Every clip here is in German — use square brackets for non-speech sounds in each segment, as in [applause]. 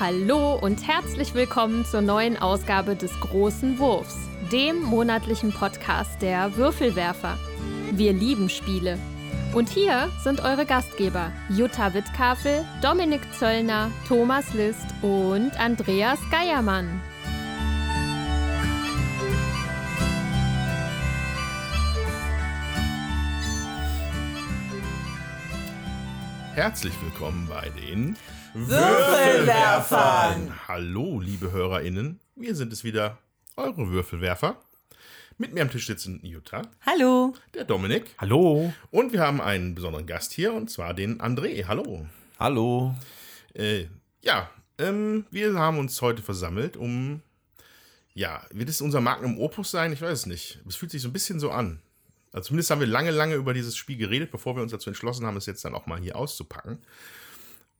Hallo und herzlich willkommen zur neuen Ausgabe des Großen Wurfs, dem monatlichen Podcast der Würfelwerfer. Wir lieben Spiele. Und hier sind eure Gastgeber Jutta Wittkafel, Dominik Zöllner, Thomas List und Andreas Geiermann. Herzlich willkommen bei den Würfelwerfern. Hallo, liebe HörerInnen. Wir sind es wieder, eure Würfelwerfer. Mit mir am Tisch sitzen Jutta, Hallo. der Dominik Hallo. und wir haben einen besonderen Gast hier und zwar den André. Hallo. Hallo. Äh, ja, ähm, wir haben uns heute versammelt, um. Ja, wird es unser Magnum Opus sein? Ich weiß es nicht. Es fühlt sich so ein bisschen so an. Also zumindest haben wir lange, lange über dieses Spiel geredet, bevor wir uns dazu entschlossen haben, es jetzt dann auch mal hier auszupacken.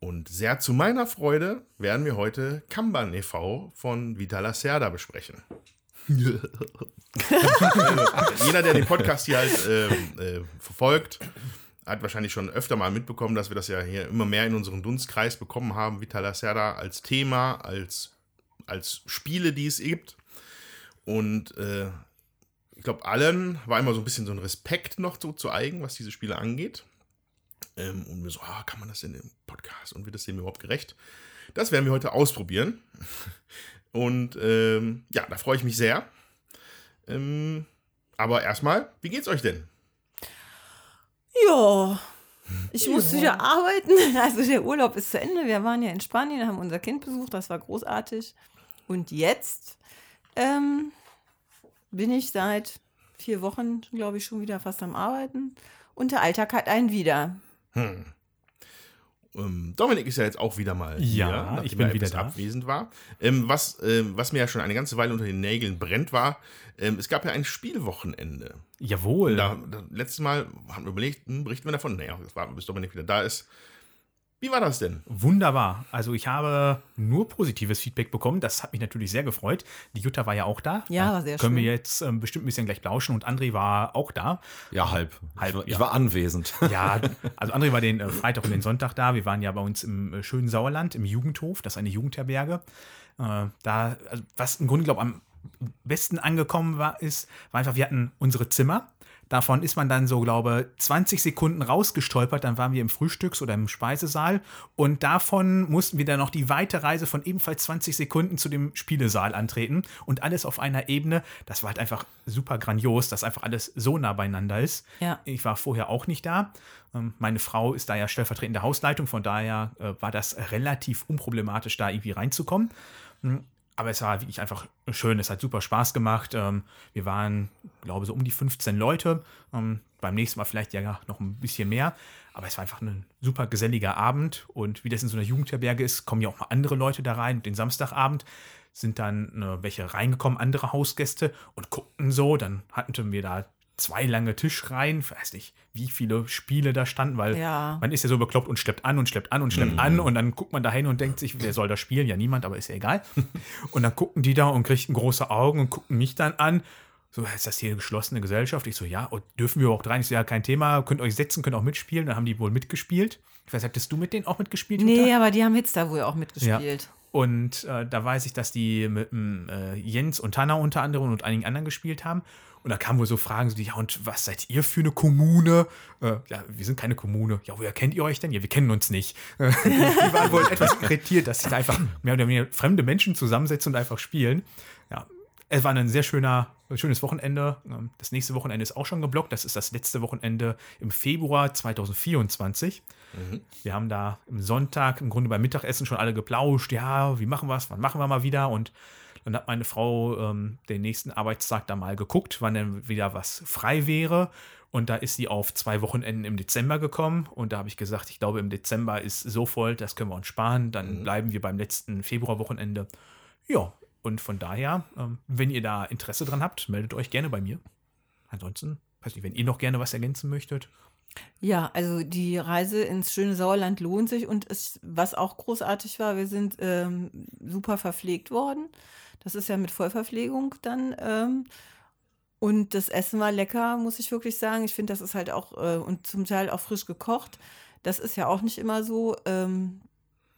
Und sehr zu meiner Freude werden wir heute Kanban e.V. von Vita Lacerda besprechen. [laughs] Jeder, der den Podcast hier halt ähm, äh, verfolgt, hat wahrscheinlich schon öfter mal mitbekommen, dass wir das ja hier immer mehr in unseren Dunstkreis bekommen haben. Vita Lacerda als Thema, als, als Spiele, die es gibt. Und äh, ich glaube, allen war immer so ein bisschen so ein Respekt noch so zu eigen, was diese Spiele angeht. Ähm, und wir so, ah, kann man das denn im Podcast und wird das dem überhaupt gerecht? Das werden wir heute ausprobieren. [laughs] Und ähm, ja, da freue ich mich sehr. Ähm, aber erstmal, wie geht's euch denn? Ja, ich musste wieder arbeiten. [laughs] Also der Urlaub ist zu Ende. Wir waren ja in Spanien, haben unser Kind besucht. Das war großartig. Und jetzt ähm, bin ich seit vier Wochen, glaube ich, schon wieder fast am Arbeiten. Und der Alltag hat einen wieder. Ähm, Dominik ist ja jetzt auch wieder mal hier, Ja, nachdem ich bin er wieder da. abwesend war. Ähm, was, ähm, was mir ja schon eine ganze Weile unter den Nägeln brennt, war, ähm, es gab ja ein Spielwochenende. Jawohl. Da, da, letztes Mal haben wir überlegt, hm, berichten wir davon? Naja, das war, bis Dominik wieder da ist. Wie war das denn? Wunderbar. Also ich habe nur positives Feedback bekommen. Das hat mich natürlich sehr gefreut. Die Jutta war ja auch da. Ja, war sehr Können schön. wir jetzt ähm, bestimmt ein bisschen gleich plauschen. Und André war auch da. Ja, halb. Halb, ich war, ja. ich war anwesend. [laughs] Ja, [laughs] also André war den äh, Freitag und den Sonntag da. Wir waren ja bei uns im äh, schönen Sauerland, im Jugendhof. Das ist eine Jugendherberge. Äh, da, also, was im Grunde, glaube ich, am besten angekommen war, ist, war einfach, wir hatten unsere Zimmer. Davon ist man dann so, glaube 20 Sekunden rausgestolpert. Dann waren wir im Frühstücks- oder im Speisesaal. Und davon mussten wir dann noch die weite Reise von ebenfalls 20 Sekunden zu dem Spielesaal antreten. Und alles auf einer Ebene. Das war halt einfach super grandios, dass einfach alles so nah beieinander ist. Ja. Ich war vorher auch nicht da. Ähm, Meine Frau ist da ja stellvertretende Hausleitung, von daher äh, war das relativ unproblematisch, da irgendwie reinzukommen. Aber es war wirklich einfach schön, es hat super Spaß gemacht. Ähm, Wir waren, glaube so um die 15 Leute. Ähm, Beim nächsten Mal vielleicht ja noch ein bisschen mehr. Aber es war einfach ein super geselliger Abend. Und wie das in so einer Jugendherberge ist, kommen ja auch mal andere Leute da rein. Und den Samstagabend sind dann äh, welche reingekommen, andere Hausgäste und guckten so. Dann hatten wir da zwei lange Tischreihen, ich weiß nicht, wie viele Spiele da standen, weil Ja. man ist ja so bekloppt und schleppt an und schleppt an und schleppt an und dann guckt man da hin und denkt sich, wer soll das spielen? Ja, niemand, aber ist ja egal. [laughs] und dann gucken die da und kriegten große Augen und gucken mich dann an. So, ist das hier eine geschlossene Gesellschaft? Ich so, ja, und dürfen wir überhaupt rein? Ich so, ja, kein Thema, könnt euch setzen, könnt auch mitspielen. Dann haben die wohl mitgespielt. Ich weiß, hattest du mit denen auch mitgespielt? Jutta? Nee, aber die haben Hits da wohl auch mitgespielt. Und äh, da weiß ich, dass die mit dem, äh, Jens und Hanna unter anderem und einigen anderen gespielt haben. Und da kamen wohl so Fragen, so die, ja, und was seid ihr für eine Kommune? Äh, ja, wir sind keine Kommune. Ja, woher kennt ihr euch denn? Ja, wir kennen uns nicht. Äh, [laughs] die waren wohl etwas irritiert, dass sich da einfach mehr oder weniger fremde Menschen zusammensetzen und einfach spielen. Ja, es war ein sehr schöner, schönes Wochenende. Ähm, Das nächste Wochenende ist auch schon geblockt. Das ist das letzte Wochenende im Februar 2024. Wir haben da am Sonntag im Grunde beim Mittagessen schon alle geplauscht. Ja, wie machen wir es? Wann machen wir mal wieder? Und dann hat meine Frau ähm, den nächsten Arbeitstag da mal geguckt, wann denn wieder was frei wäre. Und da ist sie auf zwei Wochenenden im Dezember gekommen. Und da habe ich gesagt, ich glaube, im Dezember ist so voll, das können wir uns sparen. Dann bleiben wir beim letzten Februarwochenende. Ja, und von daher, ähm, wenn ihr da Interesse dran habt, meldet euch gerne bei mir. Ansonsten, weiß nicht, wenn ihr noch gerne was ergänzen möchtet. Ja, also die Reise ins schöne Sauerland lohnt sich und es, was auch großartig war, wir sind ähm, super verpflegt worden. Das ist ja mit Vollverpflegung dann. Ähm, und das Essen war lecker, muss ich wirklich sagen. Ich finde, das ist halt auch äh, und zum Teil auch frisch gekocht. Das ist ja auch nicht immer so. Ähm,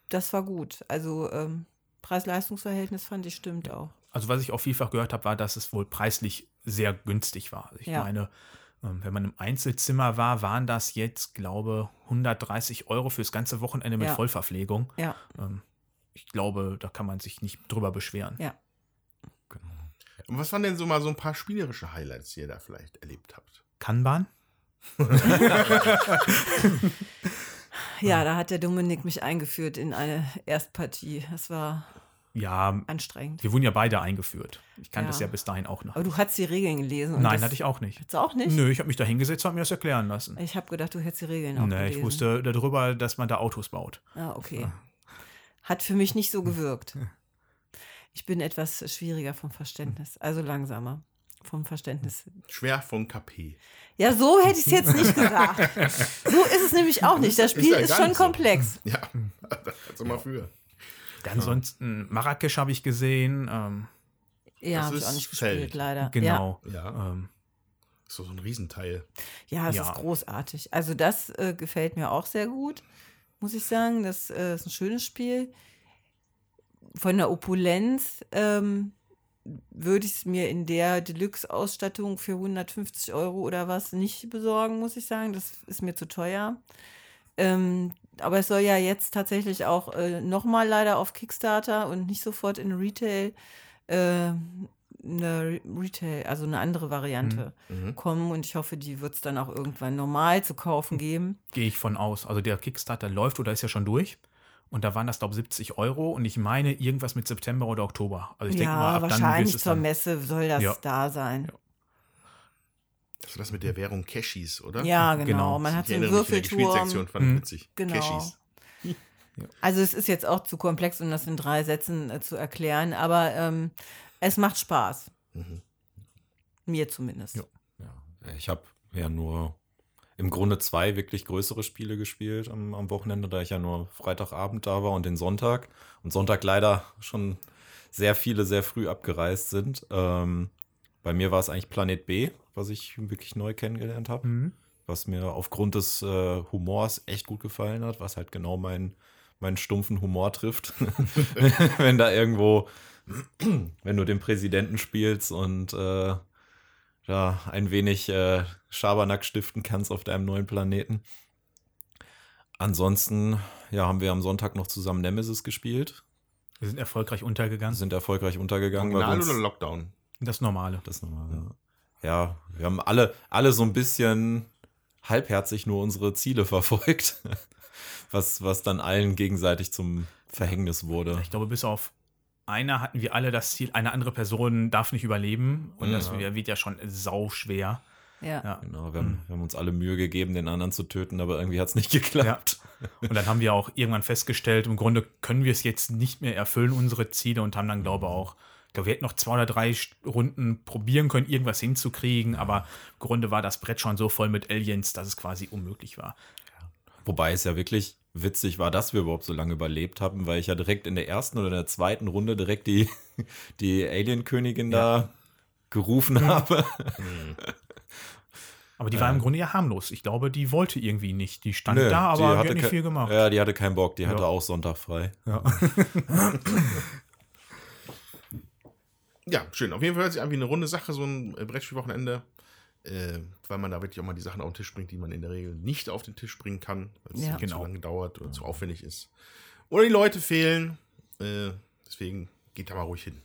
das war gut. Also ähm, Preis-Leistungs-Verhältnis fand ich stimmt auch. Also was ich auch vielfach gehört habe, war, dass es wohl preislich sehr günstig war. Also ich Ja. meine, ähm, wenn man im Einzelzimmer war, waren das jetzt, glaube 130 Euro fürs ganze Wochenende mit Ja. Vollverpflegung. Ja, Ähm, ich glaube, da kann man sich nicht drüber beschweren. ja. Und was waren denn so mal so ein paar spielerische Highlights, die ihr da vielleicht erlebt habt? Kanban? [laughs] Ja, da hat der Dominik mich eingeführt in eine Erstpartie. Das war Ja, anstrengend. wir wurden ja beide eingeführt. Ich kannte Ja. es ja bis dahin auch noch. Aber du hattest die Regeln gelesen. und Nein, das, hatte ich auch nicht. Hattest du auch nicht? Nö, ich habe mich da hingesetzt und habe mir das erklären lassen. Ich habe gedacht, du hättest die Regeln auch Nee, gelesen. ich wusste darüber, dass man da Autos baut. Ah, okay. Hat für mich nicht so gewirkt. [laughs] Ich bin etwas schwieriger vom Verständnis, also langsamer vom Verständnis. Schwer von KP. Ja, so hätte ich es jetzt nicht gesagt. So ist es nämlich auch nicht. Das Spiel ja ist, schon so. komplex. [laughs] Ja, das kannst du mal für. Ansonsten Marrakesch habe ich gesehen. Ähm, Ja, Das habe ich auch ist nicht Feld. gespielt, leider. genau. Ja, Ähm, ist so so ein Riesenteil. Ja, es Ja. ist großartig. Also das äh, gefällt mir auch sehr gut, muss ich sagen. Das äh, ist ein schönes Spiel. Von der Opulenz ähm, würde ich es mir in der Deluxe-Ausstattung für 150 Euro oder was nicht besorgen, muss ich sagen. Das ist mir zu teuer. Ähm, aber es soll ja jetzt tatsächlich auch äh, nochmal leider auf Kickstarter und nicht sofort in Retail äh, eine Re- Retail, also eine andere Variante Mhm. kommen und ich hoffe, die wird es dann auch irgendwann normal zu kaufen geben. Gehe ich von aus. Also der Kickstarter läuft oder ist ja schon durch. Und da waren das, glaube ich, 70 Euro. Und ich meine irgendwas mit September oder Oktober. Also ich denke mal, ja, ab dann wahrscheinlich wird es zur dann, Messe soll das Ja. da sein. Ja. Das ist das mit der Währung Cashis, oder? Ja, genau. Genau. Man hat so einen Würfelturm. Gespielsektion, fand ich Mhm. witzig. Genau. Cashis. Also es ist jetzt auch zu komplex, um das in drei Sätzen äh, zu erklären, aber ähm, es macht Spaß. Mhm. Mir zumindest. Ja. Ja, ich habe ja nur im Grunde zwei wirklich größere Spiele gespielt am, am Wochenende, da ich ja nur Freitagabend da war und den Sonntag. Und Sonntag leider schon sehr viele sehr früh abgereist sind. Ähm, bei mir war es eigentlich Planet B, was ich wirklich neu kennengelernt habe. Mhm. was mir aufgrund des äh, Humors echt gut gefallen hat, was halt genau meinen meinen stumpfen Humor trifft. [laughs] [laughs] wenn da irgendwo, [clears throat] wenn du den Präsidenten spielst und äh, da ein wenig äh, Schabernack stiften kannst auf deinem neuen Planeten. Ansonsten, ja, haben wir am Sonntag noch zusammen Nemesis gespielt, Wir sind erfolgreich untergegangen. sind erfolgreich untergegangen. wir Original oder Lockdown? Das Normale. das nochmal, ja. ja, wir haben alle, alle so ein bisschen halbherzig nur unsere Ziele [laughs] verfolgt, was, was dann allen gegenseitig zum Verhängnis wurde. Ich glaube, bis auf einer hatten wir alle das Ziel, eine andere Person darf nicht überleben. Und das Ja. wär- wird ja schon sau schwer. Ja. Ja. Genau, wir haben, wir haben uns alle Mühe gegeben, den anderen zu töten, aber irgendwie hat es nicht [laughs] geklappt. Und dann haben wir auch irgendwann festgestellt, im Grunde können wir es jetzt nicht mehr erfüllen, unsere Ziele, und haben dann, glaube ich, auch, ich glaube, wir hätten noch zwei oder drei Runden probieren können, irgendwas hinzukriegen, aber im Grunde war das Brett schon so voll mit Aliens, dass es quasi unmöglich war. Wobei es ja wirklich witzig war, dass wir überhaupt so lange überlebt haben, weil ich ja direkt in der ersten oder in der zweiten Runde direkt die, [laughs] die Alien-Königin da gerufen habe. [laughs] Aber die war im Grunde ja harmlos. Ich glaube, die wollte irgendwie nicht. Die stand Nö, da, aber die hat hatte nicht ke- viel gemacht. Ja, die hatte keinen Bock, die hatte Ja. auch Sonntag frei. Ja. [laughs] Ja, schön. Auf jeden Fall hört sich an wie eine runde Sache, so ein äh, Brettspielwochenende. Äh, weil man da wirklich auch mal die Sachen auf den Tisch bringt, die man in der Regel nicht auf den Tisch bringen kann, weil es Ja. zu Genau. lange dauert oder zu aufwendig ist. Oder die Leute fehlen. Äh, deswegen geht da mal ruhig hin.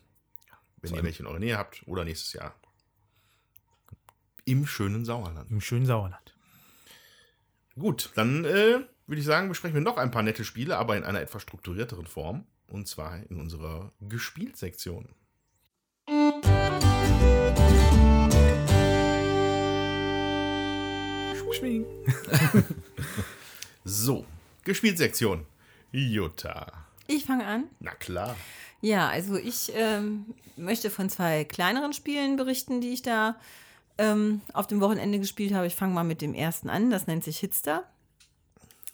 Wenn Vor ihr welche in eurer Nähe habt oder nächstes Jahr. Im schönen Sauerland. Im schönen Sauerland. Gut, dann äh, würde ich sagen, besprechen wir noch ein paar nette Spiele, aber in einer etwas strukturierteren Form. Und zwar in unserer Gespielt-Sektion. Schwing. [laughs] So, Gespielt-Sektion. Jutta. Ich fange an. Na klar. Ja, also ich ähm, möchte von zwei kleineren Spielen berichten, die ich da ähm, auf dem Wochenende gespielt habe. Ich fange mal mit dem ersten an. Das nennt sich Hitster.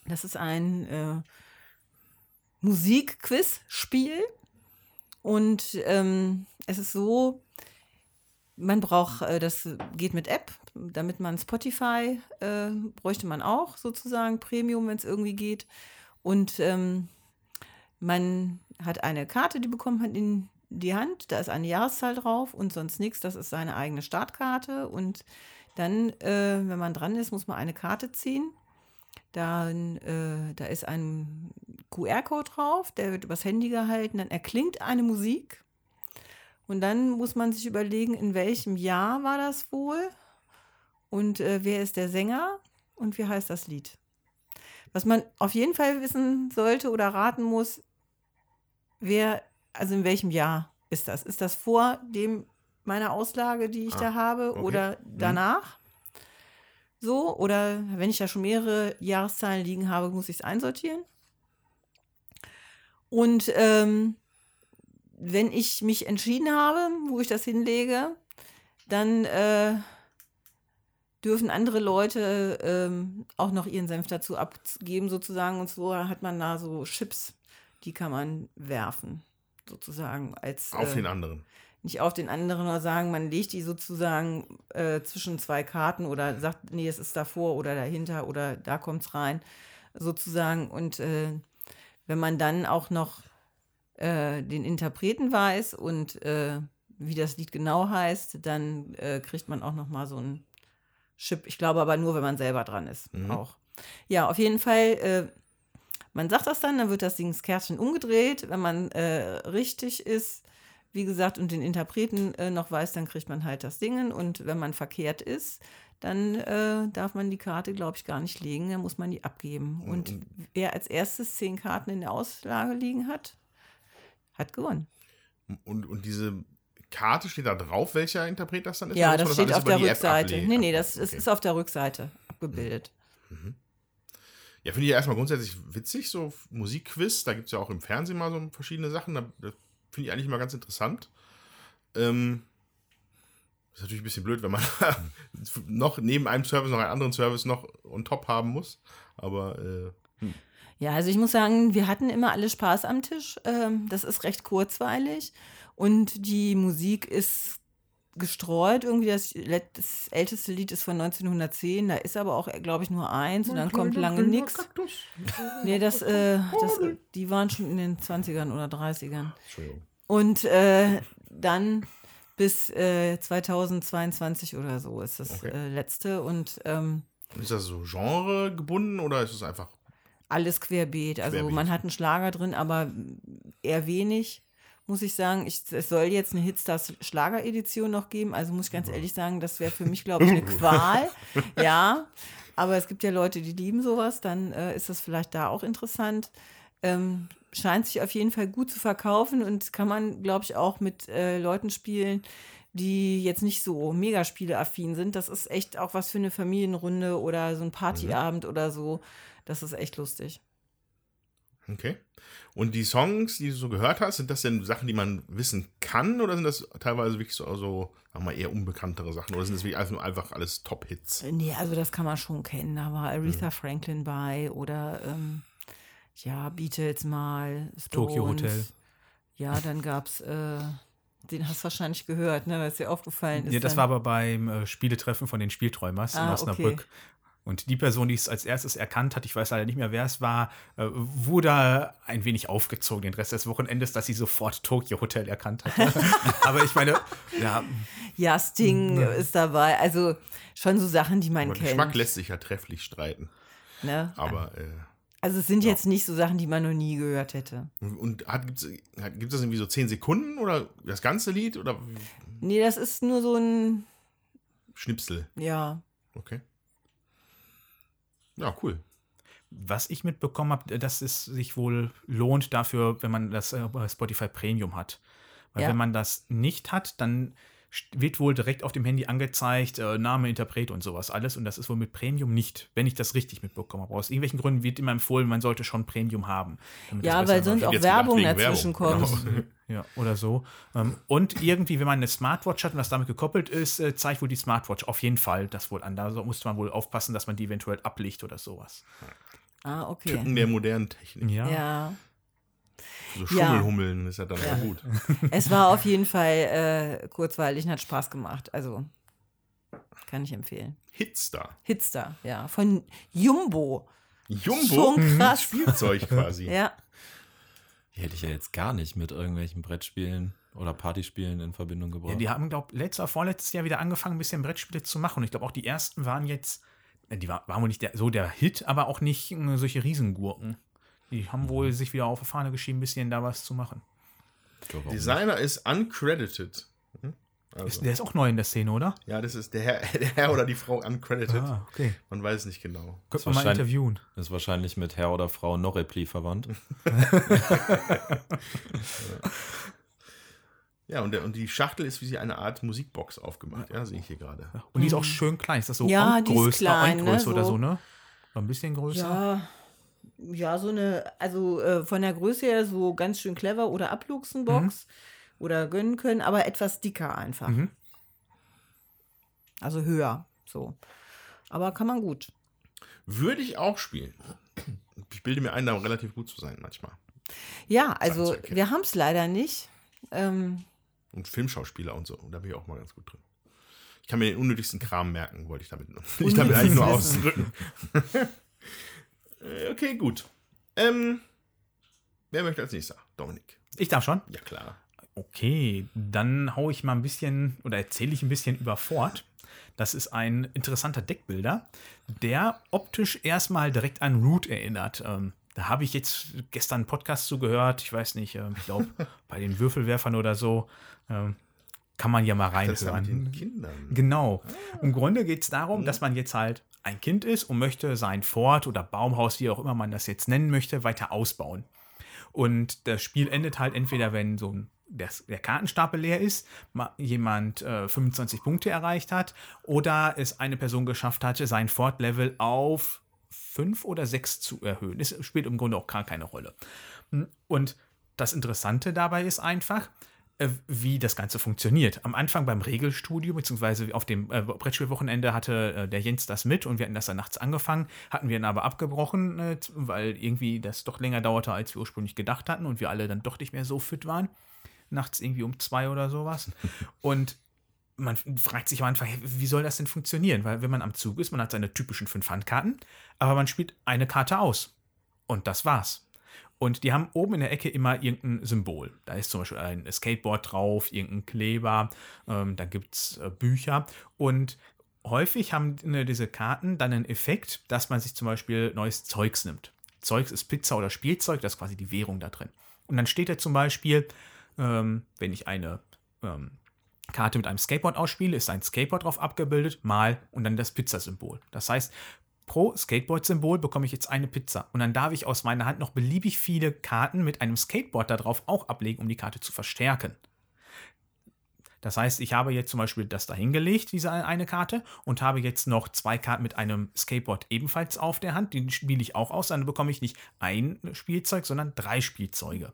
Das ist ein äh, Musik-Quiz-Spiel. Und ähm, es ist so, man braucht, äh, das geht mit App, damit man Spotify äh, bräuchte man auch sozusagen, Premium, wenn es irgendwie geht. Und ähm, man hat eine Karte, die bekommt man in die Hand. Da ist eine Jahreszahl drauf und sonst nichts. Das ist seine eigene Startkarte. Und dann, äh, wenn man dran ist, muss man eine Karte ziehen. Dann, äh, da ist ein QR-Code drauf, der wird übers Handy gehalten. Dann erklingt eine Musik. Und dann muss man sich überlegen, in welchem Jahr war das wohl und äh, wer ist der Sänger und wie heißt das Lied. Was man auf jeden Fall wissen sollte oder raten muss, wer, also in welchem Jahr ist das? Ist das vor dem meiner Auslage, die ich Ah, da habe, okay. oder Mhm. danach? So, oder wenn ich da schon mehrere Jahreszahlen liegen habe, muss ich es einsortieren. Und ähm, wenn ich mich entschieden habe, wo ich das hinlege, dann äh, dürfen andere Leute ähm, auch noch ihren Senf dazu abgeben, sozusagen. Und so hat man da so Chips, die kann man werfen, sozusagen. Als, Auf äh, den anderen. nicht auf den anderen oder sagen, man legt die sozusagen äh, zwischen zwei Karten oder sagt, nee, es ist davor oder dahinter oder da kommt es rein, sozusagen. Und äh, wenn man dann auch noch äh, den Interpreten weiß und äh, wie das Lied genau heißt, dann äh, kriegt man auch noch mal so einen Chip. Ich glaube aber nur, wenn man selber dran ist. Mhm. Auch. Ja, auf jeden Fall. Äh, man sagt das dann, dann wird das Kärtchen umgedreht. Wenn man äh, richtig ist, wie gesagt, und den Interpreten noch weiß, dann kriegt man halt das Dingen. Und wenn man verkehrt ist, dann äh, darf man die Karte, glaube ich, gar nicht legen. Dann muss man die abgeben. Und wer als erstes zehn Karten in der Auslage liegen hat, hat gewonnen. Und, und diese Karte steht da drauf, welcher Interpret das dann ist? Ja, das man steht alles auf der Rückseite. Nee, nee, das, das Okay. ist auf der Rückseite abgebildet. Ja, finde ich ja erstmal grundsätzlich witzig, so Musikquiz. Da gibt es ja auch im Fernsehen mal so verschiedene Sachen. Da, da finde ich eigentlich mal ganz interessant. Ähm, ist natürlich ein bisschen blöd, wenn man [laughs] noch neben einem Service noch einen anderen Service noch on top haben muss. Aber äh, Ja, also ich muss sagen, wir hatten immer alle Spaß am Tisch. Ähm, das ist recht kurzweilig. Und die Musik ist gestreut. Irgendwie das, das älteste Lied ist von 1910. Da ist aber auch, glaube ich, nur eins. Und dann kommt lange nichts. Nee, das, [laughs] äh, das, die waren schon in den 20ern oder 30ern. Entschuldigung. Und äh, dann bis äh, 2022 oder so ist das Okay. äh, letzte. Und ähm, Ist das so Genre gebunden oder ist es einfach. Alles querbeet. Also Querbeet. man hat einen Schlager drin, aber eher wenig, muss ich sagen. Ich, es soll jetzt eine Hitstars Schlager-Edition noch geben. Also muss ich ganz ehrlich sagen, das wäre für mich, glaube ich, eine [laughs] Qual. Ja, aber es gibt ja Leute, die lieben sowas. Dann äh, ist das vielleicht da auch interessant. Ähm, scheint sich auf jeden Fall gut zu verkaufen und kann man, glaube ich, auch mit äh, Leuten spielen, die jetzt nicht so Megaspiele-affin sind. Das ist echt auch was für eine Familienrunde oder so ein Partyabend oder so. Das ist echt lustig. Okay. Und die Songs, die du so gehört hast, sind das denn Sachen, die man wissen kann oder sind das teilweise wirklich so, so sagen wir mal, eher unbekanntere Sachen oder sind das wirklich einfach, einfach alles Top-Hits? Nee, also das kann man schon kennen. Da war Aretha Franklin bei oder ähm, ja, Beatles mal, Stones. Tokyo Hotel. Ja, dann gab es, äh, den hast du wahrscheinlich gehört, ne, weil es dir aufgefallen ist. Ja, das dann, war aber beim äh, Spieletreffen von den Spielträumers in Ah, Osnabrück. okay. Und die Person, die es als erstes erkannt hat, ich weiß leider nicht mehr, wer es war, äh, wurde ein wenig aufgezogen den Rest des Wochenendes, dass sie sofort Tokyo Hotel erkannt hat. [laughs] aber ich meine, ja, Ja, Sting ist dabei. Also schon so Sachen, die man Aber kennt. Geschmack lässt sich ja trefflich streiten. ne? Aber äh, Also es sind jetzt nicht so Sachen, die man noch nie gehört hätte. und hat, gibt's, hat, gibt es das irgendwie so 10 Sekunden oder das ganze Lied oder Nee, das ist nur so ein, Schnipsel? ja. Okay. Ja, cool. was ich mitbekommen habe, dass es sich wohl lohnt dafür, wenn man das äh, bei Spotify Premium hat. Weil Ja. wenn man das nicht hat, dann wird wohl direkt auf dem Handy angezeigt, äh, Name, Interpret und sowas alles. Und das ist wohl mit Premium nicht, wenn ich das richtig mitbekommen habe. Aus irgendwelchen Gründen wird immer empfohlen, man sollte schon Premium haben. Ja, weil sonst auch Werbung dazwischen Werbung. kommt. Genau. [laughs] Ja, oder so. Ähm, Und irgendwie, wenn man eine Smartwatch hat und das damit gekoppelt ist, äh, zeigt wohl die Smartwatch auf jeden Fall das wohl an. Da musste man wohl aufpassen, dass man die eventuell ablicht oder sowas. Ah, okay. Tücken der modernen Technik. Ja. Ja. So Ja. Schummelhummeln ist ja dann Ja. auch gut. [laughs] Es war auf jeden Fall äh, kurzweilig und hat Spaß gemacht. Also kann ich empfehlen. Hitstar. Hitster, ja. Von Jumbo. Jumbo. Schon krass. Spielzeug quasi. [laughs] Ja. Die hätte ich ja jetzt gar nicht mit irgendwelchen Brettspielen oder Partyspielen in Verbindung gebracht. Ja, die haben, glaube ich, letztes oder vorletztes Jahr wieder angefangen, ein bisschen Brettspiele zu machen. Und ich glaube, auch die ersten waren jetzt, die war- waren wohl nicht der, so der Hit, aber auch nicht äh, solche Riesengurken. Die haben wohl sich wieder auf die Fahne geschrieben, ein bisschen da was zu machen. Designer ist uncredited. Hm? Also, Ist, der ist auch neu in der Szene, oder? ja, das ist der Herr, [laughs] der Herr oder die Frau uncredited. Ah, okay. Man weiß nicht genau. Könnte man mal interviewen. Ist wahrscheinlich mit Herr oder Frau Norrepli verwandt. [laughs] Ja, und, der, und die Schachtel ist wie sie eine Art Musikbox aufgemacht. Ja, sehe ich hier gerade. Und die ist auch schön klein. Ist das so Ja, die ist klein, ne, Größe oder so. so, ne? Oder ein bisschen größer? Ja, ja, so eine, also äh, von der Größe her so ganz schön clever oder Abluchsenbox oder gönnen können, aber etwas dicker einfach. Mhm. Also höher, so. Aber kann man gut. Würde ich auch spielen. Ich bilde mir ein, da relativ gut zu sein manchmal. Ja, also wir haben es leider nicht. Ähm, Und Filmschauspieler und so. Und da bin ich auch mal ganz gut drin. Ich kann mir den unnötigsten Kram merken, wollte ich damit, [laughs] ich damit eigentlich nur ausdrücken. Äh, okay, gut. Ähm, wer möchte als nächster? Dominik. Ich darf schon. Ja, klar. Okay, dann hau ich mal ein bisschen oder erzähle ich ein bisschen über Ford. Das ist ein interessanter Deckbilder, der optisch erstmal direkt an Root erinnert. Ähm, da habe ich jetzt gestern einen Podcast zugehört. Ich weiß nicht, ähm, ich glaube, [laughs] bei den Würfelwerfern oder so. Ähm, kann man ja mal Das ist ja mit den reinhören. Kindern. Genau. Im Grunde geht es darum, dass man jetzt halt ein Kind ist und möchte sein Fort oder Baumhaus, wie auch immer man das jetzt nennen möchte, weiter ausbauen. Und das Spiel endet halt entweder, wenn so ein, der, Kartenstapel leer ist, ma- jemand äh, 25 Punkte erreicht hat oder es eine Person geschafft hatte, sein Fort-Level auf 5 oder 6 zu erhöhen. Es spielt im Grunde auch gar keine Rolle. Und das Interessante dabei ist einfach, wie das Ganze funktioniert. Am Anfang beim Regelstudio, beziehungsweise auf dem äh, Brettspielwochenende hatte äh, der Jens das mit und wir hatten das dann nachts angefangen, hatten wir ihn aber abgebrochen, äh, weil irgendwie das doch länger dauerte, als wir ursprünglich gedacht hatten und wir alle dann doch nicht mehr so fit waren. Nachts irgendwie um zwei oder sowas. [laughs] Und man fragt sich am Anfang, wie soll das denn funktionieren? Weil wenn man am Zug ist, man hat seine typischen fünf Handkarten, aber man spielt eine Karte aus. Und das war's. Und die haben oben in der Ecke immer irgendein Symbol. Da ist zum Beispiel ein Skateboard drauf, irgendein Kleber, ähm, da gibt es äh, Bücher. Und häufig haben äh, diese Karten dann einen Effekt, dass man sich zum Beispiel neues Zeugs nimmt. Zeugs ist Pizza oder Spielzeug, das ist quasi die Währung da drin. Und dann steht da zum Beispiel, ähm, wenn ich eine ähm, Karte mit einem Skateboard ausspiele, ist ein Skateboard drauf abgebildet, mal und dann das Pizzasymbol. Das heißt, pro Skateboard-Symbol bekomme ich jetzt eine Pizza. Und dann darf ich aus meiner Hand noch beliebig viele Karten mit einem Skateboard da drauf auch ablegen, um die Karte zu verstärken. Das heißt, ich habe jetzt zum Beispiel das dahingelegt, diese eine Karte, und habe jetzt noch zwei Karten mit einem Skateboard ebenfalls auf der Hand. Die spiele ich auch aus. Dann bekomme ich nicht ein Spielzeug, sondern drei Spielzeuge.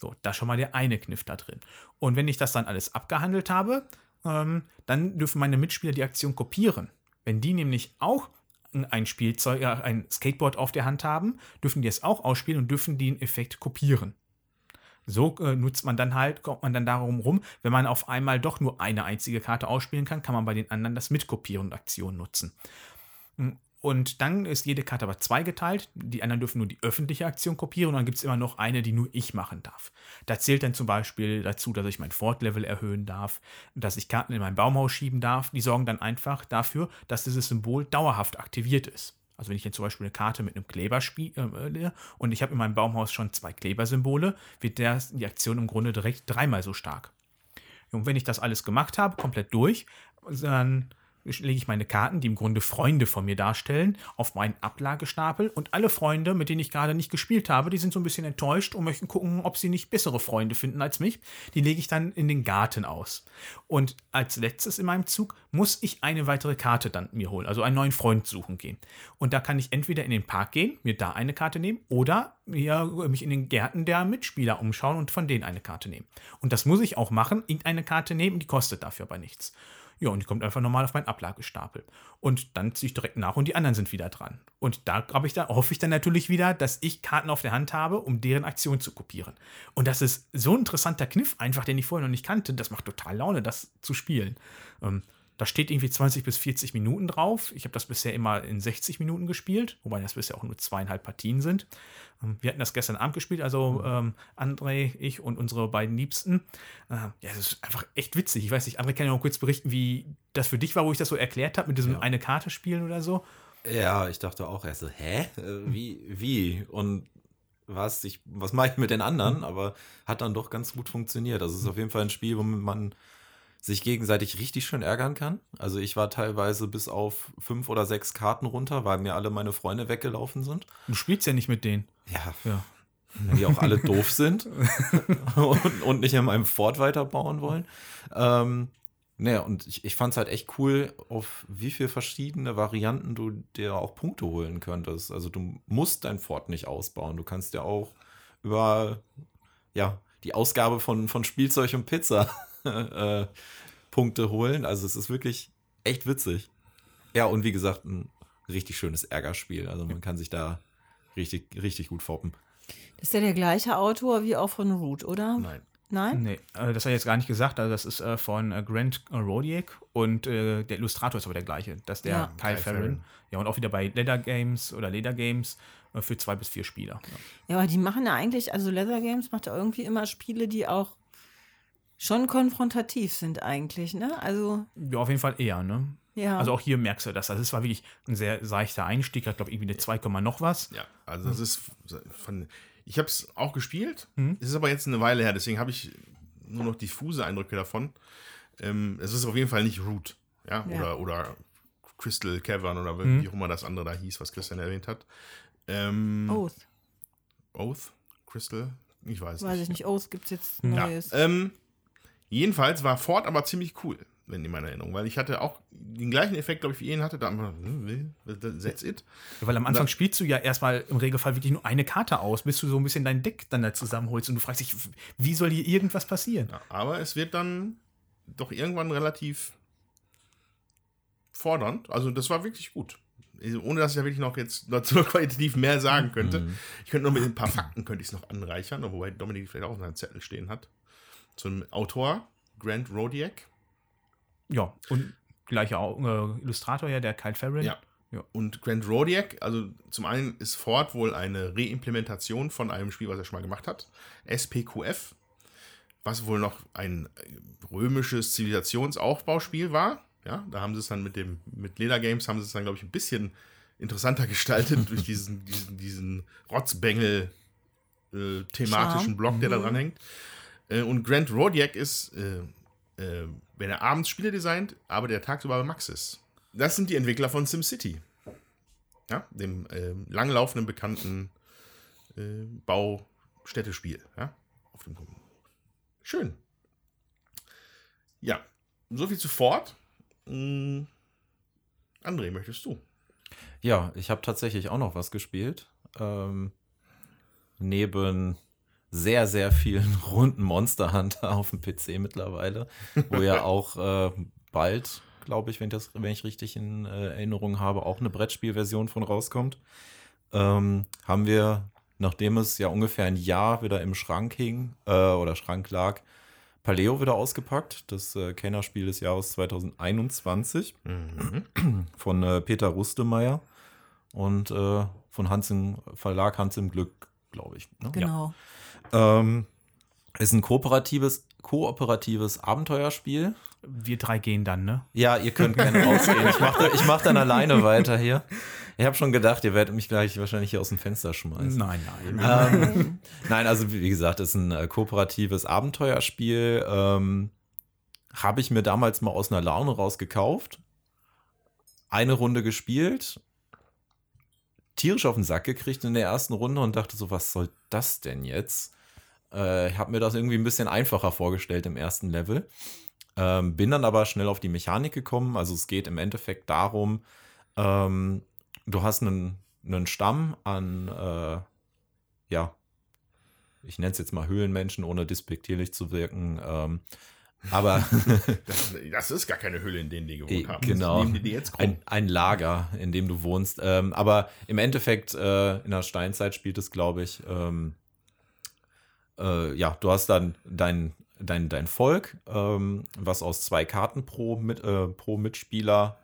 So, da schon mal der eine Kniff da drin. Und wenn ich das dann alles abgehandelt habe, ähm, dann dürfen meine Mitspieler die Aktion kopieren. Wenn die nämlich auch ein Spielzeug, ein Skateboard auf der Hand haben, dürfen die es auch ausspielen und dürfen den Effekt kopieren. So äh, nutzt man dann halt, kommt man dann darum rum, wenn man auf einmal doch nur eine einzige Karte ausspielen kann, kann man bei den anderen das Mitkopieren und Aktion nutzen. Und dann ist jede Karte aber zweigeteilt. Die anderen dürfen nur die öffentliche Aktion kopieren und dann gibt es immer noch eine, die nur ich machen darf. Da zählt dann zum Beispiel dazu, dass ich mein Fort-Level erhöhen darf, dass ich Karten in mein Baumhaus schieben darf. Die sorgen dann einfach dafür, dass dieses Symbol dauerhaft aktiviert ist. Also wenn ich jetzt zum Beispiel eine Karte mit einem Kleber spiele äh, und ich habe in meinem Baumhaus schon zwei Klebersymbole, wird der, die Aktion im Grunde direkt dreimal so stark. Und wenn ich das alles gemacht habe, komplett durch, dann lege ich meine Karten, die im Grunde Freunde von mir darstellen, auf meinen Ablagestapel und alle Freunde, mit denen ich gerade nicht gespielt habe, die sind so ein bisschen enttäuscht und möchten gucken, ob sie nicht bessere Freunde finden als mich. Die lege ich dann in den Garten aus. Und als letztes in meinem Zug muss ich eine weitere Karte dann mir holen, also einen neuen Freund suchen gehen. Und da kann ich entweder in den Park gehen, mir da eine Karte nehmen oder mir, mich in den Gärten der Mitspieler umschauen und von denen eine Karte nehmen. Und das muss ich auch machen, irgendeine Karte nehmen, die kostet dafür aber nichts. Ja, und die kommt einfach normal auf meinen Ablagestapel. Und dann ziehe ich direkt nach und die anderen sind wieder dran. Und da ich dann, hoffe ich dann natürlich wieder, dass ich Karten auf der Hand habe, um deren Aktion zu kopieren. Und das ist so ein interessanter Kniff, einfach, den ich vorher noch nicht kannte. Das macht total Laune, das zu spielen. Ähm, da steht irgendwie 20 bis 40 Minuten drauf. Ich habe das bisher immer in 60 Minuten gespielt, wobei das bisher auch nur zweieinhalb Partien sind. Ähm, wir hatten das gestern Abend gespielt, also ähm, André, ich und unsere beiden Liebsten. Äh, ja, das ist einfach echt witzig. Ich weiß nicht, André kann ja noch kurz berichten, wie das für dich war, wo ich das so erklärt habe mit diesem eine Karte spielen oder so. Ja, ich dachte auch erst so, hä? Äh, Wie, wie? Und was, ich, was mache ich mit den anderen? Aber hat dann doch ganz gut funktioniert. Also es ist auf jeden Fall ein Spiel, womit man sich gegenseitig richtig schön ärgern kann. Also ich war teilweise bis auf fünf oder sechs Karten runter, weil mir alle meine Freunde weggelaufen sind. Du spielst ja nicht mit denen. Ja, Ja. die auch alle doof sind [laughs] und, und nicht in meinem Fort weiterbauen wollen. Ähm, naja, und ich, ich fand es halt echt cool, auf wie viele verschiedene Varianten du dir auch Punkte holen könntest. Also du musst dein Fort nicht ausbauen. Du kannst dir auch über ja, die Ausgabe von, von Spielzeug und Pizza äh, Punkte holen. Also es ist wirklich echt witzig. Ja, und wie gesagt, ein richtig schönes Ärgerspiel. Also man kann sich da richtig, richtig gut foppen. Das ist ja der gleiche Autor wie auch von Root, oder? Nein. Nein? Nee, äh, das hat er jetzt gar nicht gesagt. Also das ist äh, von Grant Rodiak und der Illustrator ist aber der gleiche. Das ist der Ja. Kyle Kyle Farron. Farron. Ja, und auch wieder bei Leather Games oder Leder Games für zwei bis vier Spieler. Ja. Ja, aber die machen ja eigentlich, also Leather Games macht ja irgendwie immer Spiele, die auch schon konfrontativ sind eigentlich, ne? Also, ja, auf jeden Fall eher, ne? ja. Also auch hier merkst du das. Also es war wirklich ein sehr seichter Einstieg. Ich glaube, irgendwie eine 2, Komma noch was. Ja, also das ist von. Ich habe es auch gespielt. Mhm. Es ist aber jetzt eine Weile her, deswegen habe ich nur noch diffuse Eindrücke davon. Ähm, es ist auf jeden Fall nicht Root, ja, Ja. oder oder Crystal Cavern oder wie Mhm. auch immer das andere da hieß, was Christian erwähnt hat. Ähm, Oath. Oath, Crystal, ich weiß, Weiß ich nicht. Oath gibt es jetzt Ja. Neues. Ja, ähm, jedenfalls war Ford aber ziemlich cool, wenn in meiner Erinnerung, weil ich hatte auch den gleichen Effekt, glaube ich, wie ihn hatte. Da haben wir, hm, that's it. Ja, weil am Anfang spielst du ja erstmal im Regelfall wirklich nur eine Karte aus, bis du so ein bisschen dein Deck dann da zusammenholst und du fragst dich, wie soll hier irgendwas passieren? Ja, aber es wird dann doch irgendwann relativ fordernd. Also das war wirklich gut. Also Ohne dass ich ja wirklich noch jetzt dazu noch qualitativ mehr sagen könnte. Ich könnte noch mit ein paar Fakten könnte ich es noch anreichern, wobei Dominik vielleicht auch auf seinem Zettel stehen hat. Zum Autor Grant Rodiak. Ja, und gleicher äh, Illustrator ja, der Kyle Farron. Ja. Ja. Und Grant Rodiak, also zum einen ist Ford wohl eine Reimplementation von einem Spiel, was er schon mal gemacht hat. SPQF, was wohl noch ein römisches Zivilisationsaufbauspiel war. Ja, da haben sie es dann mit dem, mit Leder Games haben sie es dann, glaube ich, ein bisschen interessanter [laughs] gestaltet durch diesen, diesen, diesen Rotzbengel äh, thematischen Charme. Block, der da Mhm. dran hängt. Äh, und Grant Rodiak ist, äh, äh, wenn er abends Spiele designt, aber der tagsüber bei Max ist. Das sind die Entwickler von SimCity. Ja, dem ähm, langlaufenden, bekannten äh, Baustädtespiel. Ja, auf dem Schön. Ja, soviel zu Ford. Mm, André, möchtest du? Ja, ich habe tatsächlich auch noch was gespielt. Ähm, neben sehr, sehr vielen [laughs] runden Monster Hunter auf dem PC mittlerweile, wo ja [laughs] auch äh, bald, glaube ich, wenn, ich das, wenn ich richtig in äh, Erinnerung habe, auch eine Brettspielversion von rauskommt, ähm, haben wir, nachdem es ja ungefähr ein Jahr wieder im Schrank hing äh, oder Schrank lag, Paleo wieder ausgepackt, das äh, Kennerspiel des Jahres 2021 von äh, Peter Rustemeyer und äh, von Hans im Verlag Hans im Glück, glaube ich. Ne? Genau. Ähm, ist ein kooperatives, kooperatives Abenteuerspiel. Wir drei gehen dann, ne? Ja, ihr könnt gerne rausgehen. Ich mache ich mach dann alleine weiter hier. Ich habe schon gedacht, ihr werdet mich gleich wahrscheinlich hier aus dem Fenster schmeißen. Nein, nein. Ähm, nein, also wie gesagt, es ist ein äh, kooperatives Abenteuerspiel. Ähm, Habe ich mir damals mal aus einer Laune raus gekauft. Eine Runde gespielt. Tierisch auf den Sack gekriegt in der ersten Runde und dachte so, was soll das denn jetzt? Äh, ich habe mir das irgendwie ein bisschen einfacher vorgestellt im ersten Level. Ähm, bin dann aber schnell auf die Mechanik gekommen. Also es geht im Endeffekt darum, ähm, du hast einen, einen Stamm an, äh, ja, ich nenne es jetzt mal Höhlenmenschen, ohne despektierlich zu wirken. Ähm, aber [laughs] Das, das ist gar keine Hülle, in denen die gewohnt haben. genau. Die krumm. ein, ein Lager, in dem du wohnst. Ähm, aber im Endeffekt, äh, in der Steinzeit spielt es, glaube ich, ähm, äh, ja, du hast dann dein dein, dein Volk, ähm, was aus zwei Karten pro, mit, äh, pro Mitspieler,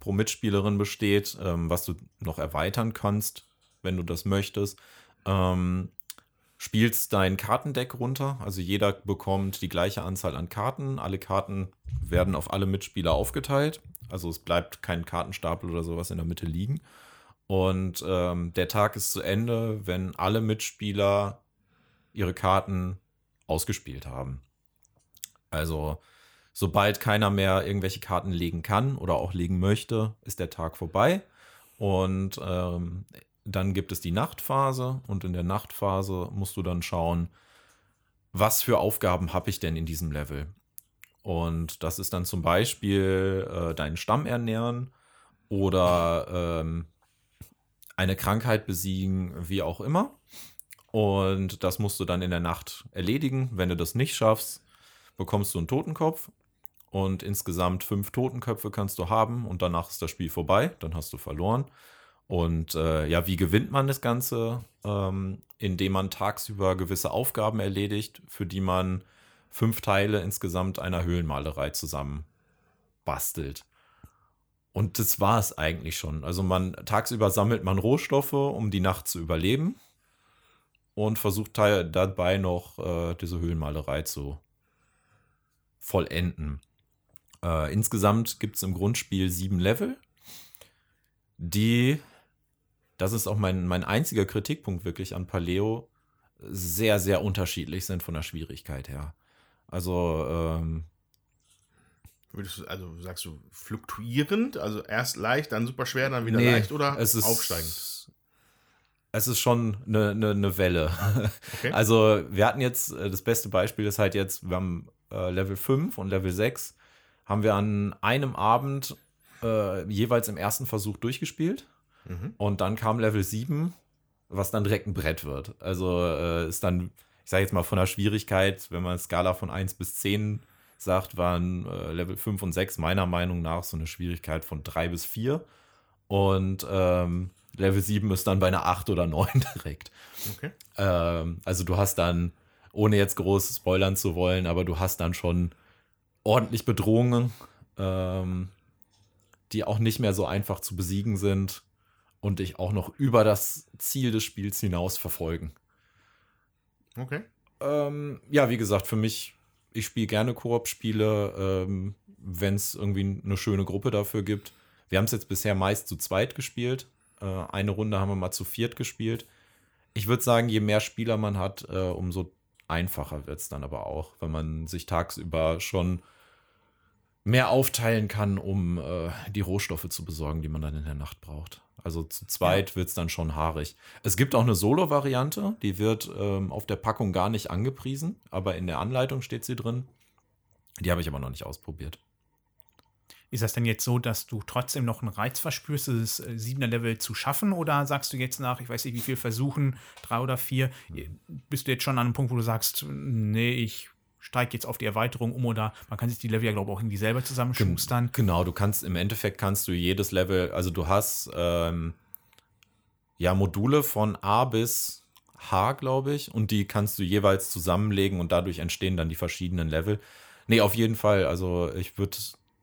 pro Mitspielerin besteht, ähm, was du noch erweitern kannst, wenn du das möchtest. Ähm, spielst dein Kartendeck runter, also jeder bekommt die gleiche Anzahl an Karten. Alle Karten werden auf alle Mitspieler aufgeteilt. Also es bleibt kein Kartenstapel oder sowas in der Mitte liegen. Und ähm, der Tag ist zu Ende, wenn alle Mitspieler ihre Karten ausgespielt haben. Also, sobald keiner mehr irgendwelche Karten legen kann oder auch legen möchte, ist der Tag vorbei. Und ähm, dann gibt es die Nachtphase und in der Nachtphase musst du dann schauen, was für Aufgaben habe ich denn in diesem Level. Und das ist dann zum Beispiel äh, deinen Stamm ernähren oder ähm, eine Krankheit besiegen, wie auch immer. Und das musst du dann in der Nacht erledigen. Wenn du das nicht schaffst, bekommst du einen Totenkopf. Und insgesamt fünf Totenköpfe kannst du haben und danach ist das Spiel vorbei. Dann hast du verloren. Und äh, ja, wie gewinnt man das Ganze? Ähm, indem man tagsüber gewisse Aufgaben erledigt, für die man fünf Teile insgesamt einer Höhlenmalerei zusammen bastelt. Und das war es eigentlich schon. Also man tagsüber sammelt man Rohstoffe, um die Nacht zu überleben und versucht dabei noch äh, diese Höhlenmalerei zu vollenden. Äh, insgesamt gibt es im Grundspiel sieben Level, die, das ist auch mein, mein einziger Kritikpunkt wirklich an Paleo, sehr, sehr unterschiedlich sind von der Schwierigkeit her. Also, ähm, du, also sagst du fluktuierend, also erst leicht, dann super schwer, dann wieder nee, leicht oder es ist, aufsteigend? Es ist schon eine, eine, eine Welle. Okay. [laughs] Also, wir hatten jetzt, äh, das beste Beispiel ist halt jetzt, wir haben äh, Level 5 und Level 6, haben wir an einem Abend äh, jeweils im ersten Versuch durchgespielt. Mhm. Und dann kam Level 7, was dann direkt ein Brett wird. Also äh, ist dann, ich sage jetzt mal von der Schwierigkeit, wenn man Skala von 1 bis 10 sagt, waren äh, Level 5 und 6 meiner Meinung nach so eine Schwierigkeit von 3 bis 4. Und ähm, Level 7 ist dann bei einer 8 oder 9 [laughs] direkt. Okay. Ähm, also du hast dann, ohne jetzt groß spoilern zu wollen, aber du hast dann schon ordentlich Bedrohungen, ähm, die auch nicht mehr so einfach zu besiegen sind und dich auch noch über das Ziel des Spiels hinaus verfolgen. Okay. Ähm, ja, wie gesagt, für mich, ich spiele gerne Koop-Spiele, ähm, wenn es irgendwie eine schöne Gruppe dafür gibt. Wir haben es jetzt bisher meist zu zweit gespielt. Äh, eine Runde haben wir mal zu viert gespielt. Ich würde sagen, je mehr Spieler man hat, äh, umso einfacher wird es dann aber auch, wenn man sich tagsüber schon mehr aufteilen kann, um äh, die Rohstoffe zu besorgen, die man dann in der Nacht braucht. Also zu zweit wird es dann schon haarig. Es gibt auch eine Solo-Variante, die wird ähm, auf der Packung gar nicht angepriesen, aber in der Anleitung steht sie drin. Die habe ich aber noch nicht ausprobiert. Ist das denn jetzt so, dass du trotzdem noch einen Reiz verspürst, das äh, siebener Level zu schaffen? Oder sagst du jetzt nach, ich weiß nicht, wie viel Versuchen, drei oder vier, bist du jetzt schon an einem Punkt, wo du sagst, nee, ich steige jetzt auf die Erweiterung um oder man kann sich die Level ja, glaube ich, auch irgendwie selber zusammenschustern. Genau, du kannst im Endeffekt kannst du jedes Level, also du hast ähm, ja Module von A bis H, glaube ich, und die kannst du jeweils zusammenlegen und dadurch entstehen dann die verschiedenen Level. Nee, auf jeden Fall. Also ich würde,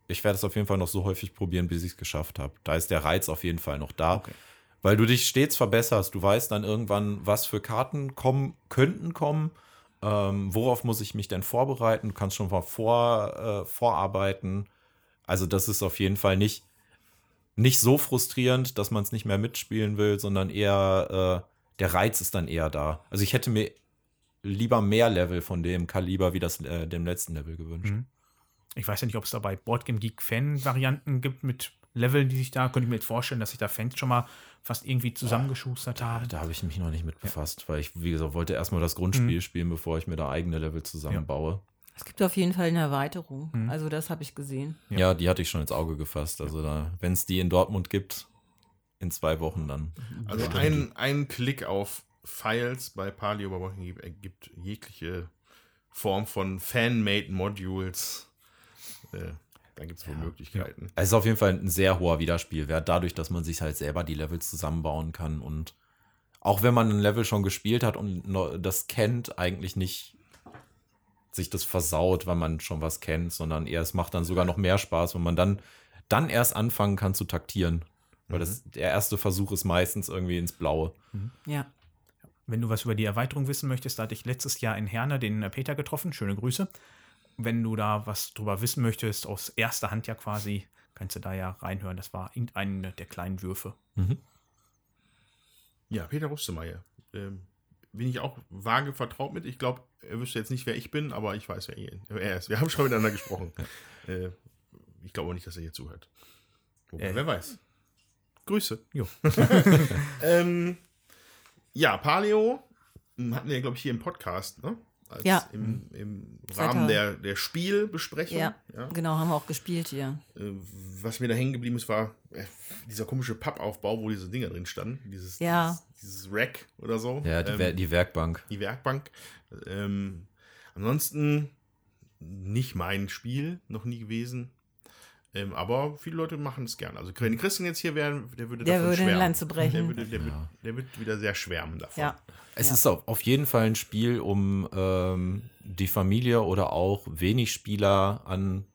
ich werde es auf jeden Fall noch so häufig probieren, bis ich es geschafft habe. Da ist der Reiz auf jeden Fall noch da. Okay. Weil du dich stets verbesserst. Du weißt dann irgendwann, was für Karten kommen, könnten kommen. Ähm, worauf muss ich mich denn vorbereiten? Du kannst schon mal vor, äh, vorarbeiten. Also, das ist auf jeden Fall nicht, nicht so frustrierend, dass man es nicht mehr mitspielen will, sondern eher äh, der Reiz ist dann eher da. Also, ich hätte mir lieber mehr Level von dem Kaliber wie das äh, dem letzten Level gewünscht. Mhm. Ich weiß ja nicht, ob es da bei Boardgame Geek Fan-Varianten gibt mit Leveln, die sich da, könnte ich mir jetzt vorstellen, dass sich da Fans schon mal fast irgendwie zusammengeschustert haben. Da habe ich mich noch nicht mit befasst, weil ich, wie gesagt, wollte erstmal das Grundspiel Mhm. spielen, bevor ich mir da eigene Level zusammenbaue. Es gibt auf jeden Fall eine Erweiterung. Mhm. Also das habe ich gesehen. Ja. Ja. die hatte ich schon ins Auge gefasst. Also da, wenn es die in Dortmund gibt, in zwei Wochen dann. Also ein, ein Klick auf Files bei Paleo Überwachung gibt- ergibt jegliche Form von Fan-Made Modules. Äh, da gibt es wohl Möglichkeiten. Es ist auf jeden Fall ein sehr hoher Wiederspielwert, dadurch, dass man sich halt selber die Levels zusammenbauen kann und auch wenn man ein Level schon gespielt hat und das kennt, eigentlich nicht sich das versaut, weil man schon was kennt, sondern eher es macht dann sogar noch mehr Spaß, wenn man dann, dann erst anfangen kann zu taktieren. Weil das, der erste Versuch ist meistens irgendwie ins Blaue. Ja. Wenn du was über die Erweiterung wissen möchtest, da hatte ich letztes Jahr in Herne den äh, Peter getroffen. Schöne Grüße. Wenn du da was drüber wissen möchtest, aus erster Hand ja quasi, kannst du da ja reinhören. Das war irgendein der kleinen Würfe. Ja, Peter Rustemeyer. Ähm, bin ich auch vage vertraut mit. Ich glaube, er wüsste jetzt nicht, wer ich bin, aber ich weiß, wer er- wer er ist. Wir haben schon miteinander gesprochen. [laughs] Äh, ich glaube auch nicht, dass er hier zuhört. Wobei, Äh. wer weiß. Grüße. Jo. [laughs] [laughs] ähm, ja, Paleo hm, hatten wir, glaube ich, hier im Podcast, ne? Als Ja. Im, im Rahmen der, der Spielbesprechung. Ja, ja. genau, haben wir auch gespielt hier. Äh, Was mir da hängen geblieben ist, war äh, dieser komische Pappaufbau, wo diese Dinger drin standen. Dieses, Ja. dieses, dieses Rack oder so. Ja, die, Ähm, die Werkbank. die Werkbank. Ähm, ansonsten nicht mein Spiel, noch nie gewesen. Ähm, aber viele Leute machen es gern. Also wenn Christian jetzt hier wäre, der würde Der davon würde schwärmen. Lanze brechen. Der würde, der, wird, der wird wieder sehr schwärmen davon. Ja. Es ist auf, auf jeden Fall ein Spiel, um ähm, die Familie oder auch wenig Spieler an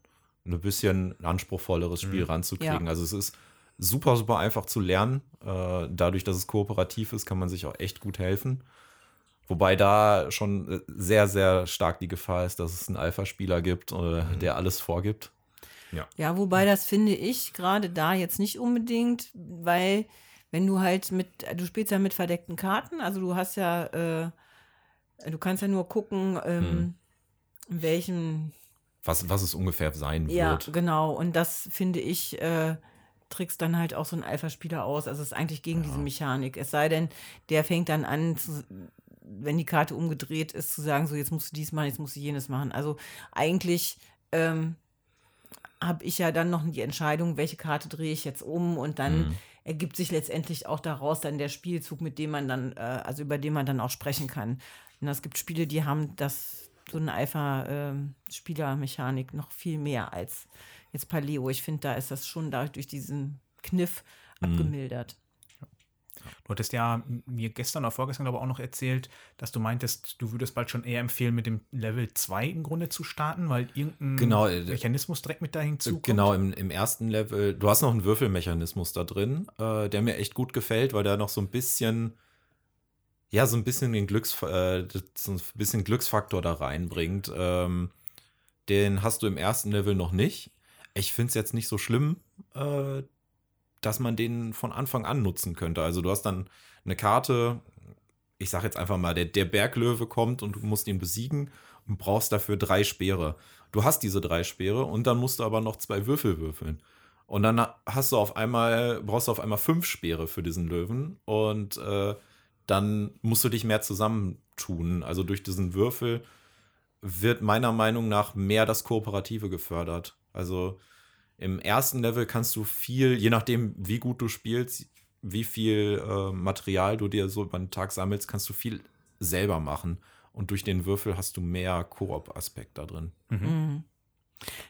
ein bisschen anspruchsvolleres Spiel ranzukriegen. Ja. Also es ist super, super einfach zu lernen. Äh, dadurch, dass es kooperativ ist, kann man sich auch echt gut helfen. Wobei da schon äh, sehr, sehr stark die Gefahr ist, dass es einen Alpha-Spieler gibt, äh, der alles vorgibt. Ja, wobei das finde ich gerade da jetzt nicht unbedingt, weil wenn du halt mit, du spielst ja mit verdeckten Karten, also du hast ja, äh, du kannst ja nur gucken, ähm, in welchem, Was, was es ungefähr sein ja, wird. genau, und das finde ich, äh, trickst dann halt auch so ein Alpha-Spieler aus. Also es ist eigentlich gegen diese Mechanik. Es sei denn, der fängt dann an, zu, wenn die Karte umgedreht ist, zu sagen, so jetzt musst du dies machen, jetzt musst du jenes machen. Also eigentlich ähm, habe ich ja dann noch die Entscheidung, welche Karte drehe ich jetzt um und dann ergibt sich letztendlich auch daraus dann der Spielzug, mit dem man dann, äh, also über den man dann auch sprechen kann. Und es gibt Spiele, die haben das so eine Alpha-Spielermechanik noch viel mehr als jetzt Paleo. Ich finde, da ist das schon dadurch durch diesen Kniff abgemildert. Du hattest ja mir gestern oder vorgestern aber auch noch erzählt, dass du meintest, du würdest bald schon eher empfehlen, mit dem Level 2 im Grunde zu starten, weil irgendein Genau, äh, Mechanismus direkt mit da hinzukommt. Genau, im, im ersten Level. Du hast noch einen Würfelmechanismus da drin, äh, der mir echt gut gefällt, weil der noch so ein bisschen, ja, so ein bisschen den Glücks, äh, so ein bisschen Glücksfaktor da reinbringt. Ähm, den hast du im ersten Level noch nicht. Ich finde es jetzt nicht so schlimm, äh, dass man den von Anfang an nutzen könnte. Also du hast dann eine Karte, ich sag jetzt einfach mal, der, der Berglöwe kommt und du musst ihn besiegen und brauchst dafür drei Speere. Du hast diese drei Speere und dann musst du aber noch zwei Würfel würfeln. Und dann hast du auf einmal, brauchst du auf einmal fünf Speere für diesen Löwen und äh, dann musst du dich mehr zusammentun. Also durch diesen Würfel wird meiner Meinung nach mehr das Kooperative gefördert. Also im ersten Level kannst du viel, je nachdem, wie gut du spielst, wie viel äh, Material du dir so über den Tag sammelst, kannst du viel selber machen. Und durch den Würfel hast du mehr Koop-Aspekt da drin.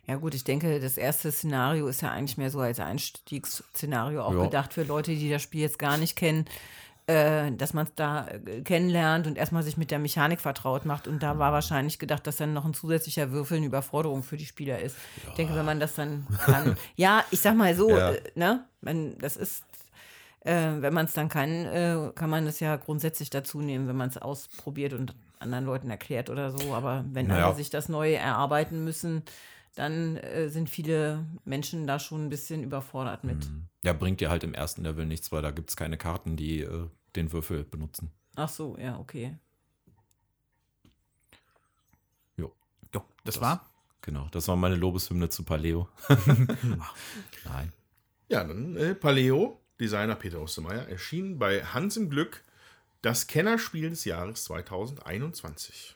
Ja gut, ich denke, das erste Szenario ist ja eigentlich mehr so als Einstiegsszenario auch Ja. gedacht für Leute, die das Spiel jetzt gar nicht kennen, äh, dass man es da äh, kennenlernt und erstmal sich mit der Mechanik vertraut macht. Und da war wahrscheinlich gedacht, dass dann noch ein zusätzlicher Würfel eine Überforderung für die Spieler ist. Ich denke, wenn man das dann kann. [laughs] ja, ich sag mal so, Ja. äh, ne, wenn das ist. Äh, wenn man es dann kann, kann man das ja grundsätzlich dazu nehmen, wenn man es ausprobiert und anderen Leuten erklärt oder so. Aber wenn Naja. alle sich das neu erarbeiten müssen, dann sind viele Menschen da schon ein bisschen überfordert mit. Ja, bringt dir halt im ersten Level nichts, weil da gibt es keine Karten, die äh, den Würfel benutzen. Ach so, ja, okay. Jo, das, war. Genau, das war meine Lobeshymne zu Paleo. [laughs] Nein. Ja, dann äh, Paleo, Designer Peter Ostermeier, erschien bei Hans im Glück das Kennerspiel des Jahres 2021.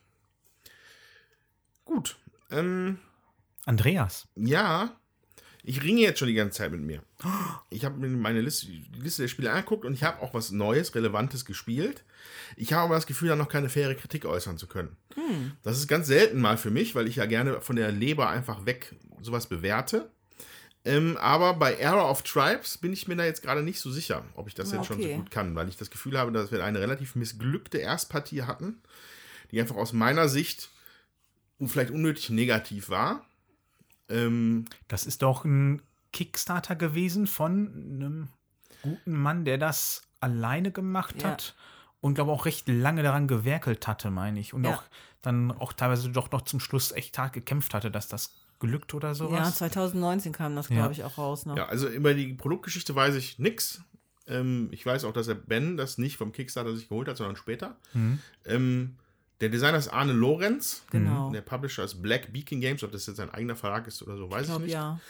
Gut. Ähm, Andreas. ja, ich ringe jetzt schon die ganze Zeit mit mir. Ich habe mir meine Liste, die Liste der Spiele angeguckt und ich habe auch was Neues, Relevantes gespielt. Ich habe aber das Gefühl, da noch keine faire Kritik äußern zu können. Das ist ganz selten mal für mich, weil ich ja gerne von der Leber einfach weg sowas bewerte. Ähm, aber bei Era of Tribes bin ich mir da jetzt gerade nicht so sicher, ob ich das Ah, jetzt schon so okay. gut kann, weil ich das Gefühl habe, dass wir eine relativ missglückte Erstpartie hatten, die einfach aus meiner Sicht vielleicht unnötig negativ war. Ähm, Das ist doch ein Kickstarter gewesen von einem guten Mann, der das alleine gemacht Ja. hat und glaube auch recht lange daran gewerkelt hatte, meine ich. Und Ja. auch dann auch teilweise doch noch zum Schluss echt hart gekämpft hatte, dass das glückt oder Ja, sowas. 2019 kam das, Ja. glaube ich, auch raus. Ne? ja, also über die Produktgeschichte weiß ich nix. Ähm, ich weiß auch, dass der Ben das nicht vom Kickstarter sich geholt hat, sondern später. Mhm. Ähm, der Designer ist Arne Lorenz. Genau. Der Publisher ist Black Beacon Games. Ob das jetzt sein eigener Verlag ist oder so, weiß ich ich, glaube, nicht. ja.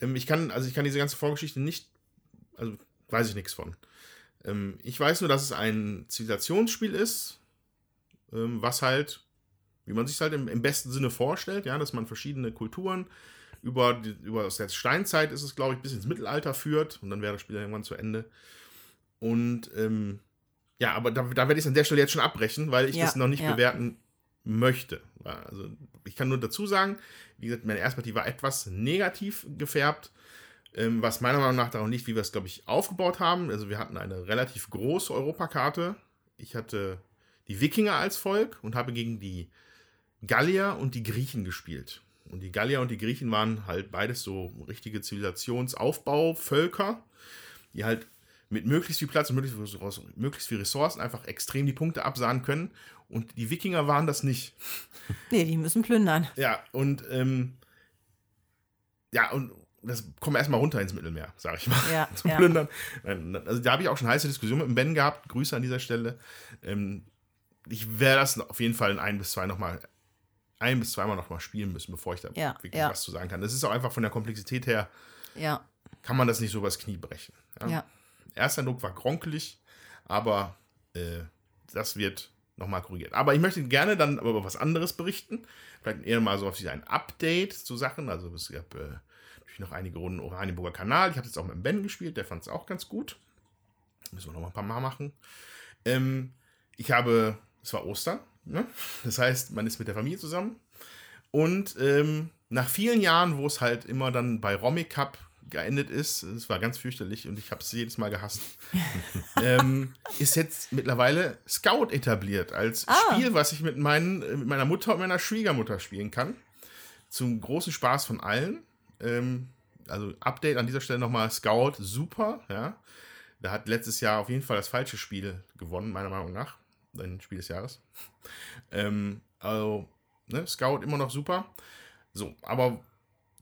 Ähm, ich kann, also ich kann diese ganze Vorgeschichte nicht, also weiß ich nichts von. Ähm, ich weiß nur, dass es ein Zivilisationsspiel ist, ähm, was halt, wie man sich halt im, im besten Sinne vorstellt, ja, dass man verschiedene Kulturen über, die, über aus der Steinzeit ist es, glaube ich, bis ins Mittelalter führt und dann wäre das Spiel irgendwann zu Ende. Und ähm, ja, aber da, da werde ich es an der Stelle jetzt schon abbrechen, weil ich Ja, das noch nicht ja. bewerten möchte. Also ich kann nur dazu sagen, wie gesagt, meine Erstpartie war etwas negativ gefärbt, ähm, was meiner Meinung nach daran liegt, wie wir es, glaube ich, aufgebaut haben. Also wir hatten eine relativ große Europakarte. Ich hatte die Wikinger als Volk und habe gegen die Gallier und die Griechen gespielt. Und die Gallier und die Griechen waren halt beides so richtige Zivilisationsaufbauvölker, die halt mit möglichst viel Platz und möglichst, viel Ressourcen- möglichst viel Ressourcen einfach extrem die Punkte absahen können. Und die Wikinger waren das nicht. [laughs] Nee, die müssen plündern. Ja, und ähm, ja, und das kommen wir erstmal runter ins Mittelmeer, sag ich mal. Ja, [laughs] Zum ja. Plündern. Also da habe ich auch schon heiße Diskussionen mit dem Ben gehabt. Grüße an dieser Stelle. Ähm, ich werde das auf jeden Fall in ein bis zwei nochmal, ein bis zweimal nochmal spielen müssen, bevor ich da Ja, wirklich was zu sagen kann. Das ist auch einfach von der Komplexität her, kann man das nicht so übers Knie brechen. ja. Erster Eindruck war gronkelig, aber äh, das wird nochmal korrigiert. Aber ich möchte gerne dann aber über was anderes berichten. Vielleicht eher mal so auf ein Update zu Sachen. Also es gab äh, natürlich noch einige Runden Oranienburger Kanal. Ich habe jetzt auch mit Ben gespielt, der fand es auch ganz gut. Müssen wir noch ein paar Mal machen. Ähm, ich habe, es war Ostern, ne? das heißt, man ist mit der Familie zusammen. Und ähm, nach vielen Jahren, wo es halt immer dann bei Romic Cup geendet ist, es war ganz fürchterlich und ich habe es jedes Mal gehasst, [laughs] ähm, ist jetzt mittlerweile Scout etabliert als Ah. Spiel, was ich mit, meinen, mit meiner Mutter und meiner Schwiegermutter spielen kann. Zum großen Spaß von allen. Ähm, also Update an dieser Stelle nochmal Scout, super, ja. Da hat letztes Jahr auf jeden Fall das falsche Spiel gewonnen, meiner Meinung nach. Ein Spiel des Jahres. Ähm, also, ne, Scout immer noch super. So, aber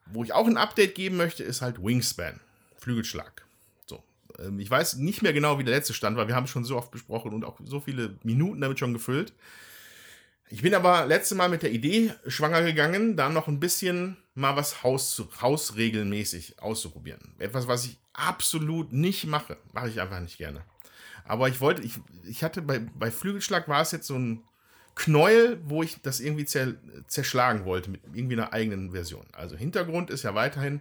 wo ich auch ein Update geben möchte, ist halt Wingspan. Flügelschlag. So. Ähm, ich weiß nicht mehr genau, wie der letzte Stand war. Wir haben schon so oft besprochen und auch so viele Minuten damit schon gefüllt. Ich bin aber letzte Mal mit der Idee schwanger gegangen, da noch ein bisschen mal was Haus, hausregelmäßig auszuprobieren. Etwas, was ich absolut nicht mache. Mache ich einfach nicht gerne. Aber ich wollte, ich, ich hatte bei, bei Flügelschlag war es jetzt so ein Knäuel, wo ich das irgendwie zer, zerschlagen wollte mit irgendwie einer eigenen Version. Also Hintergrund ist ja weiterhin,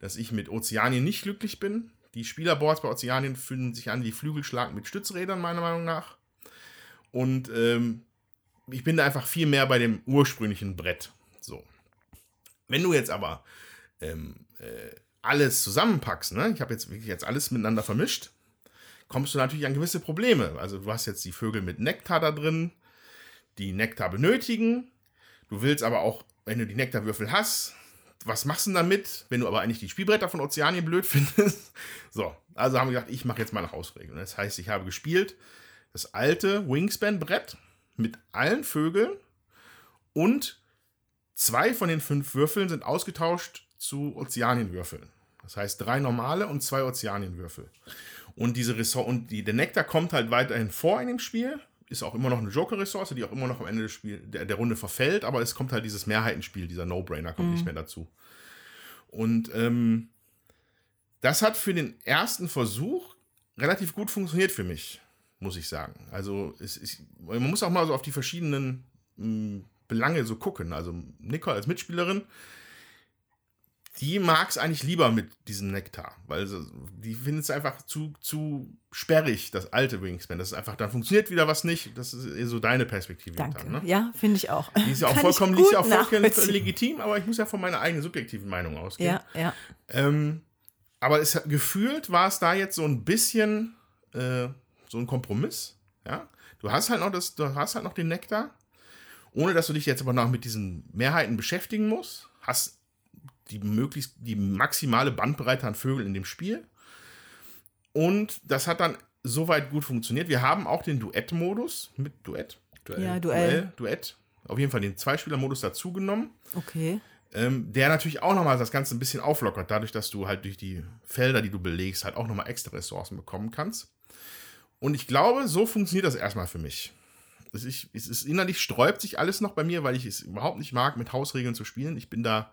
dass ich mit Ozeanien nicht glücklich bin. Die Spielerboards bei Ozeanien fühlen sich an wie Flügelschlag mit Stützrädern, meiner Meinung nach. Und ähm, ich bin da einfach viel mehr bei dem ursprünglichen Brett. So. Wenn du jetzt aber ähm, äh, alles zusammenpackst, ne? ich habe jetzt wirklich jetzt alles miteinander vermischt, kommst du natürlich an gewisse Probleme. Also du hast jetzt die Vögel mit Nektar da drin, die Nektar benötigen. Du willst aber auch, wenn du die Nektarwürfel hast, was machst du denn damit, wenn du aber eigentlich die Spielbretter von Ozeanien blöd [laughs] findest? So, also haben wir gedacht, ich mache jetzt mal eine Hausregel. Das heißt, ich habe gespielt das alte Wingspan-Brett mit allen Vögeln und zwei von den fünf Würfeln sind ausgetauscht zu Ozeanienwürfeln. Das heißt, drei normale und zwei Ozeanienwürfel. Und diese und die, der Nektar kommt halt weiterhin vor in dem Spiel. Ist auch immer noch eine Joker-Ressource, die auch immer noch am Ende des Spiel, der, der Runde verfällt, aber es kommt halt dieses Mehrheitenspiel, dieser No-Brainer kommt nicht mehr dazu. Und ähm, das hat für den ersten Versuch relativ gut funktioniert für mich, muss ich sagen. Also es ist, man muss auch mal so auf die verschiedenen mh, Belange so gucken. Also Nicole als Mitspielerin, die mag es eigentlich lieber mit diesem Nektar, weil sie, die findet es einfach zu, zu sperrig, das alte Wingspan. Das ist einfach, dann funktioniert wieder was nicht. Das ist eher so deine Perspektive. Danke. Dann, ne? Ja, finde ich auch. Die ist ja auch vollkommen, die ist ja auch vollkommen legitim, aber ich muss ja von meiner eigenen subjektiven Meinung ausgehen. Ja, ja. Ähm, aber es hat, gefühlt war es da jetzt so ein bisschen äh, so ein Kompromiss. Ja, du hast halt noch das, du hast halt noch den Nektar ohne dass du dich jetzt aber noch mit diesen Mehrheiten beschäftigen musst. Hast die möglichst die maximale Bandbreite an Vögeln in dem Spiel. Und das hat dann soweit gut funktioniert. Wir haben auch den Duett-Modus mit Duett. Ja, Duell. Duett. Auf jeden Fall den Zweispieler-Modus dazu genommen. Okay. Ähm, der natürlich auch nochmal das Ganze ein bisschen auflockert, dadurch, dass du halt durch die Felder, die du belegst, halt auch nochmal extra Ressourcen bekommen kannst. Und ich glaube, so funktioniert das erstmal für mich. Es ist, es ist innerlich sträubt sich alles noch bei mir, weil ich es überhaupt nicht mag, mit Hausregeln zu spielen. Ich bin da,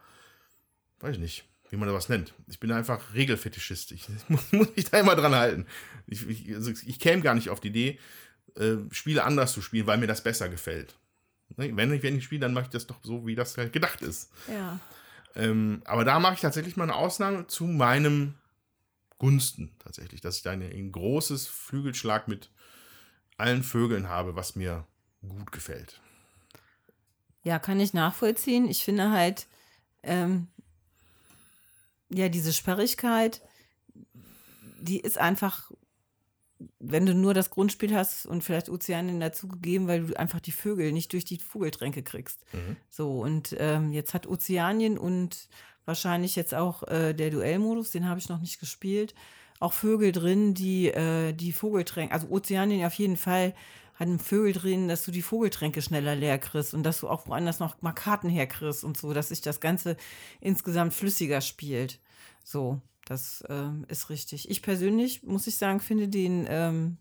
weiß ich nicht, wie man da was nennt. Ich bin einfach Regelfetischist. Ich [laughs] muss, muss mich da immer dran halten. Ich, ich, also ich käme gar nicht auf die Idee, äh, Spiele anders zu spielen, weil mir das besser gefällt. Ne, Wenn ich, wenn ich spiele, dann mache ich das doch so, wie das halt gedacht ist. Ja. Ähm, aber da mache ich tatsächlich mal eine Ausnahme zu meinem Gunsten tatsächlich, dass ich da ein, ein großes Flügelschlag mit allen Vögeln habe, was mir gut gefällt. Ja, kann ich nachvollziehen. Ich finde halt, ähm, ja, diese Sperrigkeit, die ist einfach, wenn du nur das Grundspiel hast und vielleicht Ozeanien dazu gegeben, weil du einfach die Vögel nicht durch die Vogeltränke kriegst. Mhm. So, und ähm, jetzt hat Ozeanien und wahrscheinlich jetzt auch äh, der Duellmodus, den habe ich noch nicht gespielt, auch Vögel drin, die äh, die Vogeltränke, also Ozeanien auf jeden Fall hatten Vögel drin, dass du die Vogeltränke schneller leer kriegst und dass du auch woanders noch mal Karten herkriegst und so, dass sich das Ganze insgesamt flüssiger spielt. So, das ähm, ist richtig. Ich persönlich, muss ich sagen, finde den, ähm,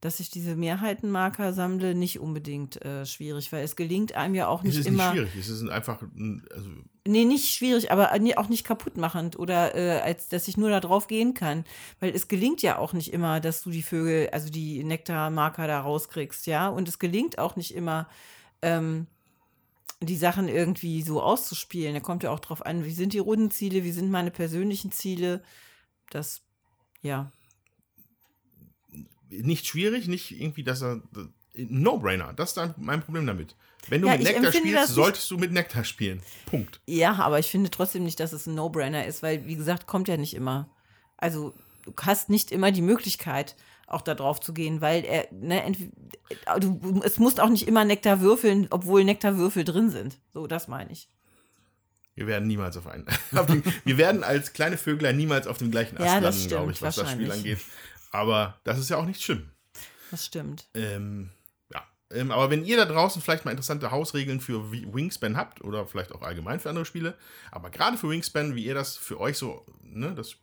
dass ich diese Mehrheitenmarker sammle, nicht unbedingt äh, schwierig, weil es gelingt einem ja auch Es nicht ist immer. nicht schwierig, es ist einfach, ein- also Nee, nicht schwierig, aber nee, auch nicht kaputtmachend oder äh, als dass ich nur da drauf gehen kann. Weil es gelingt ja auch nicht immer, dass du die Vögel, also die Nektarmarker da rauskriegst, ja. Und es gelingt auch nicht immer, ähm, die Sachen irgendwie so auszuspielen. Da kommt ja auch drauf an, wie sind die Rundenziele, wie sind meine persönlichen Ziele. Das, ja. nicht schwierig, nicht irgendwie, dass er. No-Brainer, das ist mein Problem damit. Wenn du Ja, mit Nektar spielst, solltest du mit Nektar spielen. Punkt. Ja, aber ich finde trotzdem nicht, dass es ein No-Brainer ist, weil, wie gesagt, kommt ja nicht immer. Also, du hast nicht immer die Möglichkeit, auch da drauf zu gehen, weil er, ne, du, es musst auch nicht immer Nektar würfeln, obwohl Nektarwürfel drin sind. So, das meine ich. Wir werden niemals auf einen. [laughs] wir werden als kleine Vögler niemals auf dem gleichen Ast Ja, landen, glaube ich, was das Spiel angeht. Aber das ist ja auch nicht schlimm. Das stimmt. Ähm. Ähm, aber wenn ihr da draußen vielleicht mal interessante Hausregeln für Wi- Wingspan habt oder vielleicht auch allgemein für andere Spiele, aber gerade für Wingspan, wie ihr das für euch so, ne, das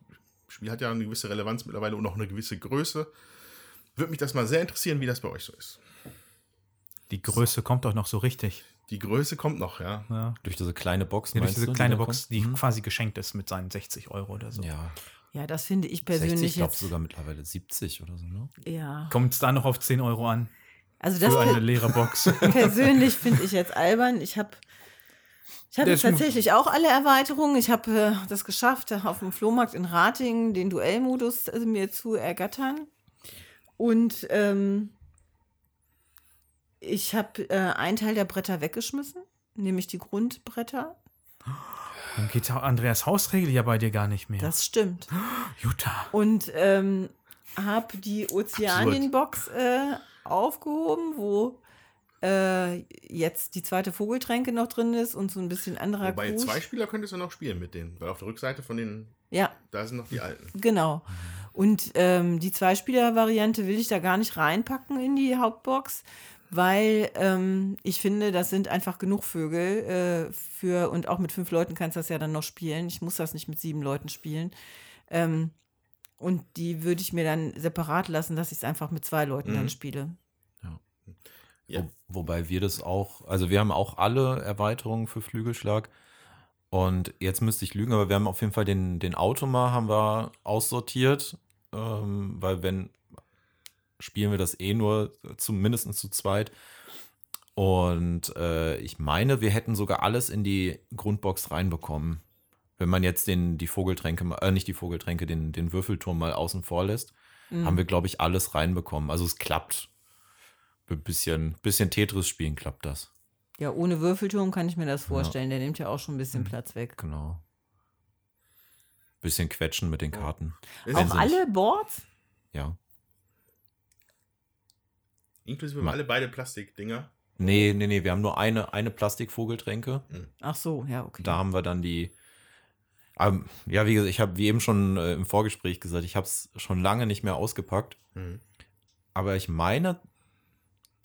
Spiel hat ja eine gewisse Relevanz mittlerweile und auch eine gewisse Größe, würde mich das mal sehr interessieren, wie das bei euch so ist. Die Größe kommt doch noch so richtig. Die Größe kommt noch, ja. Ja. Durch diese kleine Box. Ja, durch diese du, die kleine da Box, kommt? die Mhm. quasi geschenkt ist mit seinen 60 Euro oder so. Ja, Ja, das finde ich 60, persönlich ich glaube jetzt. sogar mittlerweile 70 oder so, ne? Ja. Kommt es da noch auf 10 Euro an? Also, das Für eine leere Box. [laughs] persönlich finde ich jetzt albern. Ich habe. Ich Das- tatsächlich auch alle Erweiterungen. Ich habe äh, das geschafft, auf dem Flohmarkt in Ratingen den Duellmodus äh, mir zu ergattern. Und ähm, ich habe äh, einen Teil der Bretter weggeschmissen, nämlich die Grundbretter. Dann geht Andreas Hausregel ja bei dir gar nicht mehr. Das stimmt. [gasps] Jutta. Und ähm, habe die Ozeanienbox äh, aufgehoben, wo äh, jetzt die zweite Vogeltränke noch drin ist und so ein bisschen anderer Wobei Krug. zwei Spieler könntest du noch spielen mit denen, weil auf der Rückseite von den, Ja, da sind noch die alten. genau. Und ähm, die Zweispieler-Variante will ich da gar nicht reinpacken in die Hauptbox, weil ähm, ich finde, das sind einfach genug Vögel äh, für, und auch mit fünf Leuten kannst du das ja dann noch spielen. Ich muss das nicht mit sieben Leuten spielen. Ähm, und die würde ich mir dann separat lassen, dass ich es einfach mit zwei Leuten dann Mhm. spiele. Ja. Wo, wobei wir das auch, also wir haben auch alle Erweiterungen für Flügelschlag. Und jetzt müsste ich lügen, aber wir haben auf jeden Fall den, den Automa haben wir aussortiert, ähm, weil wenn spielen wir das eh nur zu, mindestens zu zweit. Und äh, ich meine, wir hätten sogar alles in die Grundbox reinbekommen. Wenn man jetzt den, die Vogeltränke, mal- äh, nicht die Vogeltränke, den, den Würfelturm mal außen vor lässt, Mhm. haben wir, glaube ich, alles reinbekommen. Also es klappt. Ein bisschen, bisschen Tetris spielen klappt das. Ja, ohne Würfelturm kann ich mir das vorstellen. Der nimmt ja auch schon ein bisschen Mhm. Platz weg. Genau. Bisschen quetschen mit den Karten. Ist Auch alle Boards? Ja. Inklusive Ma- alle beide Plastikdinger. Nee, nee, nee, wir haben nur eine, eine Plastikvogeltränke. Ach so, ja, okay. Da haben wir dann die. Ähm, ja, wie gesagt, ich habe wie eben schon äh, im Vorgespräch gesagt, ich habe es schon lange nicht mehr ausgepackt. Mhm. Aber ich meine,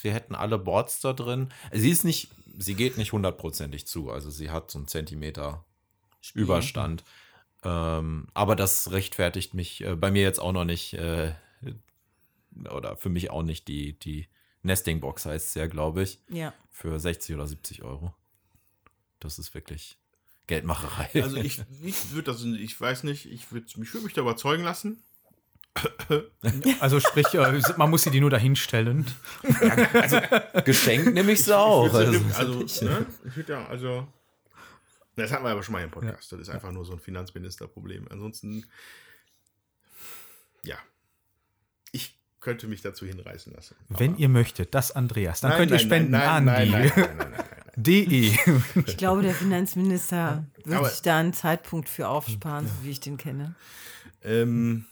wir hätten alle Boards da drin. Sie ist nicht, sie geht nicht hundertprozentig zu. Also sie hat so einen Zentimeter Überstand. Ähm, aber das rechtfertigt mich äh, bei mir jetzt auch noch nicht, äh, oder für mich auch nicht die, die Nesting Box heißt es ja, glaube ich, Ja. für 60 oder 70 Euro. Das ist wirklich Geldmacherei. Also ich, ich würde das, ich weiß nicht, ich würde ich würd mich da überzeugen lassen. [laughs] Also sprich, äh, man muss sie die nur dahinstellen. Geschenkt nehme ich sie auch. Also, also, [laughs] ne, ich würde ja, also, das hatten wir aber schon mal im Podcast. Das ist einfach nur so ein Finanzministerproblem. Ansonsten, ja, ich könnte mich dazu hinreißen lassen. Wenn ihr möchtet, das Andreas, dann Nein, könnt ihr nein, spenden nein, an nein, die nein, nein, nein, nein, nein, nein. DE. Ich glaube, der Finanzminister wird Aber- sich da einen Zeitpunkt für aufsparen, so wie ich den kenne. Ähm,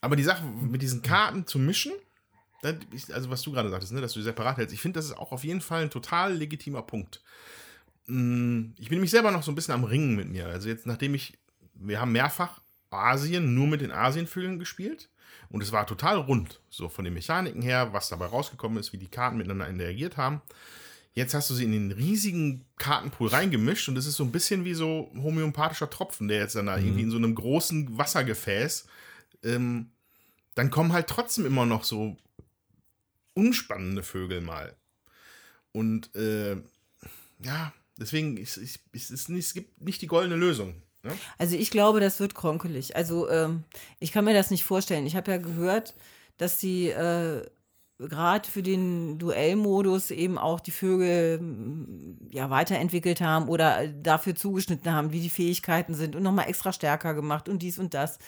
aber die Sache mit diesen Karten zu mischen, ist- also was du gerade sagtest, ne, dass du die separat hältst, ich finde, das ist auch auf jeden Fall ein total legitimer Punkt. Mm, Ich bin nämlich selber noch so ein bisschen am Ringen mit mir. Also jetzt, nachdem ich, wir haben mehrfach Asien nur mit den Asienvögeln gespielt und es war total rund, so von den Mechaniken her, was dabei rausgekommen ist, wie die Karten miteinander interagiert haben. Jetzt hast du sie in den riesigen Kartenpool reingemischt und es ist so ein bisschen wie so homöopathischer Tropfen, der jetzt dann da irgendwie in so einem großen Wassergefäß, ähm, dann kommen halt trotzdem immer noch so unspannende Vögel mal. Und äh, ja, deswegen ist ist- ist es nicht, es gibt nicht die goldene Lösung. Ne? Also ich glaube, das wird kronkelig. Also ähm, ich kann mir das nicht vorstellen. Ich habe ja gehört, dass sie äh, gerade für den Duellmodus eben auch die Vögel mm, ja weiterentwickelt haben oder dafür zugeschnitten haben, wie die Fähigkeiten sind und nochmal extra stärker gemacht und dies und das.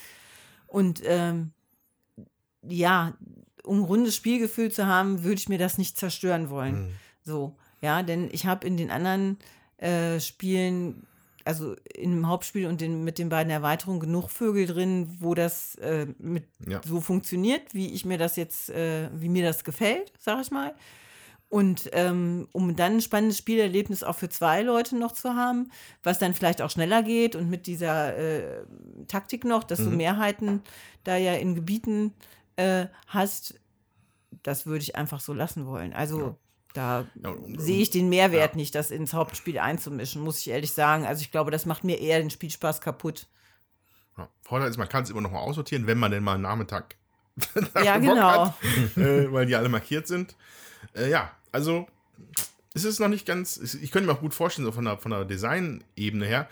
Und ähm, ja, um ein rundes Spielgefühl zu haben, würde ich mir das nicht zerstören wollen. So, ja, denn ich habe in den anderen äh, Spielen, also im Hauptspiel und den, mit den beiden Erweiterungen genug Vögel drin, wo das äh, mit Ja. so funktioniert, wie ich mir das jetzt, äh, wie mir das gefällt, sag ich mal. Und ähm, um dann ein spannendes Spielerlebnis auch für zwei Leute noch zu haben, was dann vielleicht auch schneller geht und mit dieser äh, Taktik noch, dass du Mehrheiten da ja in Gebieten äh, hast, das würde ich einfach so lassen wollen. Also da Ja, sehe ich den Mehrwert ja. nicht, das ins Hauptspiel einzumischen, muss ich ehrlich sagen. Also ich glaube, das macht mir eher den Spielspaß kaputt. Ja. Vorteil ist, man kann es immer noch mal aussortieren, wenn man denn mal einen Nachmittag [laughs] Ja, genau. hat, äh, weil die alle markiert sind. Äh, ja, also es ist noch nicht ganz. Ich könnte mir auch gut vorstellen, so von der, von der Design-Ebene her,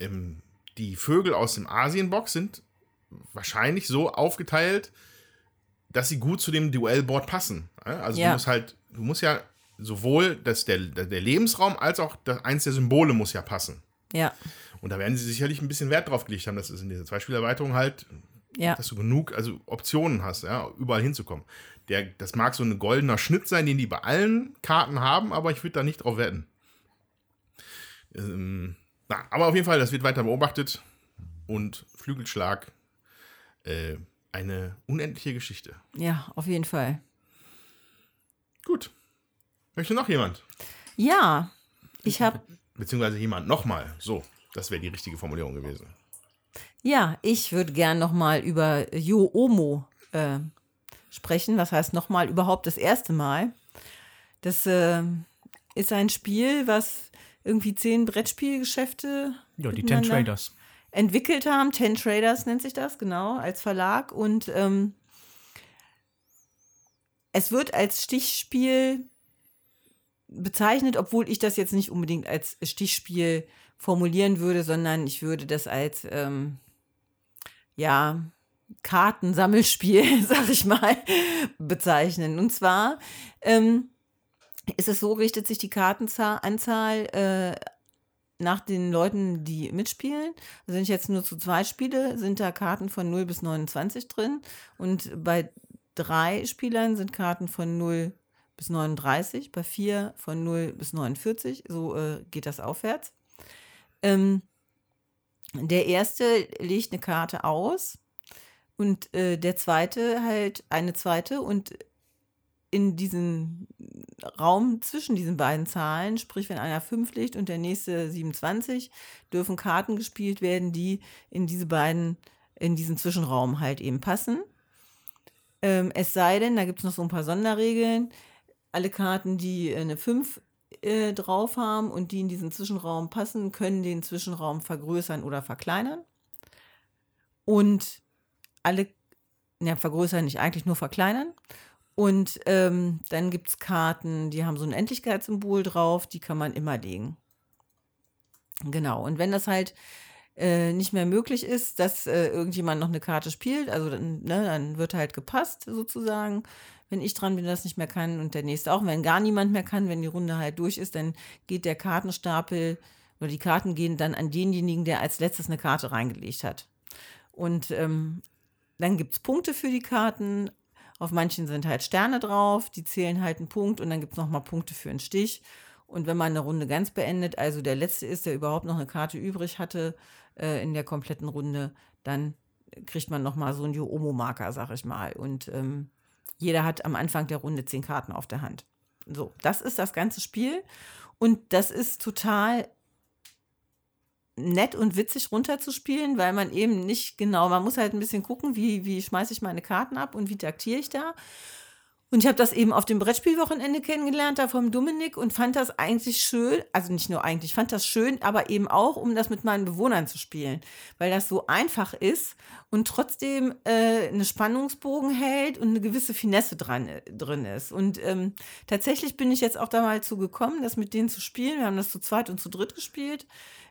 ähm, die Vögel aus dem Asien-Box sind wahrscheinlich so aufgeteilt, dass sie gut zu dem Duellboard passen. Also Ja. du musst halt, du musst ja sowohl das, der, der Lebensraum als auch das, eins der Symbole muss ja passen. Ja, Und da werden sie sicherlich ein bisschen Wert drauf gelegt haben, dass es in dieser Zweispielerweiterung halt, ja. dass du genug also Optionen hast, ja, überall hinzukommen. Der, das mag so ein goldener Schnitt sein, den die bei allen Karten haben, aber ich würde da nicht drauf wetten. Ähm, na, aber auf jeden Fall, das wird weiter beobachtet. Und Flügelschlag, äh, eine unendliche Geschichte. Ja, auf jeden Fall. Gut. Möchte noch jemand? Ja, ich habe Beziehungsweise jemand nochmal. So, das wäre die richtige Formulierung gewesen. Ja, ich würde gern noch mal über Yo Omo äh, sprechen. Was heißt noch mal überhaupt das erste Mal? Das äh, ist ein Spiel, was irgendwie zehn Brettspielgeschäfte Ja, die Ten Traders. entwickelt haben. Ten Traders nennt sich das, genau, als Verlag. Und ähm, es wird als Stichspiel bezeichnet, obwohl ich das jetzt nicht unbedingt als Stichspiel formulieren würde, sondern ich würde das als, ähm, ja, Kartensammelspiel, [laughs] sag ich mal, bezeichnen. Und zwar ähm, ist es so, richtet sich die Kartenanzahl äh, nach den Leuten, die mitspielen. Also wenn ich jetzt nur zu zwei spiele, sind da Karten von 0 bis 29 drin. Und bei drei Spielern sind Karten von 0 bis 39, bei vier von 0 bis 49. So äh, geht das aufwärts. Ähm, der erste legt eine Karte aus und äh, der zweite halt eine zweite und in diesen Raum zwischen diesen beiden Zahlen, sprich wenn einer 5 liegt und der nächste 27, dürfen Karten gespielt werden, die in diese beiden, in diesen Zwischenraum halt eben passen. Ähm, es sei denn, da gibt es noch so ein paar Sonderregeln. Alle Karten, die eine 5 äh, drauf haben und die in diesen Zwischenraum passen, können den Zwischenraum vergrößern oder verkleinern. Und alle, ja, vergrößern nicht, eigentlich nur verkleinern. Und ähm, dann gibt es Karten, die haben so ein Endlichkeitssymbol drauf, die kann man immer legen. Genau, und wenn das halt äh, nicht mehr möglich ist, dass äh, irgendjemand noch eine Karte spielt, also dann, ne, dann wird halt gepasst sozusagen. Wenn ich dran bin, das nicht mehr kann und der nächste auch. Wenn gar niemand mehr kann, wenn die Runde halt durch ist, dann geht der Kartenstapel oder die Karten gehen dann an denjenigen, der als letztes eine Karte reingelegt hat. Und ähm, dann gibt es Punkte für die Karten. Auf manchen sind halt Sterne drauf, die zählen halt einen Punkt und dann gibt es nochmal Punkte für einen Stich. Und wenn man eine Runde ganz beendet, also der letzte ist, der überhaupt noch eine Karte übrig hatte äh, in der kompletten Runde, dann kriegt man nochmal so einen Jo-Omo-Marker, sag ich mal. Und ähm, jeder hat am Anfang der Runde zehn Karten auf der Hand. So, das ist das ganze Spiel. Und das ist total nett und witzig runterzuspielen, weil man eben nicht genau, man muss halt ein bisschen gucken, wie, wie schmeiße ich meine Karten ab und wie taktiere ich da. Und ich habe das eben auf dem Brettspielwochenende kennengelernt, da vom Dominik und fand das eigentlich schön, also nicht nur eigentlich, fand das schön, aber eben auch, um das mit meinen Bewohnern zu spielen, weil das so einfach ist und trotzdem äh, eine Spannungsbogen hält und eine gewisse Finesse dran, äh, drin ist. Und ähm, tatsächlich bin ich jetzt auch da mal zu gekommen, das mit denen zu spielen. Wir haben das zu zweit und zu dritt gespielt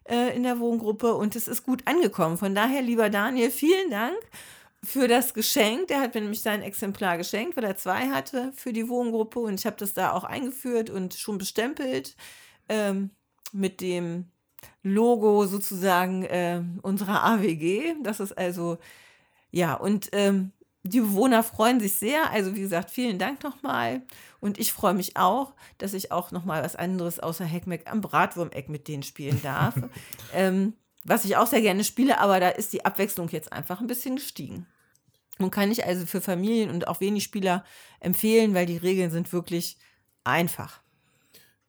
äh, in der Wohngruppe und es ist gut angekommen. Von daher, lieber Daniel, vielen Dank für das Geschenk. Der hat mir nämlich sein Exemplar geschenkt, weil er zwei hatte für die Wohngruppe und ich habe das da auch eingeführt und schon bestempelt ähm, mit dem Logo sozusagen äh, unserer AWG. Das ist also, ja, und ähm, die Bewohner freuen sich sehr. Also wie gesagt, vielen Dank nochmal. Und ich freue mich auch, dass ich auch nochmal was anderes außer Heckmeck am Bratwurmeck mit denen spielen darf. [laughs] ähm, was ich auch sehr gerne spiele, aber da ist die Abwechslung jetzt einfach ein bisschen gestiegen. Und kann ich also für Familien und auch wenig Spieler empfehlen, weil die Regeln sind wirklich einfach.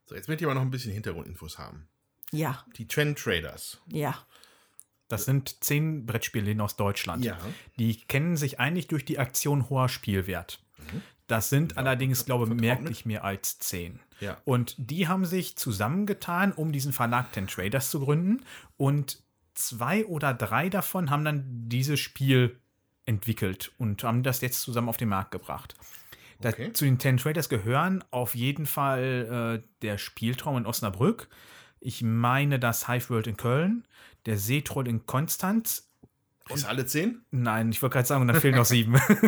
So, jetzt möchte ich aber noch ein bisschen Hintergrundinfos haben. Ja, Die Trend Traders. ja, Das sind zehn Brettspielläden aus Deutschland. Ja. Die kennen sich eigentlich durch die Aktion hoher Spielwert. Das sind allerdings, glaube ich, merklich mehr als zehn. Ja. Und die haben sich zusammengetan, um diesen Verlag Ten Traders zu gründen. Und zwei oder drei davon haben dann dieses Spiel entwickelt und haben das jetzt zusammen auf den Markt gebracht. Da, Okay. Zu den Ten Traders gehören auf jeden Fall äh, der Spieltraum in Osnabrück. Ich meine das Hive World in Köln, der Seetroll in Konstanz. Ist alle zehn? Nein, ich wollte gerade sagen, und dann fehlen noch sieben. [laughs] [laughs]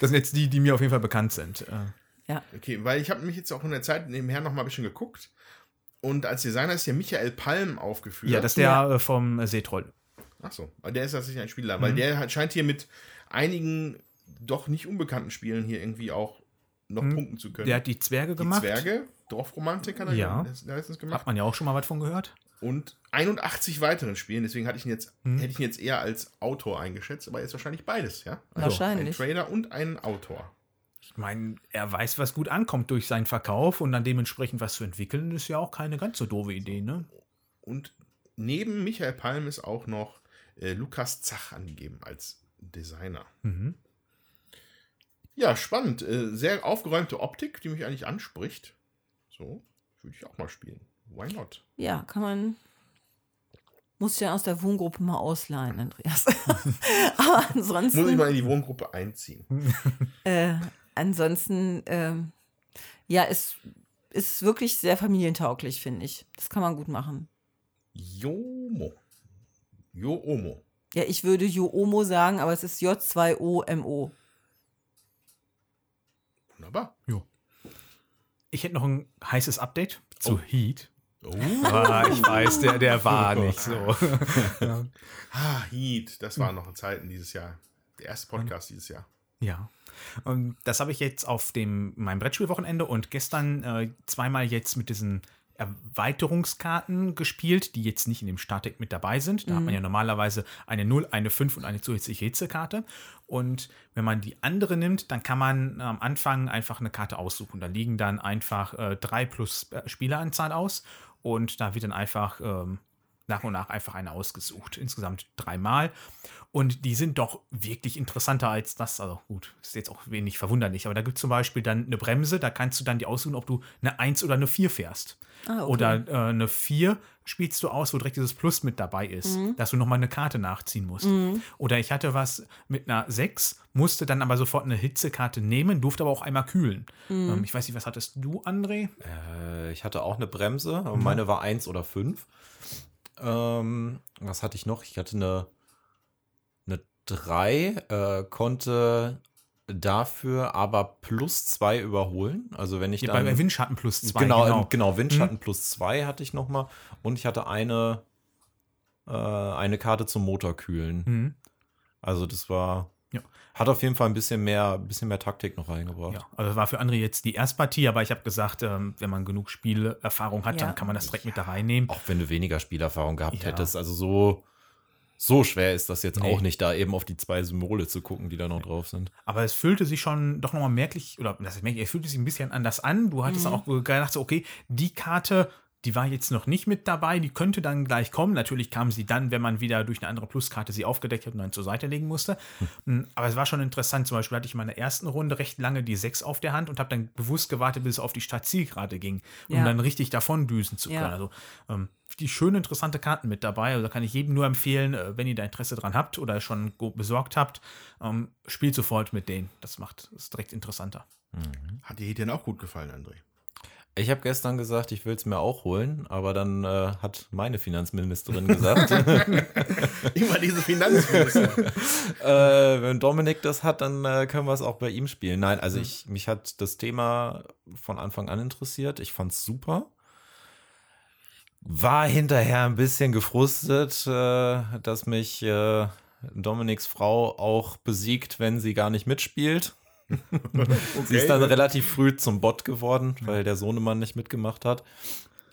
das sind jetzt die, die mir auf jeden Fall bekannt sind. Äh, Okay, weil ich habe mich jetzt auch in der Zeit nebenher noch mal ein bisschen geguckt. Und als Designer ist ja Michael Palm aufgeführt. Ja, das ist der äh, vom äh, Seetroll. Achso, weil der ist tatsächlich ein Spieler. Mhm. Weil der hat, scheint hier mit einigen doch nicht unbekannten Spielen hier irgendwie auch noch Mhm. punkten zu können. Der hat die Zwerge die gemacht. Zwerge, Dorfromantik hat er Ja. das- meistens gemacht. Hat man ja auch schon mal was von gehört. Und 81 weiteren Spielen. Deswegen hatte ich ihn jetzt, Mhm. hätte ich ihn jetzt eher als Autor eingeschätzt, aber er ist wahrscheinlich beides, ja? Ein wahrscheinlich. Trader und ein Autor. Ich meine, er weiß, was gut ankommt durch seinen Verkauf und dann dementsprechend was zu entwickeln, ist ja auch keine ganz so doofe Idee, ne? Und neben Michael Palm ist auch noch äh, Lukas Zach angegeben als Designer. Mhm. Ja, spannend. Äh, sehr aufgeräumte Optik, die mich eigentlich anspricht. So, würde ich auch mal spielen. Why not? ja, kann man. Muss ja aus der Wohngruppe mal ausleihen, Andreas. [laughs] [laughs] aber ansonsten. Muss ich mal in die Wohngruppe einziehen. [laughs] Äh, ansonsten, ähm, ja, es ist wirklich sehr familientauglich, finde ich. Das kann man gut machen. Jomo. Joomo. Ja, ich würde Joomo sagen, aber es ist J2OMO. Wunderbar. Ich hätte noch ein heißes Update zu Oh. Heat. Oh. Ah, ich weiß, der, der war nicht so. [laughs] Ah, Heat. Das waren noch Zeiten dieses Jahr. Der erste Podcast dieses Jahr. Ja. Und das habe ich jetzt auf dem meinem Brettspielwochenende und gestern äh, zweimal jetzt mit diesen Erweiterungskarten gespielt, die jetzt nicht in dem Startdeck mit dabei sind. Da hat man ja normalerweise eine 0, eine 5 und eine zusätzliche Hitzekarte. Und wenn man die andere nimmt, dann kann man am Anfang einfach eine Karte aussuchen. Da liegen dann einfach äh, drei plus äh, Spieleranzahl aus und da wird dann einfach ähm, nach und nach einfach eine ausgesucht. Insgesamt dreimal. Und die sind doch wirklich interessanter als das. Also gut, ist jetzt auch wenig verwunderlich. Aber da gibt es zum Beispiel dann eine Bremse, da kannst du dann die aussuchen, ob du eine 1 oder eine 4 fährst. Ah, okay. Oder äh, eine 4 spielst du aus, wo direkt dieses Plus mit dabei ist, Mhm. dass du nochmal eine Karte nachziehen musst. Oder ich hatte was mit einer 6, musste dann aber sofort eine Hitzekarte nehmen, durfte aber auch einmal kühlen. Mhm. Ähm, ich weiß nicht, was hattest du, André? Äh, ich hatte auch eine Bremse, aber meine war 1 oder 5. Ähm, was hatte ich noch? Ich hatte eine, eine 3, äh, konnte dafür aber plus 2 überholen. Also wenn ich Ja, dann, bei Windschatten plus 2. genau, genau. genau, Windschatten plus 2 hatte ich noch mal. Und ich hatte eine, äh, eine Karte zum Motorkühlen. Mhm. Also das war, Ja. hat auf jeden Fall ein bisschen mehr, ein bisschen mehr Taktik noch reingebracht. Ja, also war für André jetzt die Erstpartie, aber ich habe gesagt, ähm, wenn man genug Spielerfahrung hat, Ja. dann kann man das direkt mit da reinnehmen. Auch wenn du weniger Spielerfahrung gehabt Ja. hättest. Also so, so schwer ist das jetzt Nee. auch nicht, da eben auf die zwei Symbole zu gucken, die da noch drauf sind. Aber es fühlte sich schon doch nochmal merklich, oder das ist merklich, es fühlte sich ein bisschen anders an. Du hattest auch gedacht, so, okay, die Karte, die war jetzt noch nicht mit dabei, die könnte dann gleich kommen. Natürlich kam sie dann, wenn man wieder durch eine andere Pluskarte sie aufgedeckt hat und dann zur Seite legen musste. Mm, Aber es war schon interessant. Zum Beispiel hatte ich in meiner ersten Runde recht lange die 6 auf der Hand und habe dann bewusst gewartet, bis es auf die Startzielgerade ging, um Ja. dann richtig davon düsen zu können. Ja. Also ähm, die schöne, interessante Karten mit dabei. Also da kann ich jedem nur empfehlen, äh, wenn ihr da Interesse dran habt oder schon besorgt habt, ähm, spielt sofort mit denen. Das macht es direkt interessanter. Hat dir denn auch gut gefallen, André? Ich habe gestern gesagt, ich will es mir auch holen, aber dann äh, hat meine Finanzministerin gesagt, [laughs] Immer diese Finanzminister. [laughs] äh, wenn Dominik das hat, dann äh, können wir es auch bei ihm spielen. Nein, also ich, mich hat das Thema von Anfang an interessiert. Ich fand es super. War hinterher ein bisschen gefrustet, äh, dass mich äh, Dominiks Frau auch besiegt, wenn sie gar nicht mitspielt. [laughs] Sie ist dann relativ früh zum Bot geworden, weil der Sohnemann nicht mitgemacht hat.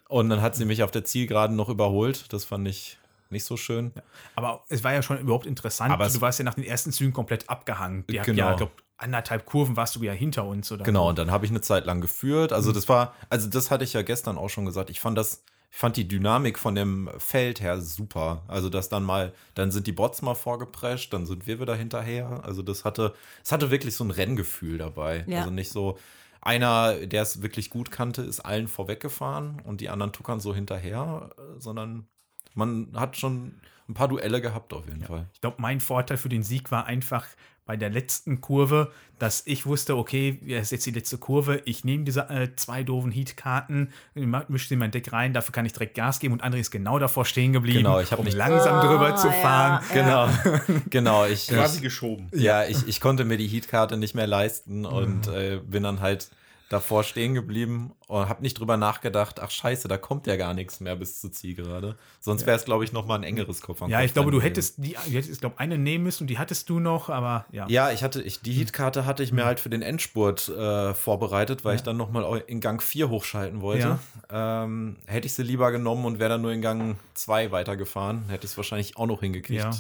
Und dann hat sie mich auf der Zielgeraden noch überholt. Das fand ich nicht so schön. Aber es war ja schon überhaupt interessant. Aber du warst ja nach den ersten Zügen komplett abgehangen. Die Genau. ja, ich glaube, anderthalb Kurven warst du ja hinter uns. Oder Genau, und dann habe ich eine Zeit lang geführt. Also das war, also das hatte ich ja gestern auch schon gesagt. Ich fand das, ich fand die Dynamik von dem Feld her super. Also dass dann mal, dann sind die Bots mal vorgeprescht, dann sind wir wieder hinterher. Also das hatte, es hatte wirklich so ein Renngefühl dabei. Ja. Also nicht so einer, der es wirklich gut kannte, ist allen vorweggefahren und die anderen tuckern so hinterher, sondern man hat schon ein paar Duelle gehabt auf jeden Fall. Ich glaube, mein Vorteil für den Sieg war einfach bei der letzten Kurve, dass ich wusste, okay, ja, ist jetzt die letzte Kurve, ich nehme diese äh, zwei doofen Heat-Karten, mische sie in mein Deck rein, dafür kann ich direkt Gas geben und André ist genau davor stehen geblieben, Genau, ich um mich- langsam drüber Ah, zu ja, fahren. ja. Genau, [laughs] genau. Ich, Quasi ich, geschoben. Ja, ich, ich konnte mir die Heatkarte nicht mehr leisten und äh, bin dann halt davor stehen geblieben und habe nicht drüber nachgedacht, ach scheiße, da kommt ja gar nichts mehr bis zur Zielgerade. Sonst wäre es, glaube ich, noch mal ein engeres Kopf an Ja, Kopf ich glaube, du hättest die, du hättest, ich glaube, eine nehmen müssen und die hattest du noch, aber ja. Ja, ich hatte, ich, die Heatkarte hatte ich mir halt für den Endspurt äh, vorbereitet, weil ich dann noch mal in Gang 4 hochschalten wollte. Ähm, hätte ich sie lieber genommen und wäre dann nur in Gang 2 weitergefahren, hätte ich es wahrscheinlich auch noch hingekriegt, Ja.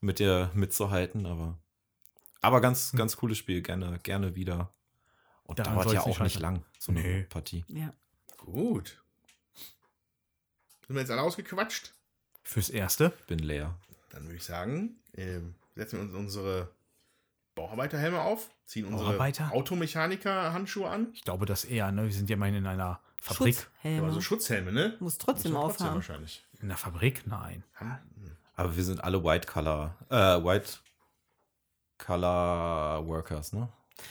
mit dir mitzuhalten, aber aber ganz, ganz cooles Spiel, gerne, gerne wieder. Und Daran dauert ja auch nicht lang, so eine Nee. Partie. Ja. Gut. Sind wir jetzt alle ausgequatscht? Fürs Erste. Bin leer. Dann würde ich sagen, ähm, setzen wir uns unsere Bauarbeiterhelme auf, ziehen unsere? Automechaniker-Handschuhe an. Ich glaube das eher, ne? Wir sind ja mal in einer Fabrik. Schutzhelme. Also Schutzhelme, ne? Muss trotzdem Muss man aufhaben. wahrscheinlich. In der Fabrik? Nein. Aber wir sind alle White Color, äh, White Color Workers, ne?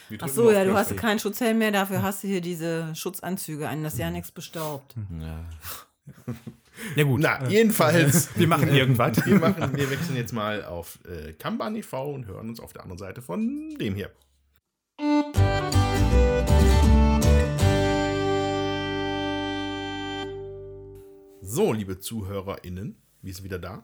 Wir Ach so, ja, du hast keinen Schutzhelm mehr, dafür hast du hier diese Schutzanzüge an, dass ja nichts bestaubt. Ja. [laughs] Ja gut. Na, jedenfalls. [laughs] wir machen irgendwas. Wir, machen, wir wechseln jetzt mal auf äh, Kanban e.V. und hören uns auf der anderen Seite von dem hier. So, liebe ZuhörerInnen, wir sind wieder da.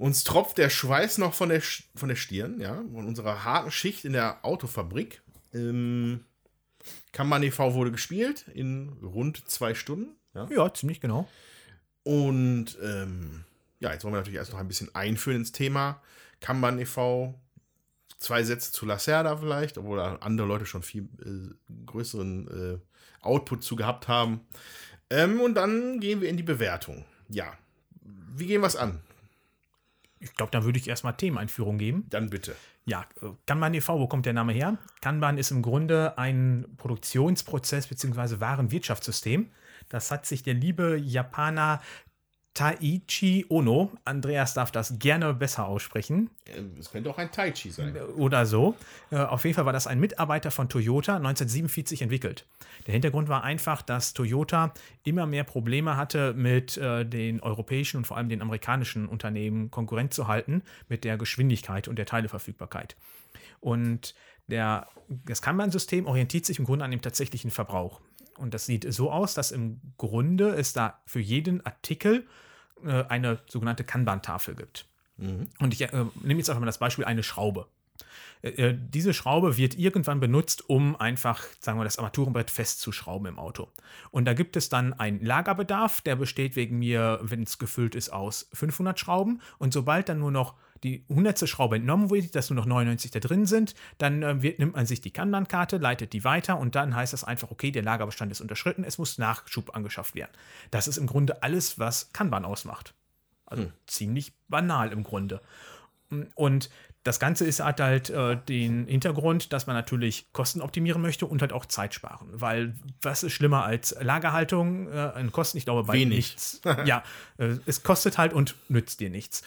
Uns tropft der Schweiß noch von der, von der Stirn, ja, von unserer harten Schicht in der Autofabrik. Ähm, Kanban e.V. wurde gespielt in rund zwei Stunden. Ja. Ja, ziemlich genau. Und ähm, ja, jetzt wollen wir natürlich erst noch ein bisschen einführen ins Thema. Kanban e.V. Zwei Sätze zu Lacerda vielleicht, obwohl da andere Leute schon viel äh, größeren äh, Output zu gehabt haben. Ähm, und dann gehen wir in die Bewertung. Ja, wie gehen wir es an? Ich glaube, dann würde ich erstmal Themeneinführung geben. Dann bitte. Ja, äh, Kanban e.V., wo kommt der Name her? Kanban ist im Grunde ein Produktionsprozess bzw. Warenwirtschaftssystem. Das hat sich der liebe Japaner Taichi Ono, Andreas darf das gerne besser aussprechen, Äh, Es könnte auch ein Tai Chi sein. oder so. Äh, Auf jeden Fall war das ein Mitarbeiter von Toyota 1947 entwickelt. Der Hintergrund war einfach, dass Toyota immer mehr Probleme hatte, mit äh, den europäischen und vor allem den amerikanischen Unternehmen Konkurrent zu halten mit der Geschwindigkeit und der Teileverfügbarkeit. Und der, das Kanban-System orientiert sich im Grunde an dem tatsächlichen Verbrauch. Und das sieht so aus, dass im Grunde es da für jeden Artikel äh, eine sogenannte Kanban-Tafel gibt. Und ich äh, nehme jetzt einfach mal das Beispiel eine Schraube. Äh, diese Schraube wird irgendwann benutzt, um einfach, sagen wir, das Armaturenbrett festzuschrauben im Auto. Und da gibt es dann einen Lagerbedarf, der besteht wegen mir, wenn es gefüllt ist, aus 500 Schrauben. Und sobald dann nur noch die 100. Schraube entnommen wird, dass nur noch 99 da drin sind, dann äh, wird, nimmt man sich die Kanban-Karte, leitet die weiter und dann heißt das einfach, okay, der Lagerbestand ist unterschritten, es muss Nachschub angeschafft werden. Das ist im Grunde alles, was Kanban ausmacht. Also ziemlich banal im Grunde. Und das Ganze ist, hat halt äh, den Hintergrund, dass man natürlich Kosten optimieren möchte und halt auch Zeit sparen. Weil was ist schlimmer als Lagerhaltung äh, an Kosten? Ich glaube, bei Wenig. nichts. ja, äh, es kostet halt und nützt dir nichts.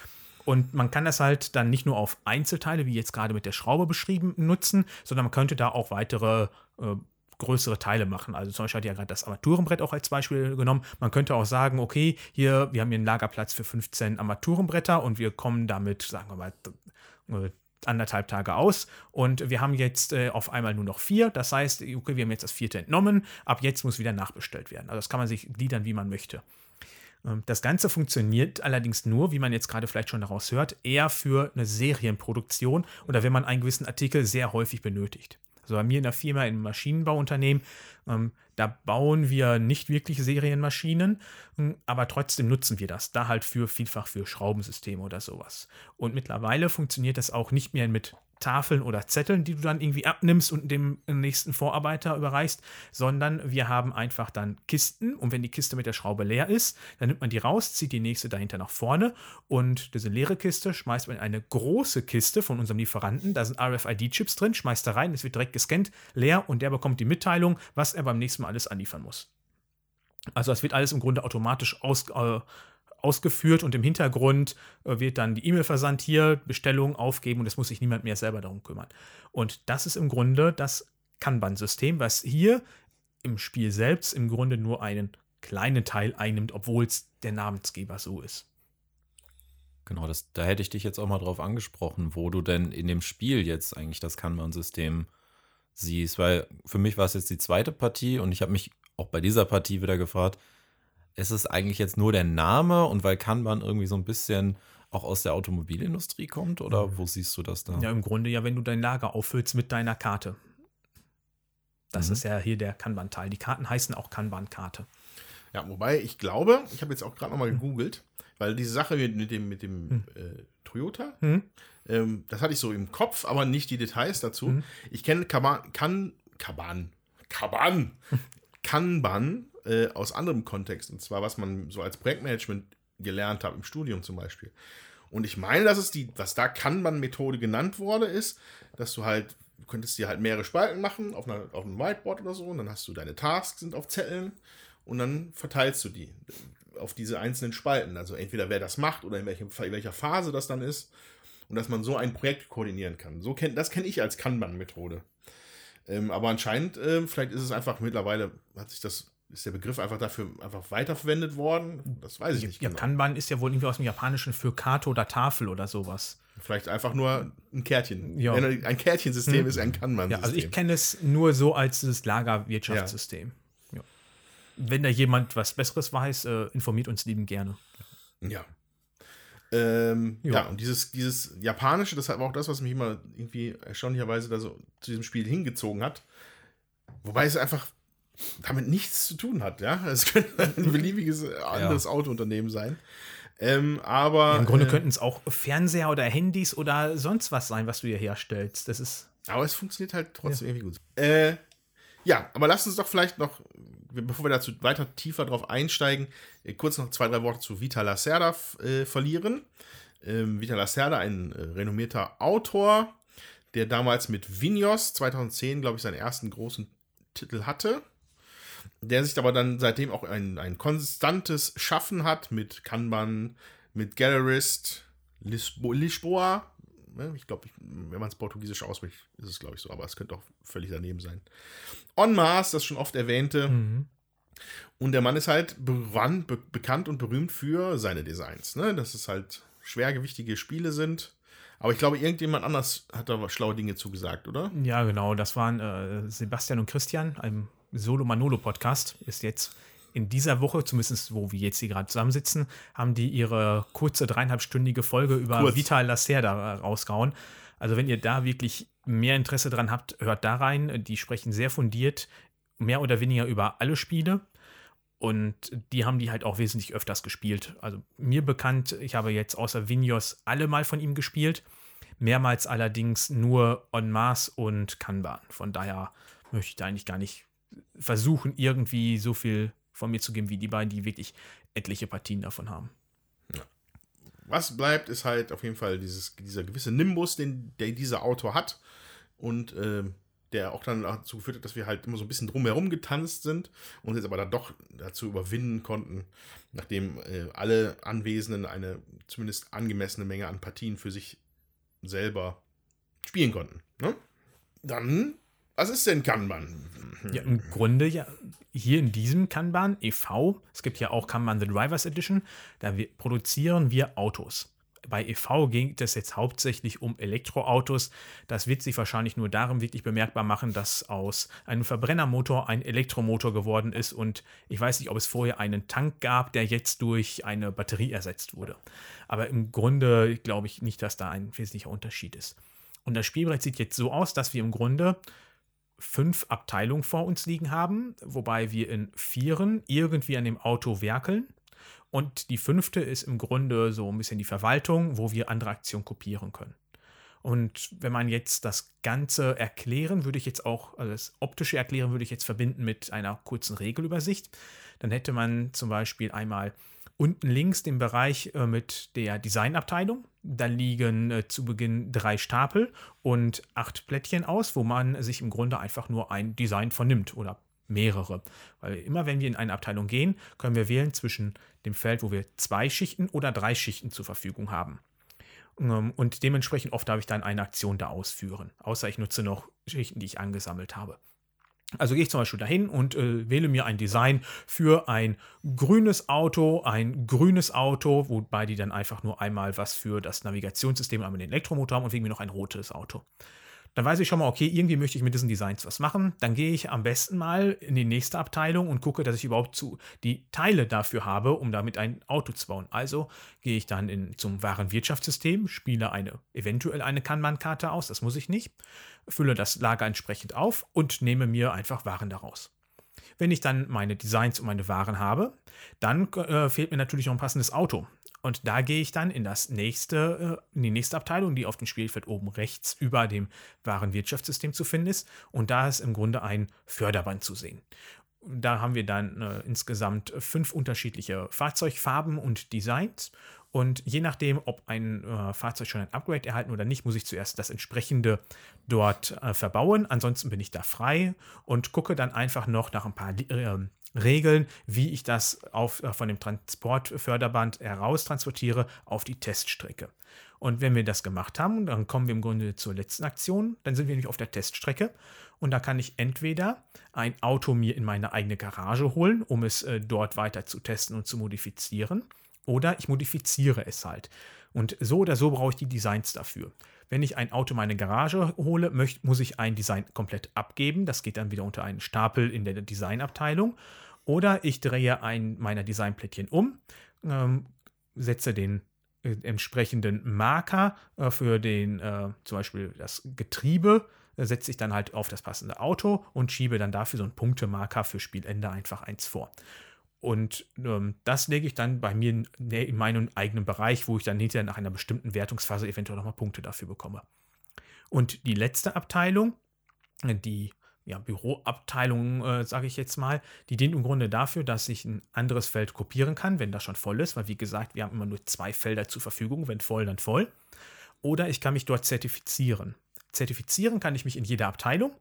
Und man kann das halt dann nicht nur auf Einzelteile, wie jetzt gerade mit der Schraube beschrieben, nutzen, sondern man könnte da auch weitere äh, größere Teile machen. Also zum Beispiel hat ja gerade das Armaturenbrett auch als Beispiel genommen. Man könnte auch sagen, okay, hier, wir haben hier einen Lagerplatz für 15 Armaturenbretter und wir kommen damit, sagen wir mal, äh, anderthalb Tage aus und wir haben jetzt äh, auf einmal nur noch vier. Das heißt, okay, wir haben jetzt das vierte entnommen, ab jetzt muss wieder nachbestellt werden. Also das kann man sich gliedern, wie man möchte. Ähm, Das Ganze funktioniert allerdings nur, wie man jetzt gerade vielleicht schon daraus hört, eher für eine Serienproduktion oder wenn man einen gewissen Artikel sehr häufig benötigt. Also bei mir in der Firma, im Maschinenbauunternehmen, ähm, da bauen wir nicht wirklich Serienmaschinen, ähm, aber trotzdem nutzen wir das. Da halt für vielfach für Schraubensysteme oder sowas. Und mittlerweile funktioniert das auch nicht mehr mit Tafeln oder Zetteln, die du dann irgendwie abnimmst und dem nächsten Vorarbeiter überreichst, sondern wir haben einfach dann Kisten und wenn die Kiste mit der Schraube leer ist, dann nimmt man die raus, zieht die nächste dahinter nach vorne und diese leere Kiste schmeißt man in eine große Kiste von unserem Lieferanten, da sind RFID-Chips drin, schmeißt da rein, es wird direkt gescannt, leer und der bekommt die Mitteilung, was er beim nächsten Mal alles anliefern muss. Also das wird alles im Grunde automatisch aus, äh, ausgeführt und im Hintergrund äh, wird dann die E-Mail versandt hier, Bestellung aufgeben und es muss sich niemand mehr selber darum kümmern. Und das ist im Grunde das Kanban-System, was hier im Spiel selbst im Grunde nur einen kleinen Teil einnimmt, obwohl es der Namensgeber so ist. Genau, das, da hätte ich dich jetzt auch mal drauf angesprochen, wo du denn in dem Spiel jetzt eigentlich das Kanban-System siehst, weil für mich war es jetzt die zweite Partie und ich habe mich auch bei dieser Partie wieder gefragt, ist es eigentlich jetzt nur der Name und weil Kanban irgendwie so ein bisschen auch aus der Automobilindustrie kommt oder wo siehst du das da? Ja, im Grunde ja, wenn du dein Lager auffüllst mit deiner Karte. Das Mhm. ist ja hier der Kanban-Teil. Die Karten heißen auch Kanban-Karte. Ja, wobei ich glaube, ich habe jetzt auch gerade nochmal gegoogelt, weil diese Sache mit, dem, mit dem äh, Toyota, Hm? ähm, das hatte ich so im Kopf, aber nicht die Details dazu. Mhm. Ich kenne Kaban, kan, Kaban, Kaban, [laughs] Kanban äh, aus anderem Kontext, und zwar was man so als Projektmanagement gelernt hat, im Studium zum Beispiel. Und ich meine, dass es die, was da Kanban-Methode genannt wurde, ist, dass du halt, du könntest dir halt mehrere Spalten machen auf, einer, auf einem Whiteboard oder so, und dann hast du deine Tasks sind auf Zetteln und dann verteilst du die auf diese einzelnen Spalten. Also entweder wer das macht oder in, welchem, in welcher Phase das dann ist. Und dass man so ein Projekt koordinieren kann. So kenn, das kenne ich als Kanban-Methode. Ähm, aber anscheinend, ähm, vielleicht ist es einfach mittlerweile, hat sich das, ist der Begriff einfach dafür einfach weiterverwendet worden. Das weiß ich nicht Ja, genau. Kanban ist ja wohl irgendwie aus dem Japanischen für Karte oder Tafel oder sowas. Vielleicht einfach nur ein Kärtchen. Ja. Ein Kärtchensystem Hm. ist ein Kanban-System. Ja, also ich kenne es nur so als dieses Lagerwirtschaftssystem. Ja. Wenn da jemand was Besseres weiß, äh, informiert uns lieben gerne. Ja. Ähm, ja. Ja. und dieses, dieses Japanische, das war auch das, was mich immer irgendwie erstaunlicherweise da so zu diesem Spiel hingezogen hat. Wobei es einfach damit nichts zu tun hat, ja. Es könnte [laughs] ein beliebiges anderes Autounternehmen sein. Ähm, aber. Im Grunde äh, könnten es auch Fernseher oder Handys oder sonst was sein, was du hier herstellst. Das ist. Aber es funktioniert halt trotzdem irgendwie gut. Äh, ja, aber lass uns doch vielleicht noch, bevor wir dazu weiter tiefer drauf einsteigen, äh, kurz noch zwei, drei Worte zu Vita Lacerda äh, verlieren. Ähm, Vita Lacerda, ein äh, renommierter Autor, der damals mit Vinyos 2010, glaube ich, seinen ersten großen Titel hatte. Der sich aber dann seitdem auch ein, ein konstantes Schaffen hat mit Kanban, mit Gallerist, Lisbo Lisboa. Ich glaube, wenn man es portugiesisch ausspricht, ist es, glaube ich, so, aber es könnte auch völlig daneben sein. En masse, das schon oft erwähnte. Mhm. Und der Mann ist halt bekannt, be bekannt und berühmt für seine Designs. Ne? Dass es halt schwergewichtige Spiele sind. Aber ich glaube, irgendjemand anders hat da schlaue Dinge zugesagt, oder? Ja, genau. Das waren äh, Sebastian und Christian, einem Solo Manolo Podcast. Ist jetzt in dieser Woche, zumindest wo wir jetzt hier gerade zusammensitzen, haben die ihre kurze dreieinhalbstündige Folge über Kurz. Vital Lacerda rausgehauen. Also wenn ihr da wirklich mehr Interesse dran habt, hört da rein. Die sprechen sehr fundiert, mehr oder weniger über alle Spiele. Und die haben die halt auch wesentlich öfters gespielt. Also mir bekannt, ich habe jetzt außer Vinyos alle mal von ihm gespielt. Mehrmals allerdings nur En Masse und Kanban. Von daher möchte ich da eigentlich gar nicht versuchen, irgendwie so viel von mir zu geben wie die beiden, die wirklich etliche Partien davon haben. Was bleibt, ist halt auf jeden Fall dieses, dieser gewisse Nimbus, den der dieser Autor hat. Und ähm, der auch dann dazu geführt hat, dass wir halt immer so ein bisschen drumherum getanzt sind und jetzt aber dann doch dazu überwinden konnten, nachdem äh, alle Anwesenden eine zumindest angemessene Menge an Partien für sich selber spielen konnten. Ne? Dann, was ist denn Kanban? Ja, im Grunde ja hier in diesem Kanban e.V., es gibt ja auch Kanban The Drivers Edition, da wir, produzieren wir Autos. Bei e.V. geht es jetzt hauptsächlich um Elektroautos. Das wird sich wahrscheinlich nur darum wirklich bemerkbar machen, dass aus einem Verbrennermotor ein Elektromotor geworden ist und ich weiß nicht, ob es vorher einen Tank gab, der jetzt durch eine Batterie ersetzt wurde. Aber im Grunde glaube ich nicht, dass da ein wesentlicher Unterschied ist. Und das Spielbrett sieht jetzt so aus, dass wir im Grunde fünf Abteilungen vor uns liegen haben, wobei wir in vieren irgendwie an dem Auto werkeln. Und die fünfte ist im Grunde so ein bisschen die Verwaltung, wo wir andere Aktionen kopieren können. Und wenn man jetzt das Ganze erklären, würde ich jetzt auch, also das optische Erklären würde ich jetzt verbinden mit einer kurzen Regelübersicht. Dann hätte man zum Beispiel einmal unten links den Bereich äh, mit der Designabteilung. Da liegen äh, zu Beginn drei Stapel und acht Plättchen aus, wo man sich im Grunde einfach nur ein Design vernimmt oder mehrere. Weil immer wenn wir in eine Abteilung gehen, können wir wählen zwischen dem Feld, wo wir zwei Schichten oder drei Schichten zur Verfügung haben. Ähm, Und dementsprechend oft darf ich dann eine Aktion da ausführen. Außer ich nutze noch Schichten, die ich angesammelt habe. Also gehe ich zum Beispiel dahin und äh, wähle mir ein Design für ein grünes Auto, ein grünes Auto, wobei die dann einfach nur einmal was für das Navigationssystem, einmal den Elektromotor haben und wegen mir noch ein rotes Auto. Dann weiß ich schon mal, okay, irgendwie möchte ich mit diesen Designs was machen. Dann gehe ich am besten mal in die nächste Abteilung und gucke, dass ich überhaupt zu die Teile dafür habe, um damit ein Auto zu bauen. Also gehe ich dann in, zum Warenwirtschaftssystem, spiele eine eventuell eine Kanban-Karte aus, das muss ich nicht, fülle das Lager entsprechend auf und nehme mir einfach Waren daraus. Wenn ich dann meine Designs und meine Waren habe, dann äh, fehlt mir natürlich noch ein passendes Auto. Und da gehe ich dann in das nächste, äh, in die nächste Abteilung, die auf dem Spielfeld oben rechts über dem Warenwirtschaftssystem zu finden ist. Und da ist im Grunde ein Förderband zu sehen. Da haben wir dann äh, insgesamt fünf unterschiedliche Fahrzeugfarben und Designs. Und je nachdem, ob ein äh, Fahrzeug schon ein Upgrade erhalten oder nicht, muss ich zuerst das entsprechende dort äh, verbauen. Ansonsten bin ich da frei und gucke dann einfach noch nach ein paar äh, Regeln, wie ich das auf, äh, von dem Transportförderband heraus transportiere auf die Teststrecke. Und wenn wir das gemacht haben, dann kommen wir im Grunde zur letzten Aktion. Dann sind wir nämlich auf der Teststrecke. Und da kann ich entweder ein Auto mir in meine eigene Garage holen, um es äh, dort weiter zu testen und zu modifizieren. Oder ich modifiziere es halt. Und so oder so brauche ich die Designs dafür. Wenn ich ein Auto in meine Garage hole, muss ich ein Design komplett abgeben. Das geht dann wieder unter einen Stapel in der Designabteilung. Oder ich drehe ein meiner Designplättchen um, ähm, setze den äh, entsprechenden Marker äh, für den, äh, zum Beispiel das Getriebe äh, setze ich dann halt auf das passende Auto und schiebe dann dafür so einen Punktemarker für Spielende einfach eins vor. Und ähm, das lege ich dann bei mir in, in meinem eigenen Bereich, wo ich dann hinterher nach einer bestimmten Wertungsphase eventuell nochmal Punkte dafür bekomme. Und die letzte Abteilung, die ja, Büroabteilung, äh, sage ich jetzt mal, die dient im Grunde dafür, dass ich ein anderes Feld kopieren kann, wenn das schon voll ist, weil wie gesagt, wir haben immer nur zwei Felder zur Verfügung, wenn voll, dann voll. Oder ich kann mich dort zertifizieren. Zertifizieren kann ich mich in jeder Abteilung.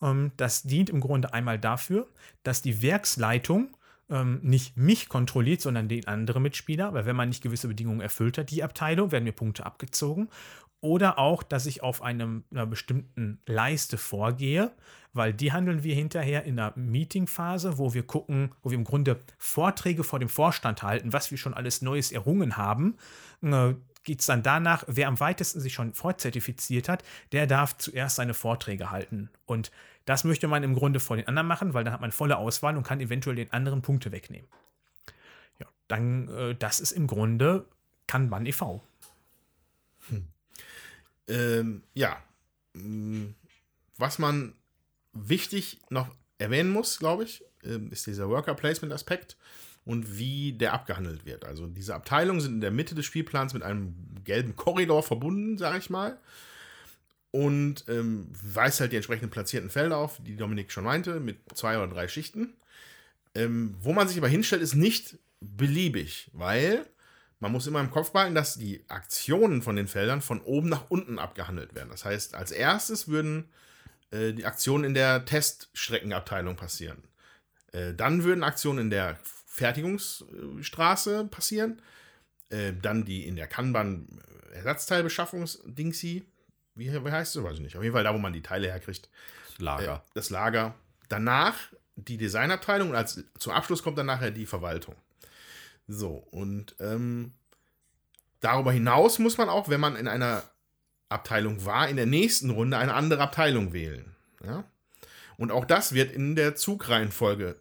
Ähm, das dient im Grunde einmal dafür, dass die Werksleitung ähm, nicht mich kontrolliert, sondern den anderen Mitspieler, weil wenn man nicht gewisse Bedingungen erfüllt hat, die Abteilung, werden mir Punkte abgezogen. Oder auch, dass ich auf einem, einer bestimmten Leiste vorgehe, weil die handeln wir hinterher in der Meetingphase, wo wir gucken, wo wir im Grunde Vorträge vor dem Vorstand halten, was wir schon alles Neues errungen haben. Äh, Geht es dann danach, wer am weitesten sich schon vorzertifiziert hat, der darf zuerst seine Vorträge halten. Und das möchte man im Grunde vor den anderen machen, weil dann hat man volle Auswahl und kann eventuell den anderen Punkte wegnehmen. Ja, dann, äh, das ist im Grunde Kanban e.V. Hm. Ähm, ja, hm, was man wichtig noch erwähnen muss, glaube ich, ähm, ist dieser Worker Placement Aspekt und wie der abgehandelt wird. Also diese Abteilungen sind in der Mitte des Spielplans mit einem gelben Korridor verbunden, sage ich mal. Und ähm, weist halt die entsprechenden platzierten Felder auf, die Dominik schon meinte, mit zwei oder drei Schichten. Ähm, wo man sich aber hinstellt, ist nicht beliebig, weil man muss immer im Kopf behalten, dass die Aktionen von den Feldern von oben nach unten abgehandelt werden. Das heißt, als erstes würden äh, die Aktionen in der Teststreckenabteilung passieren. Äh, dann würden Aktionen in der Fertigungsstraße passieren. Äh, dann die in der Kanban Ersatzteilbeschaffungs-Dingsi. Wie, wie heißt es? Weiß ich nicht. Auf jeden Fall da, wo man die Teile herkriegt. Das Lager. Äh, das Lager. Danach die Designabteilung und als zum Abschluss kommt dann nachher die Verwaltung. So, und ähm, darüber hinaus muss man auch, wenn man in einer Abteilung war, in der nächsten Runde eine andere Abteilung wählen. Ja? Und auch das wird in der Zugreihenfolge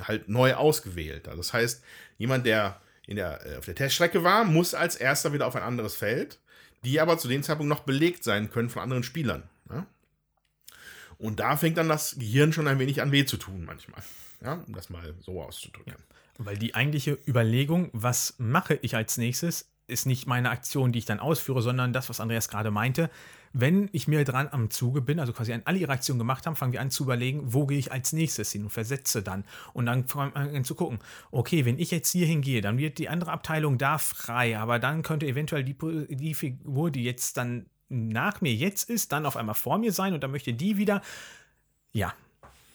halt neu ausgewählt. Also das heißt, jemand, der, in der äh, auf der Teststrecke war, muss als erster wieder auf ein anderes Feld, die aber zu dem Zeitpunkt noch belegt sein können von anderen Spielern. Ja? Und da fängt dann das Gehirn schon ein wenig an weh zu tun manchmal. Ja? Um das mal so auszudrücken. Weil die eigentliche Überlegung, was mache ich als nächstes, ist nicht meine Aktion, die ich dann ausführe, sondern das, was Andreas gerade meinte. Wenn ich mir dran am Zuge bin, also quasi alle ihre Aktionen gemacht haben, fangen wir an zu überlegen, wo gehe ich als nächstes hin und versetze dann. Und dann fangen wir an zu gucken, okay, wenn ich jetzt hier hingehe, dann wird die andere Abteilung da frei, aber dann könnte eventuell die, die Figur, die jetzt dann nach mir jetzt ist, dann auf einmal vor mir sein und dann möchte die wieder. Ja,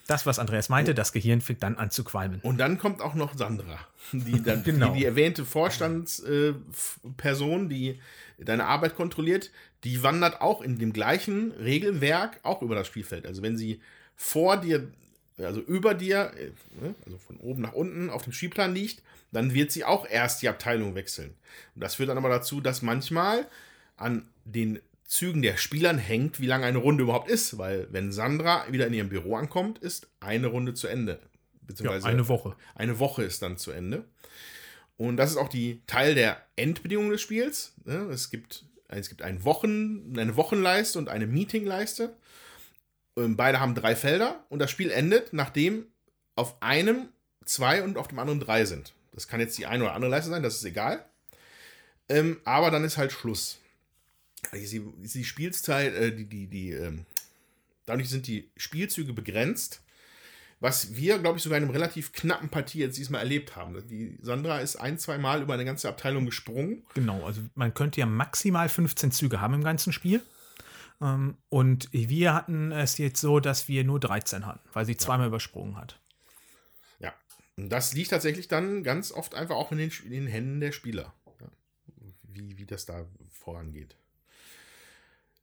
das, was Andreas meinte, das Gehirn fängt dann an zu qualmen. Und dann kommt auch noch Sandra, die [laughs] dann genau. die, die erwähnte Vorstandsperson, äh, die deine Arbeit kontrolliert, die wandert auch in dem gleichen Regelwerk auch über das Spielfeld. Also wenn sie vor dir, also über dir, äh, ne, also von oben nach unten auf dem Spielplan liegt, dann wird sie auch erst die Abteilung wechseln. Und das führt dann aber dazu, dass manchmal an den Zügen der Spielern hängt, wie lange eine Runde überhaupt ist, weil wenn Sandra wieder in ihrem Büro ankommt, ist eine Runde zu Ende. Beziehungsweise ja, eine Woche. Eine Woche ist dann zu Ende. Und das ist auch die Teil der Endbedingungen des Spiels. Ne? Es gibt, es gibt ein Wochen, eine Wochenleiste und eine Meetingleiste. Beide haben drei Felder und das Spiel endet, nachdem auf einem zwei und auf dem anderen drei sind. Das kann jetzt die eine oder andere Leiste sein, das ist egal. Ähm, aber dann ist halt Schluss die, die Spielzeit, äh, die, die, die, ähm, dadurch sind die Spielzüge begrenzt. Was wir, glaube ich, sogar in einem relativ knappen Partie jetzt diesmal erlebt haben. Die Sandra ist ein, zwei Mal über eine ganze Abteilung gesprungen. Genau, also man könnte ja maximal 15 Züge haben im ganzen Spiel. Ähm, und wir hatten es jetzt so, dass wir nur 13 hatten, weil sie zweimal ja. übersprungen hat. Ja, und das liegt tatsächlich dann ganz oft einfach auch in den, in den Händen der Spieler. Ja. Wie, wie das da vorangeht.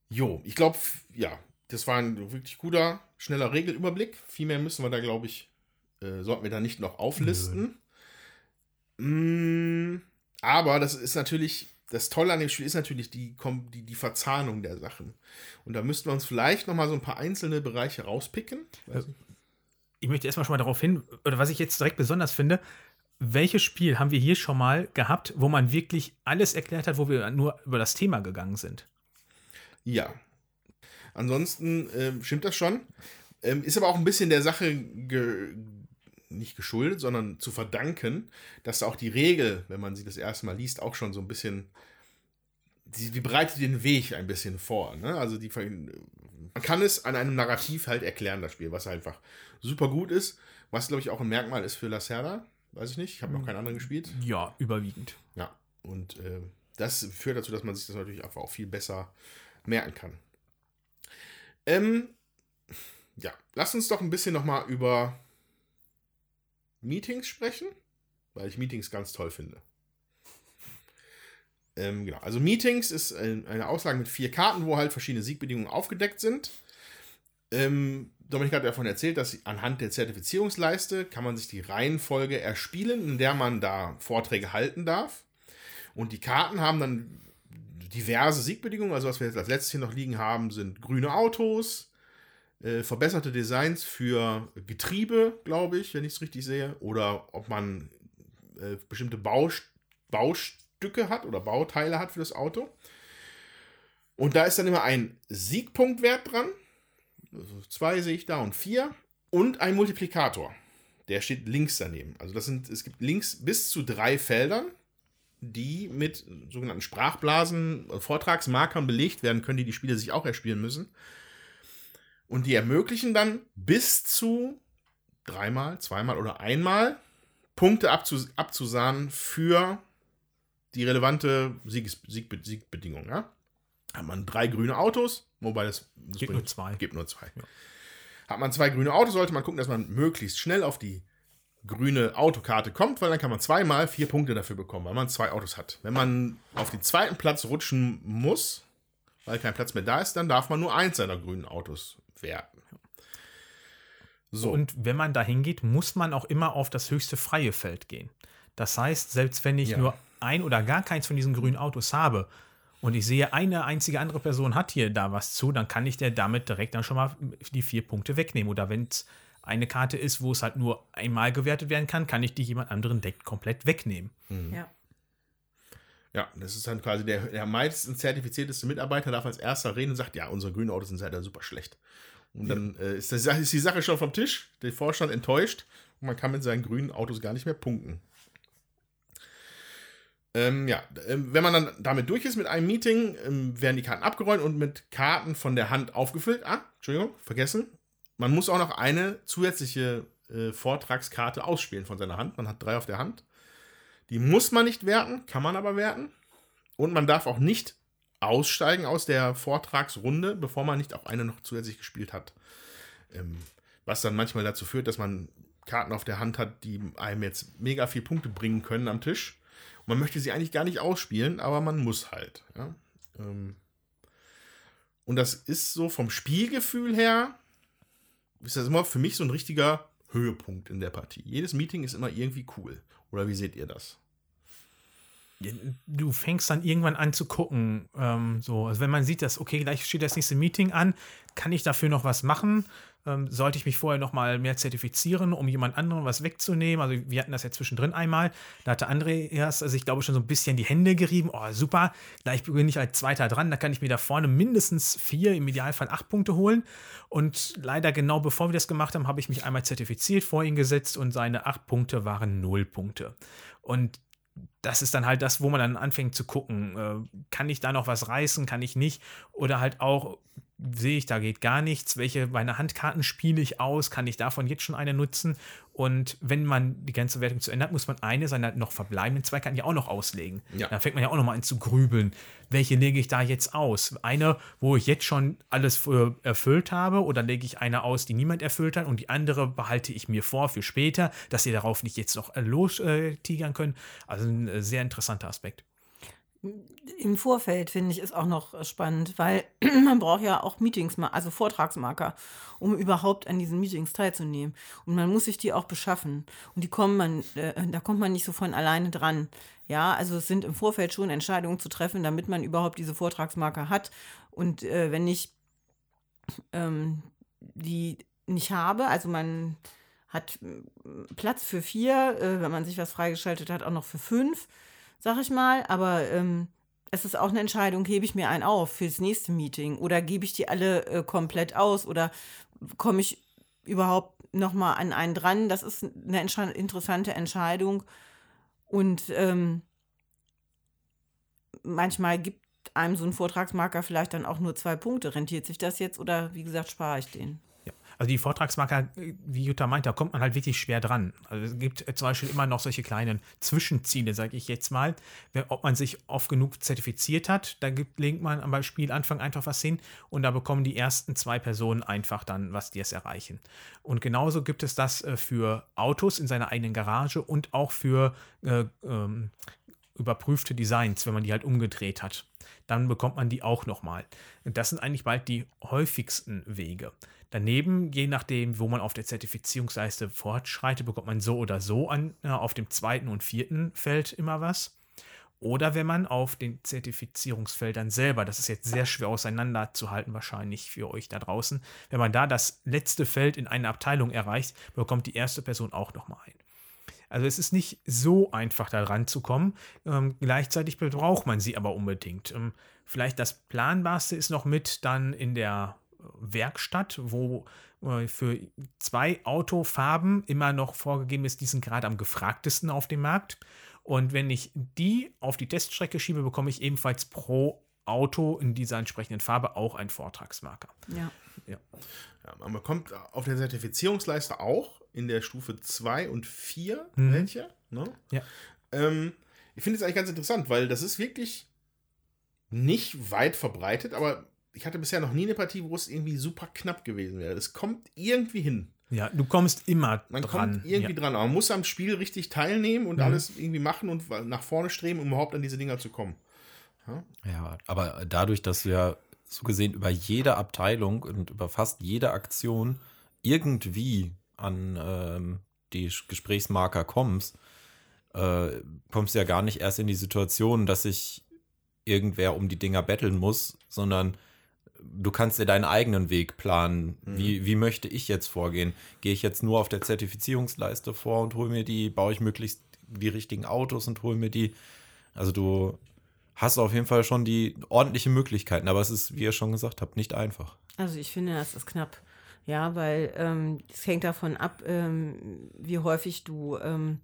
Jo, ich glaube, ja, das war ein wirklich guter, schneller Regelüberblick. Viel mehr müssen wir da, glaube ich, äh, sollten wir da nicht noch auflisten. Mm, aber das ist natürlich, das Tolle an dem Spiel ist natürlich die, die, die Verzahnung der Sachen. Und da müssten wir uns vielleicht noch mal so ein paar einzelne Bereiche rauspicken. Ich. ich möchte erstmal schon mal darauf hin, oder was ich jetzt direkt besonders finde, welches Spiel haben wir hier schon mal gehabt, wo man wirklich alles erklärt hat, wo wir nur über das Thema gegangen sind? Ja. Ansonsten ähm, stimmt das schon. Ähm, ist aber auch ein bisschen der Sache ge nicht geschuldet, sondern zu verdanken, dass auch die Regel, wenn man sie das erste Mal liest, auch schon so ein bisschen, die, die bereitet den Weg ein bisschen vor. Ne? Also die, man kann es an einem Narrativ halt erklären, das Spiel, was einfach super gut ist, was glaube ich auch ein Merkmal ist für Lacerda. Weiß ich nicht, ich habe noch keinen anderen gespielt. Ja, überwiegend. Ja, und äh, das führt dazu, dass man sich das natürlich einfach auch viel besser merken kann. Ähm, ja, lass uns doch ein bisschen nochmal über Meetings sprechen, weil ich Meetings ganz toll finde. Ähm, genau, also Meetings ist eine Auslage mit vier Karten, wo halt verschiedene Siegbedingungen aufgedeckt sind. Ähm, Dominik hat davon erzählt, dass anhand der Zertifizierungsleiste kann man sich die Reihenfolge erspielen, in der man da Vorträge halten darf. Und die Karten haben dann diverse Siegbedingungen. Also was wir jetzt als letztes hier noch liegen haben, sind grüne Autos, äh, verbesserte Designs für Getriebe, glaube ich, wenn ich es richtig sehe. Oder ob man äh, bestimmte Baust Baustücke hat oder Bauteile hat für das Auto. Und da ist dann immer ein Siegpunktwert dran. Also zwei sehe ich da und vier. Und ein Multiplikator. Der steht links daneben. Also das sind, es gibt links bis zu drei Feldern, die mit sogenannten Sprachblasen, äh, Vortragsmarkern belegt werden können, die die Spieler sich auch erspielen müssen. Und die ermöglichen dann bis zu dreimal, zweimal oder einmal Punkte abzus abzusahnen für die relevante Sieges Sieg Siegbedingung. Ja? Hat man drei grüne Autos, wobei das, das gibt nur zwei. Gibt nur zwei. Ja. Hat man zwei grüne Autos, sollte man gucken, dass man möglichst schnell auf die grüne Autokarte kommt, weil dann kann man zweimal vier Punkte dafür bekommen, weil man zwei Autos hat. Wenn man auf den zweiten Platz rutschen muss, weil kein Platz mehr da ist, dann darf man nur eins seiner grünen Autos werten. So. Und wenn man da hingeht, muss man auch immer auf das höchste freie Feld gehen. Das heißt, selbst wenn ich ja. nur ein oder gar keins von diesen grünen Autos habe und ich sehe, eine einzige andere Person hat hier da was zu, dann kann ich der damit direkt dann schon mal die vier Punkte wegnehmen. Oder wenn es eine Karte ist, wo es halt nur einmal gewertet werden kann, kann ich die jemand anderen Deck komplett wegnehmen. Mhm. Ja. Ja, das ist dann quasi der, der am meisten zertifizierteste Mitarbeiter darf als erster reden und sagt, ja, unsere grünen Autos sind halt super schlecht. Und dann äh, ist, das, ist die Sache schon vom Tisch, der Vorstand enttäuscht und man kann mit seinen grünen Autos gar nicht mehr punkten. Ähm, ja, ähm, wenn man dann damit durch ist mit einem Meeting, ähm, werden die Karten abgeräumt und mit Karten von der Hand aufgefüllt. Ah, Entschuldigung, vergessen. Man muss auch noch eine zusätzliche äh, Vortragskarte ausspielen von seiner Hand. Man hat drei auf der Hand. Die muss man nicht werten, kann man aber werten. Und man darf auch nicht aussteigen aus der Vortragsrunde, bevor man nicht auch eine noch zusätzlich gespielt hat. Ähm, was dann manchmal dazu führt, dass man Karten auf der Hand hat, die einem jetzt mega viel Punkte bringen können am Tisch. Und man möchte sie eigentlich gar nicht ausspielen, aber man muss halt. Ja? Ähm, und das ist so vom Spielgefühl her ist das immer für mich so ein richtiger Höhepunkt in der Partie. Jedes Meeting ist immer irgendwie cool. Oder wie seht ihr das? Du fängst dann irgendwann an zu gucken. Ähm, so, also wenn man sieht, dass, okay, gleich steht das nächste Meeting an, kann ich dafür noch was machen? Ähm, sollte ich mich vorher noch mal mehr zertifizieren, um jemand anderen was wegzunehmen. Also wir hatten das ja zwischendrin einmal. Da hatte André erst, also ich glaube, schon so ein bisschen die Hände gerieben. Oh, super, gleich beginne ich als Zweiter dran. Da kann ich mir da vorne mindestens vier, im Idealfall acht Punkte holen. Und leider genau bevor wir das gemacht haben, habe ich mich einmal zertifiziert vor ihn gesetzt und seine acht Punkte waren null Punkte. Und das ist dann halt das, wo man dann anfängt zu gucken, äh, kann ich da noch was reißen, kann ich nicht? Oder halt auch, sehe ich, da geht gar nichts. Welche meine Handkarten spiele ich aus? Kann ich davon jetzt schon eine nutzen? Und wenn man die ganze Wertung zu ändert, muss man eine seiner noch verbleibenden zwei Karten ja auch noch auslegen. Ja. Dann fängt man ja auch noch mal an zu grübeln. Welche lege ich da jetzt aus? Eine, wo ich jetzt schon alles erfüllt habe, oder lege ich eine aus, die niemand erfüllt hat, und die andere behalte ich mir vor für später, dass sie darauf nicht jetzt noch lostigern können. Also ein äh, sehr interessanter Aspekt im Vorfeld finde ich ist auch noch spannend, weil [clears throat] man braucht ja auch Meetings, also Vortragsmarker, um überhaupt an diesen Meetings teilzunehmen. Und man muss sich die auch beschaffen. Und die kommen man, äh, da kommt man nicht so von alleine dran. Ja, also es sind im Vorfeld schon Entscheidungen zu treffen, damit man überhaupt diese Vortragsmarker hat. Und äh, wenn ich ähm, die nicht habe, also man hat Platz für vier, äh, wenn man sich was freigeschaltet hat, auch noch für fünf sag ich mal. Aber ähm, es ist auch eine Entscheidung, hebe ich mir einen auf fürs nächste Meeting oder gebe ich die alle äh, komplett aus oder komme ich überhaupt noch mal an einen dran? Das ist eine entsche- interessante Entscheidung und ähm, manchmal gibt einem so ein Vortragsmarker vielleicht dann auch nur zwei Punkte. Rentiert sich das jetzt oder wie gesagt, spare ich den? Also die Vortragsmarker, wie Jutta meint, da kommt man halt wirklich schwer dran. Also es gibt zum Beispiel immer noch solche kleinen Zwischenziele, sage ich jetzt mal. Ob man sich oft genug zertifiziert hat, da gibt, legt man am Spielanfang einfach was hin und da bekommen die ersten zwei Personen einfach dann, was die es erreichen. Und genauso gibt es das äh, für Autos in seiner eigenen Garage und auch für äh, ähm, überprüfte Designs, wenn man die halt umgedreht hat. Dann bekommt man die auch nochmal. Das sind eigentlich bald die häufigsten Wege. Daneben, je nachdem, wo man auf der Zertifizierungsleiste fortschreitet, bekommt man so oder so an, auf dem zweiten und vierten Feld immer was. Oder wenn man auf den Zertifizierungsfeldern selber, das ist jetzt sehr schwer auseinanderzuhalten, wahrscheinlich für euch da draußen, wenn man da das letzte Feld in einer Abteilung erreicht, bekommt die erste Person auch nochmal ein. Also es ist nicht so einfach da ranzukommen. Ähm, gleichzeitig braucht man sie aber unbedingt. Ähm, vielleicht das Planbarste ist noch mit dann in der äh, Werkstatt, wo äh, für zwei Autofarben immer noch vorgegeben ist, die sind gerade am gefragtesten auf dem Markt. Und wenn ich die auf die Teststrecke schiebe, bekomme ich ebenfalls pro Auto in dieser entsprechenden Farbe auch einen Vortragsmarker. Ja. Ja. Ja, man bekommt auf der Zertifizierungsleiste auch in der Stufe 2 und 4 Mhm. welche. Ne? Ja. Ähm, ich finde es eigentlich ganz interessant, weil das ist wirklich nicht weit verbreitet, aber ich hatte bisher noch nie eine Partie, wo es irgendwie super knapp gewesen wäre. Es kommt irgendwie hin. Ja, du kommst immer Man dran. kommt irgendwie ja. dran, aber man muss am Spiel richtig teilnehmen und Mhm. alles irgendwie machen und nach vorne streben, um überhaupt an diese Dinger zu kommen. Ja, aber dadurch, dass du ja so gesehen über jede Abteilung und über fast jede Aktion irgendwie an ähm, die Gesprächsmarker kommst, äh, kommst du ja gar nicht erst in die Situation, dass sich irgendwer um die Dinger betteln muss, sondern du kannst dir deinen eigenen Weg planen. Wie, wie möchte ich jetzt vorgehen? Gehe ich jetzt nur auf der Zertifizierungsleiste vor und hole mir die, baue ich möglichst die richtigen Autos und hole mir die. Also du hast auf jeden Fall schon die ordentlichen Möglichkeiten, aber es ist, wie ihr schon gesagt habt, nicht einfach. Also ich finde, das ist knapp. Ja, weil ähm, es hängt davon ab, ähm, wie häufig du ähm,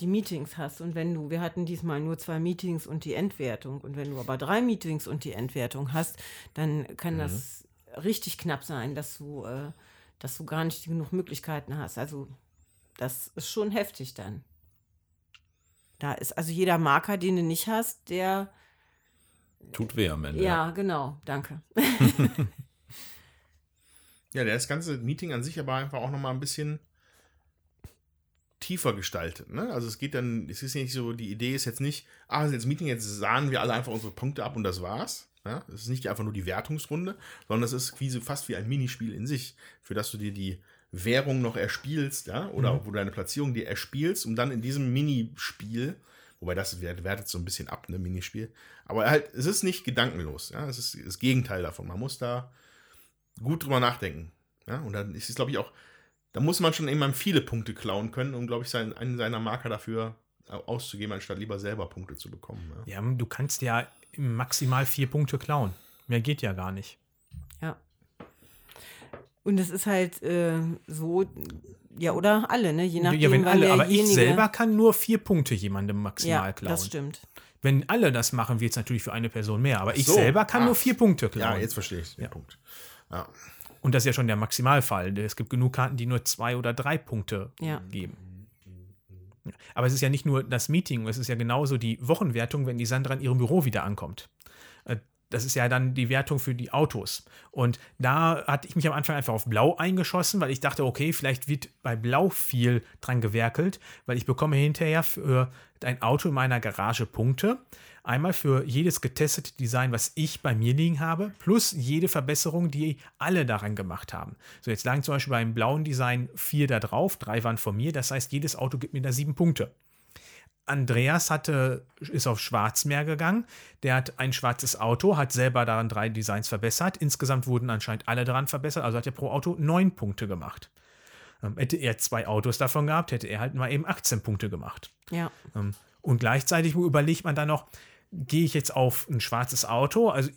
die Meetings hast. Und wenn du, wir hatten diesmal nur zwei Meetings und die Endwertung. Und wenn du aber drei Meetings und die Endwertung hast, dann kann das richtig knapp sein, dass du, äh, dass du gar nicht genug Möglichkeiten hast. Also das ist schon heftig dann. Da ist also jeder Marker, den du nicht hast, der Tut weh am Ende. ja, genau, danke. [laughs] Ja, das ganze Meeting an sich aber einfach auch nochmal ein bisschen tiefer gestaltet. Ne? Also es geht dann, es ist nicht so, die Idee ist jetzt nicht, ah, das jetzt Meeting, jetzt sahen wir alle einfach unsere Punkte ab und das war's. Ja? Es ist nicht einfach nur die Wertungsrunde, sondern es ist wie so, fast wie ein Minispiel in sich, für das du dir die Währung noch erspielst, ja, oder wo du deine Platzierung dir erspielst, um dann in diesem Minispiel, wobei das wert- wertet so ein bisschen ab, ne, Minispiel, aber halt, es ist nicht gedankenlos, ja, es ist das Gegenteil davon. Man muss da gut drüber nachdenken. Ja, und dann ist es, glaube ich, auch, da muss man schon irgendwann viele Punkte klauen können, um, glaube ich, sein, einen seiner Marker dafür auszugeben, anstatt lieber selber Punkte zu bekommen. Ja. Ja, du kannst ja maximal vier Punkte klauen. Mehr geht ja gar nicht. Ja. Und es ist halt äh, so, ja, oder alle, ne? Je nachdem, ja, wenn alle, aber ich selber kann nur vier Punkte jemandem maximal ja, klauen. das stimmt. Wenn alle das machen, wird es natürlich für eine Person mehr. Aber ich so, selber kann ah. nur vier Punkte ja, klauen. jetzt verstehe ich den Ja. Punkt. Ja. Und das ist ja schon der Maximalfall. Es gibt genug Karten, die nur zwei oder drei Punkte Ja. geben. Ja. Aber es ist ja nicht nur das Meeting, es ist ja genauso die Wochenwertung, wenn die Sandra in ihrem Büro wieder ankommt. Das ist ja dann die Wertung für die Autos. Und da hatte ich mich am Anfang einfach auf Blau eingeschossen, weil ich dachte, okay, vielleicht wird bei Blau viel dran gewerkelt, weil ich bekomme hinterher für ein Auto in meiner Garage Punkte. Einmal für jedes getestete Design, was ich bei mir liegen habe, plus jede Verbesserung, die alle daran gemacht haben. So, jetzt lagen zum Beispiel beim blauen Design vier da drauf, drei waren von mir. Das heißt, jedes Auto gibt mir da sieben Punkte. Andreas hatte, ist auf Schwarzmeer gegangen. Der hat ein schwarzes Auto, hat selber daran drei Designs verbessert. Insgesamt wurden anscheinend alle daran verbessert, also hat er pro Auto neun Punkte gemacht. Ähm, hätte er zwei Autos davon gehabt, hätte er halt mal eben 18 Punkte gemacht. Ja. Ähm, Und gleichzeitig überlegt man dann noch, gehe ich jetzt auf ein schwarzes Auto? Also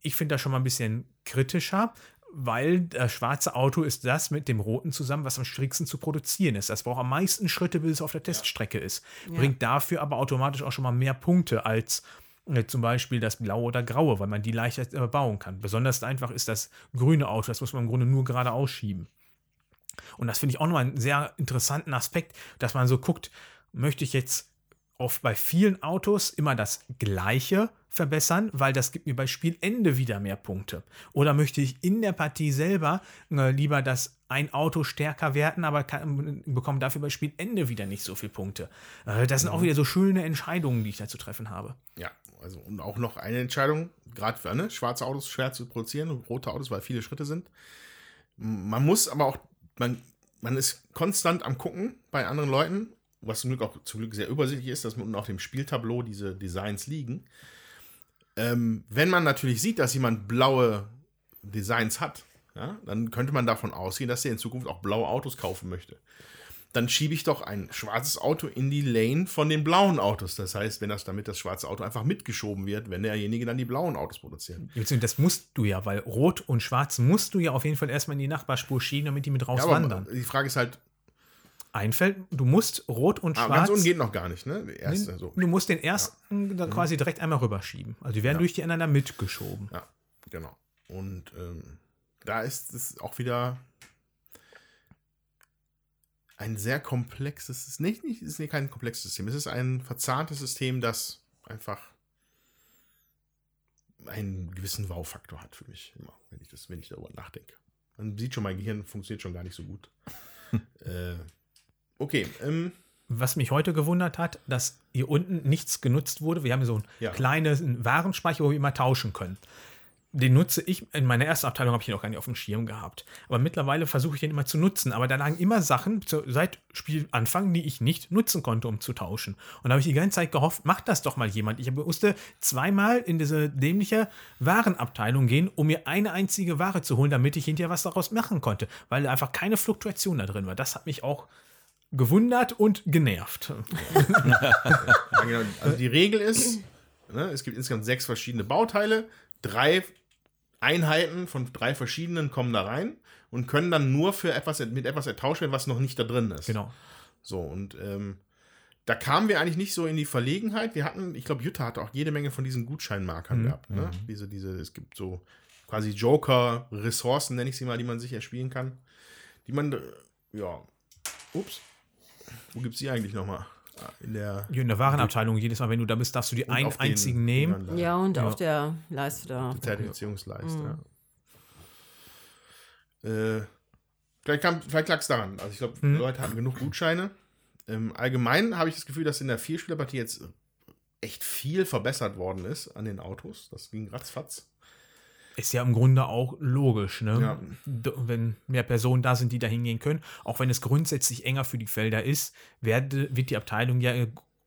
ich finde das schon mal ein bisschen kritischer, weil das schwarze Auto ist das mit dem roten zusammen, was am schwierigsten zu produzieren ist. Das braucht am meisten Schritte, bis es auf der Teststrecke ist. Ja. Bringt dafür aber automatisch auch schon mal mehr Punkte als äh, zum Beispiel das blaue oder graue, weil man die leichter äh, bauen kann. Besonders einfach ist das grüne Auto, das muss man im Grunde nur gerade ausschieben. Und das finde ich auch nochmal einen sehr interessanten Aspekt, dass man so guckt, möchte ich jetzt auf bei vielen Autos immer das gleiche verbessern, weil das gibt mir bei Spielende wieder mehr Punkte. Oder möchte ich in der Partie selber äh, lieber das ein Auto stärker werten, aber kann, bekomme dafür bei Spielende wieder nicht so viele Punkte. Äh, das sind auch wieder so schöne Entscheidungen, die ich da zu treffen habe. Ja, also und auch noch eine Entscheidung, gerade für ne, schwarze Autos schwer zu produzieren und rote Autos, weil viele Schritte sind. Man muss aber auch, man, man ist konstant am Gucken bei anderen Leuten, was zum Glück auch zum Glück sehr übersichtlich ist, dass unten auf dem Spieltableau diese Designs liegen. Ähm, wenn man natürlich sieht, dass jemand blaue Designs hat, ja, dann könnte man davon ausgehen, dass er in Zukunft auch blaue Autos kaufen möchte dann schiebe ich doch ein schwarzes Auto in die Lane von den blauen Autos. Das heißt, wenn das damit das schwarze Auto einfach mitgeschoben wird, wenn derjenige dann die blauen Autos produziert. Das musst du ja, weil rot und schwarz musst du ja auf jeden Fall erstmal in die Nachbarspur schieben, damit die mit rauswandern. Ja, die Frage ist halt. Einfällt, du musst rot und ah, schwarz. Ganz unten geht noch gar nicht, ne? Erste, so. Du musst den ersten ja. quasi direkt einmal rüberschieben. Also die werden ja. durch die einander mitgeschoben. Ja, genau. Und ähm, da ist es auch wieder ein sehr komplexes, nicht, nicht, ist nicht kein komplexes System, es ist ein verzahntes System, das einfach einen gewissen Wow-Faktor hat für mich immer, wenn ich, das, wenn ich darüber nachdenke. Man sieht schon, mein Gehirn funktioniert schon gar nicht so gut. [laughs] äh, okay. Ähm, was mich heute gewundert hat, dass hier unten nichts genutzt wurde. Wir haben so einen ja. kleinen Warenspeicher, wo wir immer tauschen können den nutze ich, in meiner ersten Abteilung habe ich ihn auch gar nicht auf dem Schirm gehabt. Aber mittlerweile versuche ich den immer zu nutzen. Aber da lagen immer Sachen seit Spielanfang, die ich nicht nutzen konnte, um zu tauschen. Und da habe ich die ganze Zeit gehofft, macht das doch mal jemand. Ich musste zweimal in diese dämliche Warenabteilung gehen, um mir eine einzige Ware zu holen, damit ich hinterher was daraus machen konnte. Weil einfach keine Fluktuation da drin war. Das hat mich auch gewundert und genervt. Genau. also die Regel ist, ne, es gibt insgesamt sechs verschiedene Bauteile drei Einheiten von drei verschiedenen kommen da rein und können dann nur für etwas mit etwas ertauscht werden, was noch nicht da drin ist. Genau. So, und ähm, da kamen wir eigentlich nicht so in die Verlegenheit. Wir hatten, ich glaube, Jutta hatte auch jede Menge von diesen Gutscheinmarkern mhm. gehabt. Ne? Mhm. Diese, diese, es gibt so quasi Joker-Ressourcen, nenne ich sie mal, die man sich erspielen kann. Die man, äh, ja, ups, wo gibt es die eigentlich nochmal? in der, in der Warenabteilung jedes Mal, wenn du da bist, darfst du die einen einzigen nehmen. Ja, und ja. auf der Leiste da. Die Zertifizierungsleiste. Mhm. Äh, vielleicht vielleicht lag es daran. Also ich glaube, mhm. Leute hatten genug Gutscheine. Ähm, allgemein habe ich das Gefühl, dass in der Vierspielerpartie jetzt echt viel verbessert worden ist an den Autos. Das ging ratzfatz. Ist ja im Grunde auch logisch, ne? Ja. Wenn mehr Personen da sind, die da hingehen können, auch wenn es grundsätzlich enger für die Felder ist, werde, wird die Abteilung ja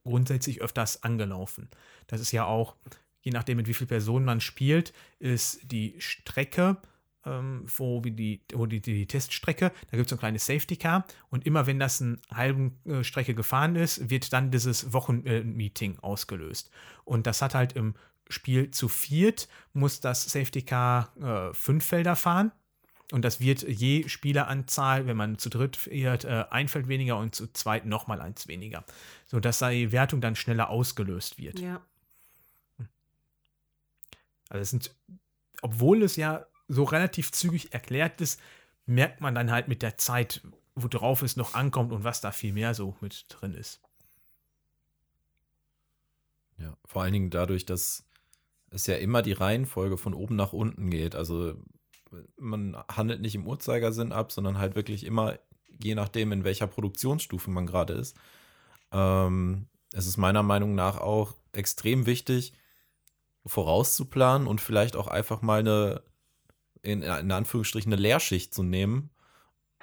grundsätzlich öfters angelaufen. Das ist ja auch, je nachdem, mit wie vielen Personen man spielt, ist die Strecke, ähm, wo, die, wo die, die Teststrecke, da gibt es so ein kleines Safety Car und immer wenn das eine halbe äh, Strecke gefahren ist, wird dann dieses Wochenmeeting äh, ausgelöst. Und das hat halt im Spiel zu viert muss das Safety Car äh, fünf Felder fahren. Und das wird je Spieleranzahl, wenn man zu dritt fährt, äh, ein Feld weniger und zu zweit nochmal eins weniger. Sodass die Wertung dann schneller ausgelöst wird. Ja. Also es sind, obwohl es ja so relativ zügig erklärt ist, merkt man dann halt mit der Zeit, worauf es noch ankommt und was da viel mehr so mit drin ist. Ja, vor allen Dingen dadurch, dass es ja immer die Reihenfolge von oben nach unten geht. Also man handelt nicht im Uhrzeigersinn ab, sondern halt wirklich immer, je nachdem, in welcher Produktionsstufe man gerade ist. Ähm, es ist meiner Meinung nach auch extrem wichtig, vorauszuplanen und vielleicht auch einfach mal eine, in, in Anführungsstrichen, eine Leerschicht zu nehmen,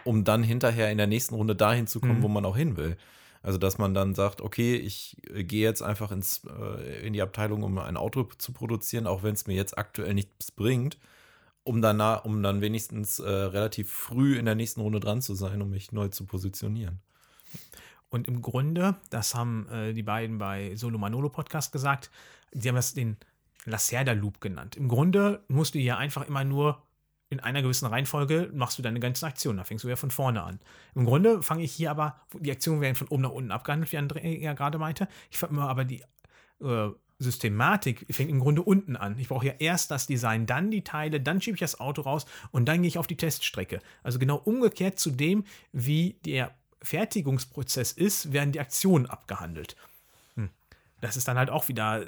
um dann hinterher in der nächsten Runde dahin zu kommen, mhm. wo man auch hin will. Also, dass man dann sagt, okay, ich äh, gehe jetzt einfach ins, äh, in die Abteilung, um ein Auto zu produzieren, auch wenn es mir jetzt aktuell nichts bringt, um, danach, um dann wenigstens äh, relativ früh in der nächsten Runde dran zu sein, um mich neu zu positionieren. Und im Grunde, das haben äh, die beiden bei Solo Manolo Podcast gesagt, sie haben das den Lacerda Loop genannt. Im Grunde musst du hier einfach immer nur in einer gewissen Reihenfolge machst du deine ganzen Aktionen. Da fängst du ja von vorne an. Im Grunde fange ich hier aber, die Aktionen werden von oben nach unten abgehandelt, wie André ja gerade meinte. Ich fange aber die äh, Systematik fängt im Grunde unten an. Ich brauche ja erst das Design, dann die Teile, dann schiebe ich das Auto raus und dann gehe ich auf die Teststrecke. Also genau umgekehrt zu dem, wie der Fertigungsprozess ist, werden die Aktionen abgehandelt. Hm. Das ist dann halt auch wieder,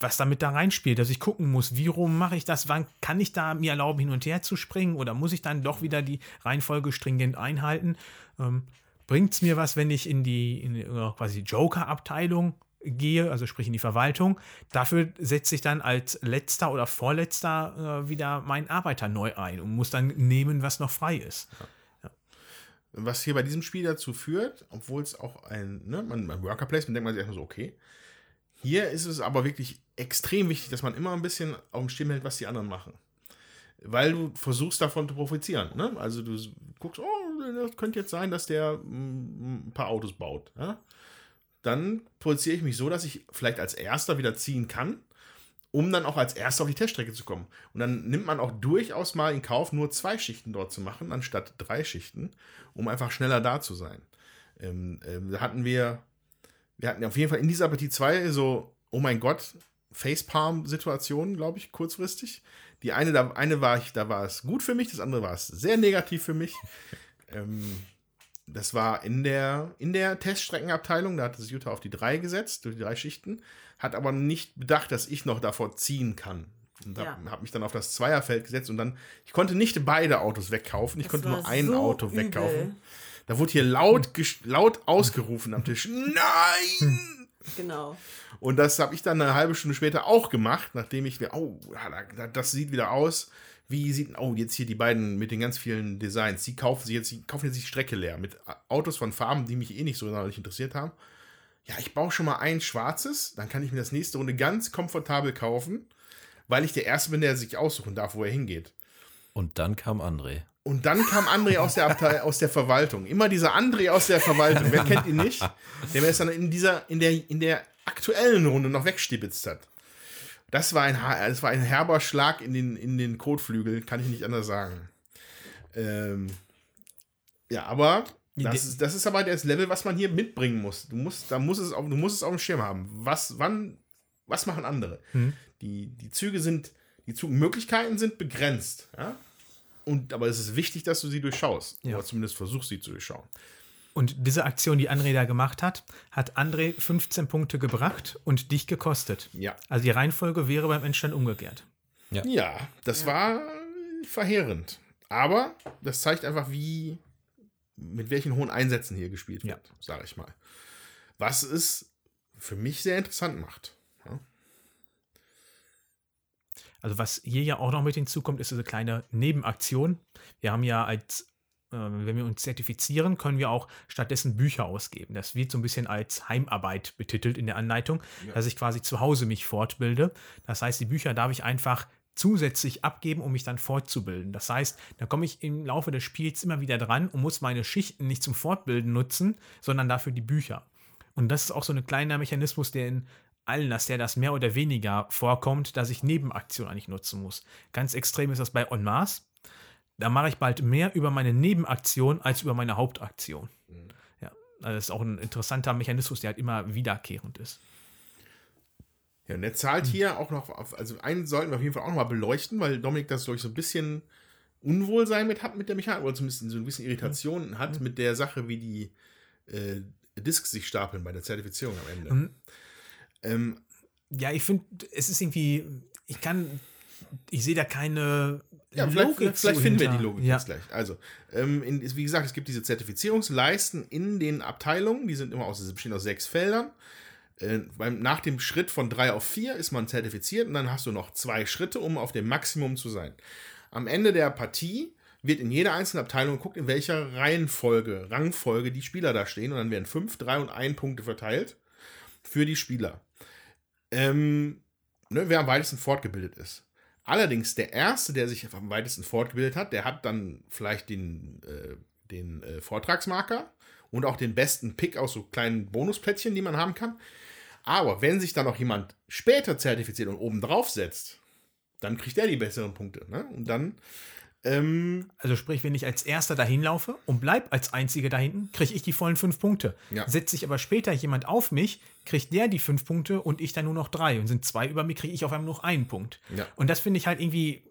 was damit da reinspielt, dass ich gucken muss, wie rum mache ich das, wann kann ich da mir erlauben, hin und her zu springen oder muss ich dann doch wieder die Reihenfolge stringent einhalten? Ähm, Bringt es mir was, wenn ich in die, in die quasi Joker-Abteilung gehe, also sprich in die Verwaltung. Dafür setze ich dann als letzter oder vorletzter äh, wieder meinen Arbeiter neu ein und muss dann nehmen, was noch frei ist. Ja. Was hier bei diesem Spiel dazu führt, obwohl es auch ein, ne, man Worker Placement denkt man sich erstmal so, okay. Hier ist es aber wirklich extrem wichtig, dass man immer ein bisschen auf dem Schirm hält, was die anderen machen. Weil du versuchst davon zu profitieren. Ne? Also du guckst, oh, das könnte jetzt sein, dass der mm, ein paar Autos baut. Ja? dann produziere ich mich so, dass ich vielleicht als Erster wieder ziehen kann, um dann auch als Erster auf die Teststrecke zu kommen. Und dann nimmt man auch durchaus mal in Kauf, nur zwei Schichten dort zu machen, anstatt drei Schichten, um einfach schneller da zu sein. Ähm, ähm, da hatten wir, wir hatten auf jeden Fall in dieser Partie zwei so, oh mein Gott, Facepalm-Situationen, glaube ich, kurzfristig. Die eine, da, eine war ich, da war es gut für mich, das andere war es sehr negativ für mich. [laughs] ähm, das war in der, in der Teststreckenabteilung, da hat es Jutta auf die drei gesetzt, durch die drei Schichten, hat aber nicht bedacht, dass ich noch davor ziehen kann. Und ja. habe mich dann auf das Zweierfeld gesetzt und dann, ich konnte nicht beide Autos wegkaufen, ich das konnte nur ein so Auto übel. wegkaufen. Da wurde hier laut, laut ausgerufen am Tisch. Nein! Genau. Und das habe ich dann eine halbe Stunde später auch gemacht, nachdem ich mir, oh, das sieht wieder aus wie sieht, oh, jetzt hier die beiden mit den ganz vielen Designs, die kaufen sich jetzt, die kaufen jetzt die Strecke leer mit Autos von Farben, die mich eh nicht so sonderlich interessiert haben. Ja, ich baue schon mal ein schwarzes, dann kann ich mir das nächste Runde ganz komfortabel kaufen, weil ich der Erste bin, der sich aussuchen darf, wo er hingeht. Und dann kam André. Und dann kam André aus der, Abteil aus der Verwaltung. Immer dieser André aus der Verwaltung. Wer kennt ihn nicht? Der mir es dann in dieser, in der, in der aktuellen Runde noch wegstibitzt hat. Das war ein, das war ein herber Schlag in den, in den Kotflügel, kann ich nicht anders sagen. Ähm, ja, aber das ist, das ist aber das Level, was man hier mitbringen muss. Du musst, da muss es auf, du musst es auf dem Schirm haben. Was, wann, was machen andere? Mhm. Die, die Züge sind, die Zugmöglichkeiten sind begrenzt. Ja? Und, aber es ist wichtig, dass du sie durchschaust. Ja. Oder zumindest versuchst, sie zu durchschauen. Und diese Aktion, die André da gemacht hat, hat André 15 Punkte gebracht und dich gekostet. Ja. Also die Reihenfolge wäre beim Endstand umgekehrt. Ja, ja das ja. war verheerend. Aber das zeigt einfach, wie, mit welchen hohen Einsätzen hier gespielt wird, ja. sage ich mal. Was es für mich sehr interessant macht. Ja. Also was hier ja auch noch mit hinzukommt, ist diese kleine Nebenaktion. Wir haben ja als ähm, wenn wir uns zertifizieren, können wir auch stattdessen Bücher ausgeben. Das wird so ein bisschen als Heimarbeit betitelt in der Anleitung, ja. dass ich quasi zu Hause mich fortbilde. Das heißt, die Bücher darf ich einfach zusätzlich abgeben, um mich dann fortzubilden. Das heißt, da komme ich im Laufe des Spiels immer wieder dran und muss meine Schichten nicht zum Fortbilden nutzen, sondern dafür die Bücher. Und das ist auch so ein kleiner Mechanismus, der in allen, dass der das mehr oder weniger vorkommt, dass ich Nebenaktionen eigentlich nutzen muss. Ganz extrem ist das bei On Mars da mache ich bald mehr über meine Nebenaktion als über meine Hauptaktion. Mhm. Ja, also das ist auch ein interessanter Mechanismus, der halt immer wiederkehrend ist. Ja, und er zahlt mhm. hier auch noch, auf, also einen sollten wir auf jeden Fall auch noch mal beleuchten, weil Dominik das, ich, so ein bisschen Unwohlsein mit hat mit der Mechanik, oder zumindest so ein bisschen Irritation mhm. hat mit der Sache, wie die äh, Discs sich stapeln bei der Zertifizierung am Ende. Ähm, ja, ich finde, es ist irgendwie, ich kann ich sehe da keine ja, vielleicht, vielleicht, vielleicht finden wir die Logik ja. jetzt gleich. Also, ähm, in, wie gesagt, es gibt diese Zertifizierungsleisten in den Abteilungen, die sind immer aus, bestehen aus sechs Feldern. Äh, beim, nach dem Schritt von drei auf vier ist man zertifiziert und dann hast du noch zwei Schritte, um auf dem Maximum zu sein. Am Ende der Partie wird in jeder einzelnen Abteilung geguckt, in welcher Reihenfolge, Rangfolge die Spieler da stehen und dann werden fünf, drei und ein Punkte verteilt für die Spieler. Ähm, ne, wer am weitesten fortgebildet ist. Allerdings der Erste, der sich am weitesten fortgebildet hat, der hat dann vielleicht den, äh, den äh, Vortragsmarker und auch den besten Pick aus so kleinen Bonusplättchen, die man haben kann. Aber wenn sich dann noch jemand später zertifiziert und oben drauf setzt, dann kriegt er die besseren Punkte. Ne? Und dann ähm, Also sprich, wenn ich als Erster dahin laufe und bleib als Einziger da hinten, kriege ich die vollen fünf Punkte. Ja. Setzt sich aber später jemand auf mich, kriegt der die fünf Punkte und ich dann nur noch drei. Und sind zwei über mir, kriege ich auf einmal noch einen Punkt. Ja. Und das finde ich halt irgendwie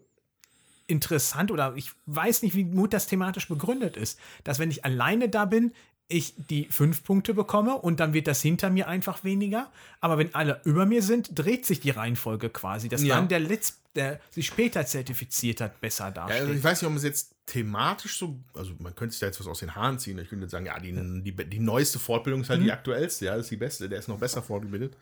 interessant oder ich weiß nicht, wie gut das thematisch begründet ist, dass wenn ich alleine da bin, ich die fünf Punkte bekomme und dann wird das hinter mir einfach weniger. Aber wenn alle über mir sind, dreht sich die Reihenfolge quasi, dass Ja. dann der Letz, der sich später zertifiziert hat, besser Ja, dasteht. also ich weiß nicht, ob man es jetzt thematisch so, also man könnte sich da jetzt was aus den Haaren ziehen. Ich könnte jetzt sagen, ja, die, die, die neueste Fortbildung ist halt die aktuellste, ja, das ist die beste, der ist noch besser fortgebildet.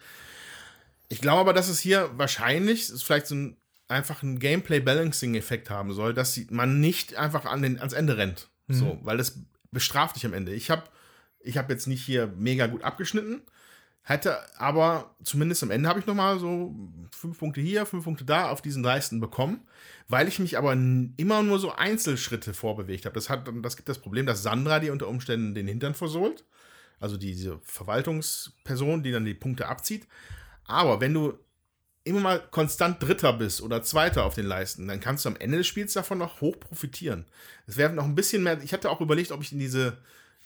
Ich glaube aber, dass es hier wahrscheinlich, ist vielleicht so ein, einfach ein Gameplay-Balancing-Effekt haben soll, dass man nicht einfach an den, ans Ende rennt. So, weil das bestraft dich am Ende. Ich habe ich hab jetzt nicht hier mega gut abgeschnitten, hätte aber zumindest am Ende habe ich nochmal so fünf Punkte hier, fünf Punkte da auf diesen Leisten bekommen, weil ich mich aber immer nur so Einzelschritte vorbewegt habe. Das, hat, das gibt das Problem, dass Sandra dir unter Umständen den Hintern versohlt. Also diese Verwaltungsperson, die dann die Punkte abzieht. Aber wenn du immer mal konstant Dritter bist oder Zweiter auf den Leisten, dann kannst du am Ende des Spiels davon noch hoch profitieren. Es wäre noch ein bisschen mehr. Ich hatte auch überlegt, ob ich in diese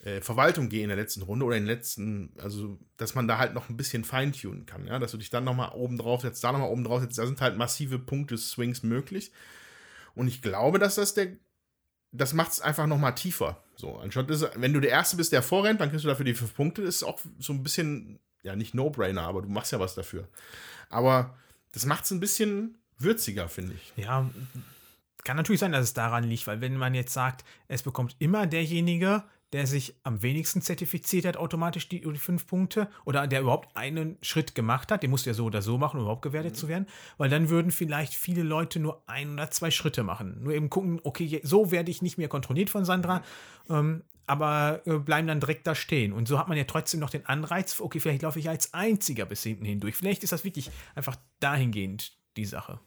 äh, Verwaltung gehe in der letzten Runde oder in den letzten, also dass man da halt noch ein bisschen feintunen kann, ja, dass du dich dann nochmal oben drauf setzt, da nochmal oben drauf setzt, da sind halt massive Punkte-Swings möglich. Und ich glaube, dass das der, das macht es einfach nochmal tiefer. So, anstatt ist, wenn du der Erste bist, der vorrennt, dann kriegst du dafür die fünf Punkte. Das ist auch so ein bisschen, ja, nicht No-Brainer, aber du machst ja was dafür. Aber das macht es ein bisschen würziger, finde ich. Ja, kann natürlich sein, dass es daran liegt, weil wenn man jetzt sagt, es bekommt immer derjenige, der sich am wenigsten zertifiziert hat, automatisch die, die fünf Punkte oder der überhaupt einen Schritt gemacht hat, den musst du ja so oder so machen, um überhaupt gewertet zu werden, weil dann würden vielleicht viele Leute nur ein oder zwei Schritte machen. Nur eben gucken, okay, so werde ich nicht mehr kontrolliert von Sandra, ähm, aber äh, bleiben dann direkt da stehen. Und so hat man ja trotzdem noch den Anreiz, okay, vielleicht laufe ich als Einziger bis hinten hindurch. Vielleicht ist das wirklich einfach dahingehend die Sache.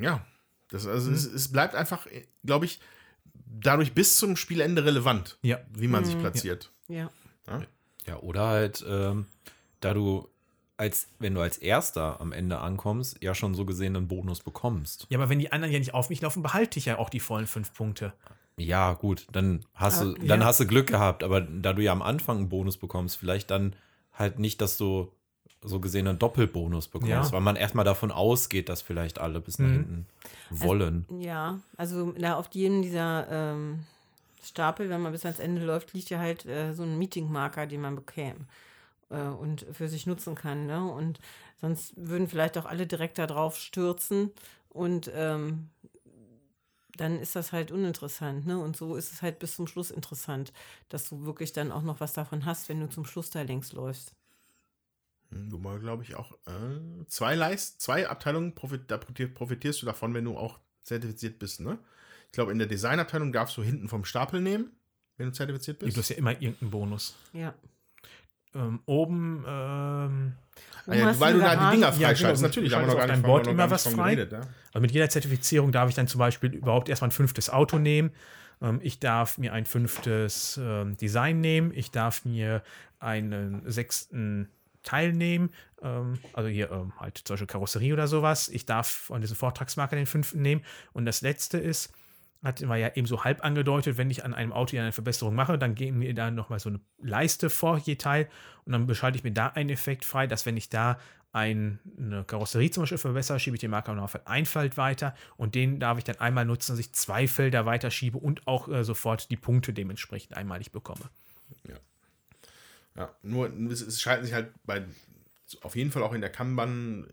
Ja, das, also es, es bleibt einfach, glaube ich, dadurch bis zum Spielende relevant, Ja. wie man sich platziert. Ja. Ja, oder halt, ähm, da du als, wenn du als Erster am Ende ankommst, ja schon so gesehen einen Bonus bekommst. Ja, aber wenn die anderen ja nicht auf mich laufen, behalte ich ja auch die vollen fünf Punkte. Ja, gut, dann hast du, Ah, dann ja. hast du Glück gehabt, aber da du ja am Anfang einen Bonus bekommst, vielleicht dann halt nicht, dass du so gesehen einen Doppelbonus bekommst, Ja. weil man erstmal davon ausgeht, dass vielleicht alle bis nach Mhm. hinten wollen. Ja, also da auf jedem dieser ähm, Stapel, wenn man bis ans Ende läuft, liegt ja halt äh, so ein Meeting-Marker, den man bekäme äh, und für sich nutzen kann. Ne? Und sonst würden vielleicht auch alle direkt da drauf stürzen und ähm, dann ist das halt uninteressant. Ne? Und so ist es halt bis zum Schluss interessant, dass du wirklich dann auch noch was davon hast, wenn du zum Schluss da längs läufst. Hm, Du mal, glaube ich, auch äh, zwei Leist, zwei Abteilungen profit, da profitierst du davon, wenn du auch zertifiziert bist, ne? Ich glaube, in der Designabteilung darfst du hinten vom Stapel nehmen, wenn du zertifiziert Gibt bist. es ja immer irgendeinen Bonus. Ja. Ähm, oben, ähm, Ah ja, hast weil du da die Dinger Ja, genau, freischaltest. du Natürlich, da haben wir noch gar nicht Board haben wir noch immer was frei. geredet, ja. also mit jeder Zertifizierung darf ich dann zum Beispiel überhaupt erstmal ein fünftes Auto nehmen. Ähm, ich darf mir ein fünftes ähm, Design nehmen. Ich darf mir einen sechsten Teil nehmen. Ähm, also hier ähm, halt zum Beispiel Karosserie oder sowas. Ich darf von diesem Vortragsmarker den fünften nehmen. Und das letzte ist, hat war ja eben so halb angedeutet, wenn ich an einem Auto eine Verbesserung mache, dann geben mir da nochmal so eine Leiste vor je Teil und dann beschalte ich mir da einen Effekt frei, dass wenn ich da ein, eine Karosserie zum Beispiel verbessere, schiebe ich den Marker noch auf ein Feld weiter und den darf ich dann einmal nutzen, dass ich zwei Felder weiterschiebe und auch äh, sofort die Punkte dementsprechend einmalig bekomme. Ja, nur es, es schalten sich halt bei, auf jeden Fall auch in der Kanban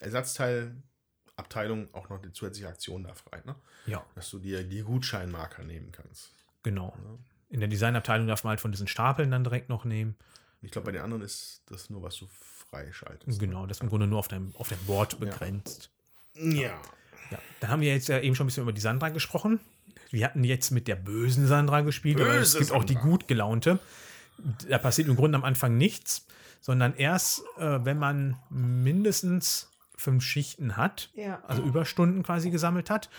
äh, Ersatzteilabteilung auch noch die zusätzliche Aktion da frei, ne? Ja, Dass du dir die Gutscheinmarker nehmen kannst. genau. In der Designabteilung darf man halt von diesen Stapeln dann direkt noch nehmen. Ich glaube, bei den anderen ist das nur, was du freischaltest. Genau, das ist im Grunde nur auf deinem, auf deinem Board begrenzt. Ja. Ja, dann haben wir jetzt ja eben schon ein bisschen über die Sandra gesprochen. Wir hatten jetzt mit der bösen Sandra gespielt, aber es Böse gibt auch die Sandra. gut gelaunte. Da passiert im Grunde am Anfang nichts, sondern erst, äh, wenn man mindestens fünf Schichten hat, Ja. also Überstunden quasi gesammelt hat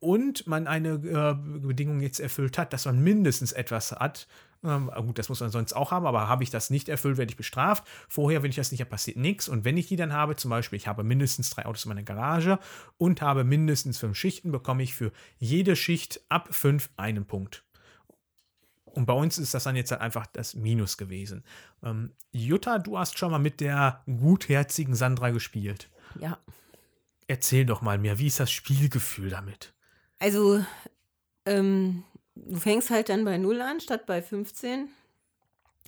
und man eine äh, Bedingung jetzt erfüllt hat, dass man mindestens etwas hat. Ähm, gut, das muss man sonst auch haben, aber habe ich das nicht erfüllt, werde ich bestraft. Vorher, wenn ich das nicht habe, passiert nichts. Und wenn ich die dann habe, zum Beispiel, ich habe mindestens drei Autos in meiner Garage und habe mindestens fünf Schichten, bekomme ich für jede Schicht ab fünf einen Punkt. Und bei uns ist das dann jetzt halt einfach das Minus gewesen. Ähm, Jutta, du hast schon mal mit der gutherzigen Sandra gespielt. Ja. Erzähl doch mal mehr, wie ist das Spielgefühl damit? Also, ähm, du fängst halt dann bei 0 an, statt bei 15.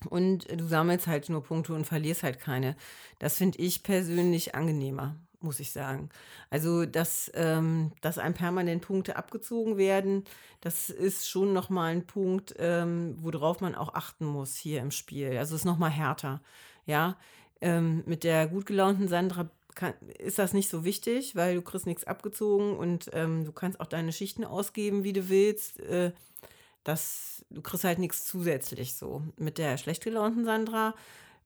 Und du sammelst halt nur Punkte und verlierst halt keine. Das finde ich persönlich angenehmer, muss ich sagen. Also, dass, ähm, dass einem permanent Punkte abgezogen werden, das ist schon nochmal ein Punkt, ähm, worauf man auch achten muss hier im Spiel. Also, es ist nochmal härter. Ja, ähm, mit der gut gelaunten Sandra kann, ist das nicht so wichtig, weil du kriegst nichts abgezogen und ähm, du kannst auch deine Schichten ausgeben, wie du willst. Äh, das, du kriegst halt nichts zusätzlich so. Mit der schlecht gelaunten Sandra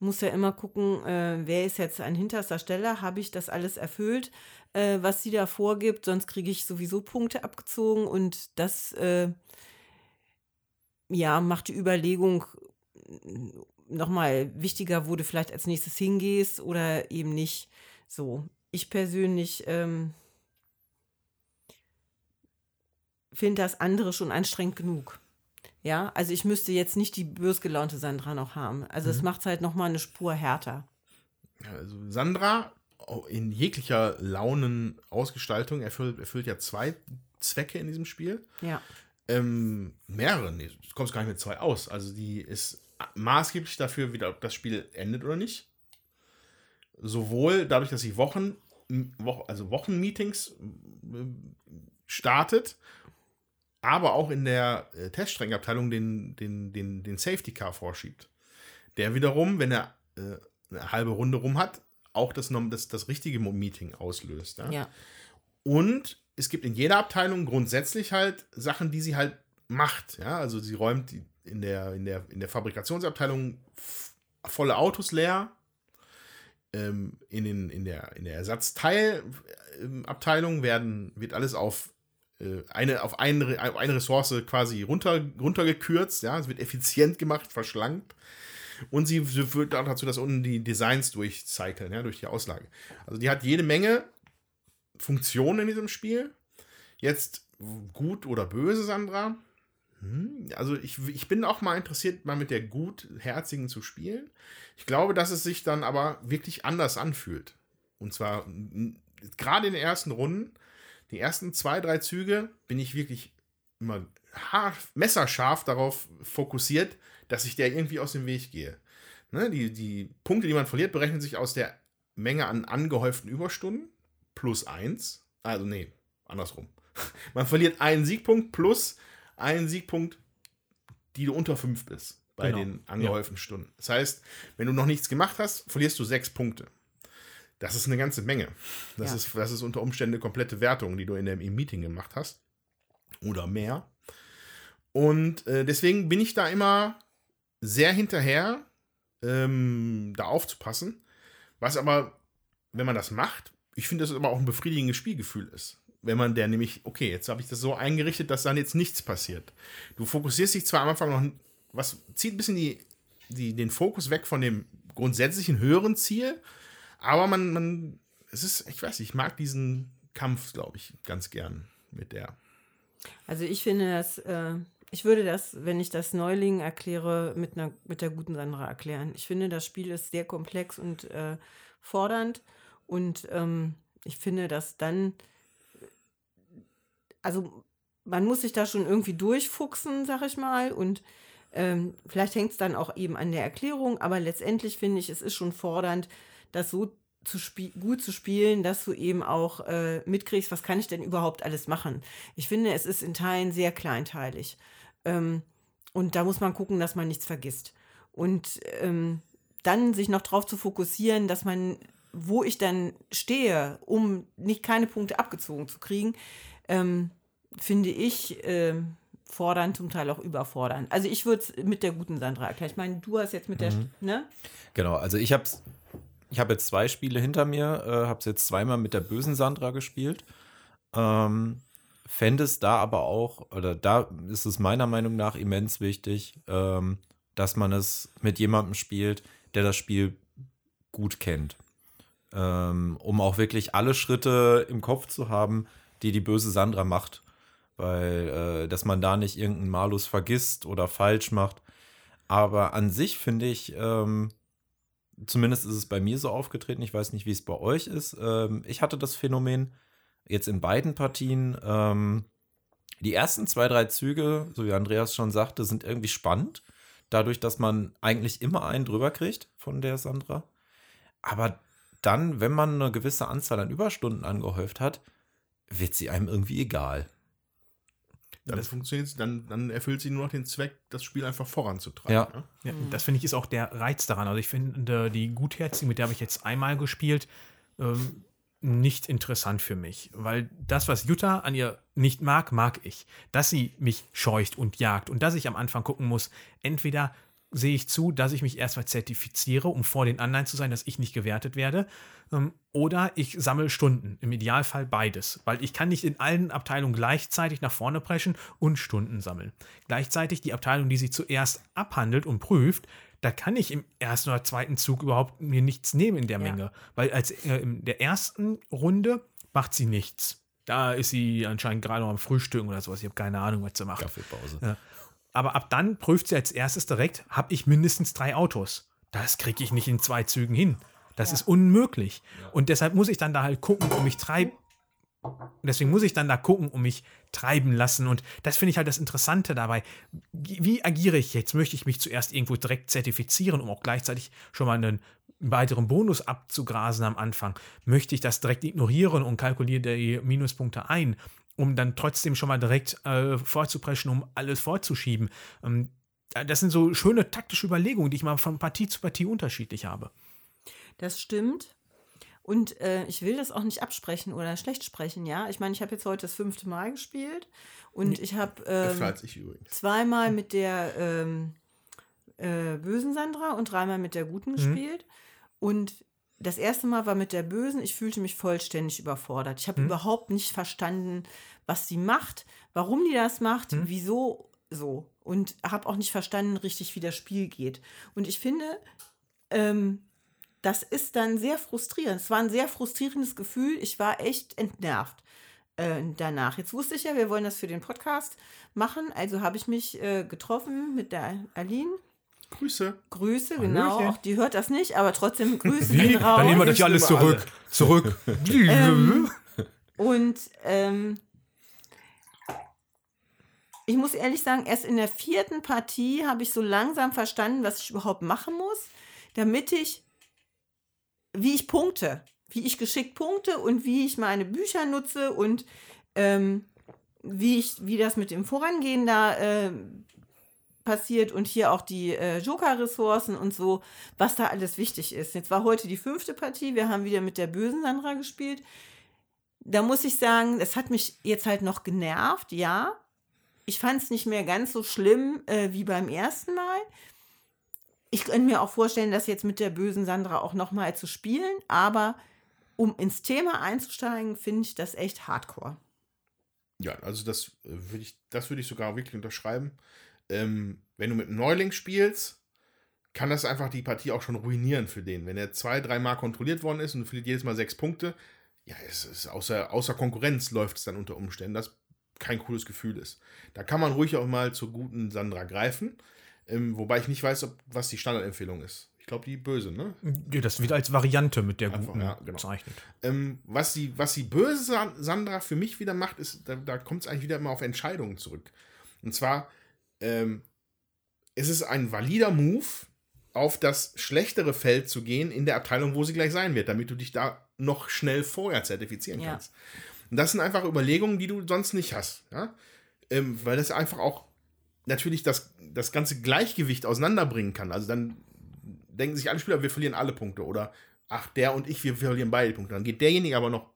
muss ja immer gucken, äh, wer ist jetzt an hinterster Stelle, habe ich das alles erfüllt, äh, was sie da vorgibt, sonst kriege ich sowieso Punkte abgezogen und das äh, ja macht die Überlegung nochmal wichtiger, wo du vielleicht als nächstes hingehst oder eben nicht. So, ich persönlich ähm, finde das andere schon anstrengend genug. Ja, also ich müsste jetzt nicht die bösgelaunte Sandra noch haben. Also es Mhm. macht es halt noch mal eine Spur härter. Also Sandra in jeglicher Launenausgestaltung erfüllt, erfüllt ja zwei Zwecke in diesem Spiel. Ja. Ähm, mehrere, nee, du kommst gar nicht mit zwei aus. Also die ist maßgeblich dafür, wie das Spiel endet oder nicht. Sowohl dadurch, dass sie Wochen, Wo- also Wochenmeetings äh, startet, aber auch in der äh, Teststreckenabteilung den, den, den, den Safety Car vorschiebt. Der wiederum, wenn er äh, eine halbe Runde rum hat, auch das, das, das richtige Meeting auslöst. Ja? Ja. Und es gibt in jeder Abteilung grundsätzlich halt Sachen, die sie halt macht. Ja, also sie räumt die in der, in der, in der Fabrikationsabteilung volle Autos leer. Ähm, in, den, in der, in der Ersatzteilabteilung werden, wird alles auf äh, eine, auf eine, auf eine Ressource quasi runter, runtergekürzt. Ja, es wird effizient gemacht, verschlankt. Und sie führt auch dazu, dass unten die Designs durchcyclen, ja, durch die Auslage. Also die hat jede Menge Funktionen in diesem Spiel. Jetzt gut oder böse, Sandra. Hm, Also ich, ich bin auch mal interessiert, mal mit der Gutherzigen zu spielen. Ich glaube, dass es sich dann aber wirklich anders anfühlt. Und zwar n- gerade in den ersten Runden, die ersten zwei, drei Züge, bin ich wirklich immer messerscharf darauf fokussiert, dass ich der irgendwie aus dem Weg gehe. Ne, die, die Punkte, die man verliert, berechnen sich aus der Menge an angehäuften Überstunden plus eins. Also, nee, andersrum. [laughs] Man verliert einen Siegpunkt plus einen Siegpunkt, die du unter fünf bist bei Genau. den angehäuften Stunden. Das heißt, wenn du noch nichts gemacht hast, verlierst du sechs Punkte. Das ist eine ganze Menge. Das, Ja. ist, das ist unter Umständen eine komplette Wertung, die du in dem Meeting gemacht hast. Oder mehr. Und äh, deswegen bin ich da immer sehr hinterher, ähm, da aufzupassen. Was aber, wenn man das macht, ich finde, das aber auch ein befriedigendes Spielgefühl ist. Wenn man der nämlich, okay, jetzt habe ich das so eingerichtet, dass dann jetzt nichts passiert. Du fokussierst dich zwar am Anfang noch, was zieht ein bisschen die, die, den Fokus weg von dem grundsätzlichen höheren Ziel, aber man, man, es ist, ich weiß ich mag diesen Kampf, glaube ich, ganz gern mit der. Also ich finde das, äh, ich würde das, wenn ich das Neulingen erkläre, mit, einer, mit der guten Sandra erklären. Ich finde, das Spiel ist sehr komplex und äh, fordernd und ähm, ich finde, dass dann, also man muss sich da schon irgendwie durchfuchsen, sag ich mal, und ähm, vielleicht hängt es dann auch eben an der Erklärung, aber letztendlich finde ich, es ist schon fordernd, das so zu gut zu spielen, dass du eben auch äh, mitkriegst, was kann ich denn überhaupt alles machen. Ich finde, es ist in Teilen sehr kleinteilig. Ähm, und da muss man gucken, dass man nichts vergisst. Und ähm, dann sich noch darauf zu fokussieren, dass man, wo ich dann stehe, um nicht keine Punkte abgezogen zu kriegen, ähm, finde ich ähm, fordernd, zum Teil auch überfordernd. Also ich würde es mit der guten Sandra erklären. Ich meine, du hast jetzt mit der, ne? Genau, also ich habe ich hab jetzt zwei Spiele hinter mir, äh, habe es jetzt zweimal mit der bösen Sandra gespielt. Ähm, fände es da aber auch, oder da ist es meiner Meinung nach immens wichtig, ähm, dass man es mit jemandem spielt, der das Spiel gut kennt. Ähm, um auch wirklich alle Schritte im Kopf zu haben, die die böse Sandra macht. Weil, äh, dass man da nicht irgendeinen Malus vergisst oder falsch macht. Aber an sich finde ich, ähm, zumindest ist es bei mir so aufgetreten, ich weiß nicht, wie es bei euch ist. Ähm, ich hatte das Phänomen jetzt in beiden Partien. Ähm, die ersten zwei, drei Züge, so wie Andreas schon sagte, sind irgendwie spannend. Dadurch, dass man eigentlich immer einen drüber kriegt von der Sandra. Aber dann, wenn man eine gewisse Anzahl an Überstunden angehäuft hat, wird sie einem irgendwie egal. Dann Das- funktioniert dann, dann erfüllt sie nur noch den Zweck, das Spiel einfach voranzutreiben. Ja. ne? Ja, das finde ich ist auch der Reiz daran. Also ich finde die Gutherzige, mit der habe ich jetzt einmal gespielt, ähm, nicht interessant für mich. Weil das, was Jutta an ihr nicht mag, mag ich. Dass sie mich scheucht und jagt und dass ich am Anfang gucken muss, entweder sehe ich zu, dass ich mich erstmal zertifiziere, um vor den anderen zu sein, dass ich nicht gewertet werde. Ähm, oder ich sammle Stunden. Im Idealfall beides. Weil ich kann nicht in allen Abteilungen gleichzeitig nach vorne preschen und Stunden sammeln. Gleichzeitig die Abteilung, die sie zuerst abhandelt und prüft, da kann ich im ersten oder zweiten Zug überhaupt mir nichts nehmen in der Ja. Menge. Weil als äh, in der ersten Runde macht sie nichts. Da ist sie anscheinend gerade noch am Frühstücken oder sowas. Ich habe keine Ahnung, was sie macht. Kaffeepause. Ja. Aber ab dann prüft sie als erstes direkt, habe ich mindestens drei Autos. Das kriege ich nicht in zwei Zügen hin. Das ist unmöglich. Und deshalb muss ich dann da halt gucken und mich treiben. Deswegen muss ich dann da gucken und mich treiben lassen. Und das finde ich halt das Interessante dabei. Wie wie agiere ich jetzt? Möchte ich mich zuerst irgendwo direkt zertifizieren, um auch gleichzeitig schon mal einen weiteren Bonus abzugrasen am Anfang? Möchte ich das direkt ignorieren und kalkuliere die Minuspunkte ein, um dann trotzdem schon mal direkt äh, vorzupreschen, um alles vorzuschieben? Ähm, das sind so schöne taktische Überlegungen, die ich mal von Partie zu Partie unterschiedlich habe. Das stimmt. Und äh, ich will das auch nicht absprechen oder schlecht sprechen, ja. Ich meine, ich habe jetzt heute das fünfte Mal gespielt und ich habe Öfter ähm, zweimal mit der ähm, äh, bösen Sandra und dreimal mit der guten gespielt. Und das erste Mal war mit der bösen, ich fühlte mich vollständig überfordert. Ich habe überhaupt nicht verstanden, was sie macht, warum die das macht, wieso so. Und habe auch nicht verstanden richtig, wie das Spiel geht. Und ich finde, ähm, das ist dann sehr frustrierend. Es war ein sehr frustrierendes Gefühl. Ich war echt entnervt äh, danach. Jetzt wusste ich ja, wir wollen das für den Podcast machen. Also habe ich mich äh, getroffen mit der Aline. Grüße. Grüße, genau. Hallöchen. Auch die hört das nicht, aber trotzdem Grüße Wie? gehen raus. Dann nehmen wir das ja alles zurück. Zurück. Ähm, Und ähm, ich muss ehrlich sagen, erst in der vierten Partie habe ich so langsam verstanden, was ich überhaupt machen muss, damit ich, wie ich punkte, wie ich geschickt punkte und wie ich meine Bücher nutze und ähm, wie ich, wie das mit dem Vorangehen da äh, passiert und hier auch die äh, Joker-Ressourcen und so, was da alles wichtig ist. Jetzt war heute die fünfte Partie, wir haben wieder mit der bösen Sandra gespielt da muss ich sagen, das hat mich jetzt halt noch genervt, ja. Ich fand es nicht mehr ganz so schlimm äh, wie beim ersten Mal. Ich könnte mir auch vorstellen, das jetzt mit der bösen Sandra auch nochmal zu spielen, aber um ins Thema einzusteigen, finde ich das echt hardcore. Ja, also das äh, würde ich, das würde ich sogar wirklich unterschreiben. Ähm, wenn du mit einem Neuling spielst, kann das einfach die Partie auch schon ruinieren für den. Wenn er zwei, dreimal kontrolliert worden ist und du verliert jedes Mal sechs Punkte, ja, es ist außer, außer Konkurrenz läuft es dann unter Umständen, das kein cooles Gefühl ist. Da kann man ruhig auch mal zur guten Sandra greifen, ähm, wobei ich nicht weiß, ob, was die Standardempfehlung ist. Ich glaube, die böse, ne? Ja, das wird als Variante mit der Einfach, guten ja, genau. bezeichnet. Ähm, was, die, was die böse San- Sandra für mich wieder macht, ist, da, da kommt es eigentlich wieder immer auf Entscheidungen zurück. Und zwar, ähm, es ist ein valider Move, auf das schlechtere Feld zu gehen in der Abteilung, wo sie gleich sein wird, damit du dich da noch schnell vorher zertifizieren Ja. kannst. Und das sind einfach Überlegungen, die du sonst nicht hast. Ja? Ähm, weil das einfach auch natürlich das, das ganze Gleichgewicht auseinanderbringen kann. Also dann denken sich alle Spieler, wir verlieren alle Punkte. Oder ach, der und ich, wir verlieren beide Punkte. Dann geht derjenige aber noch,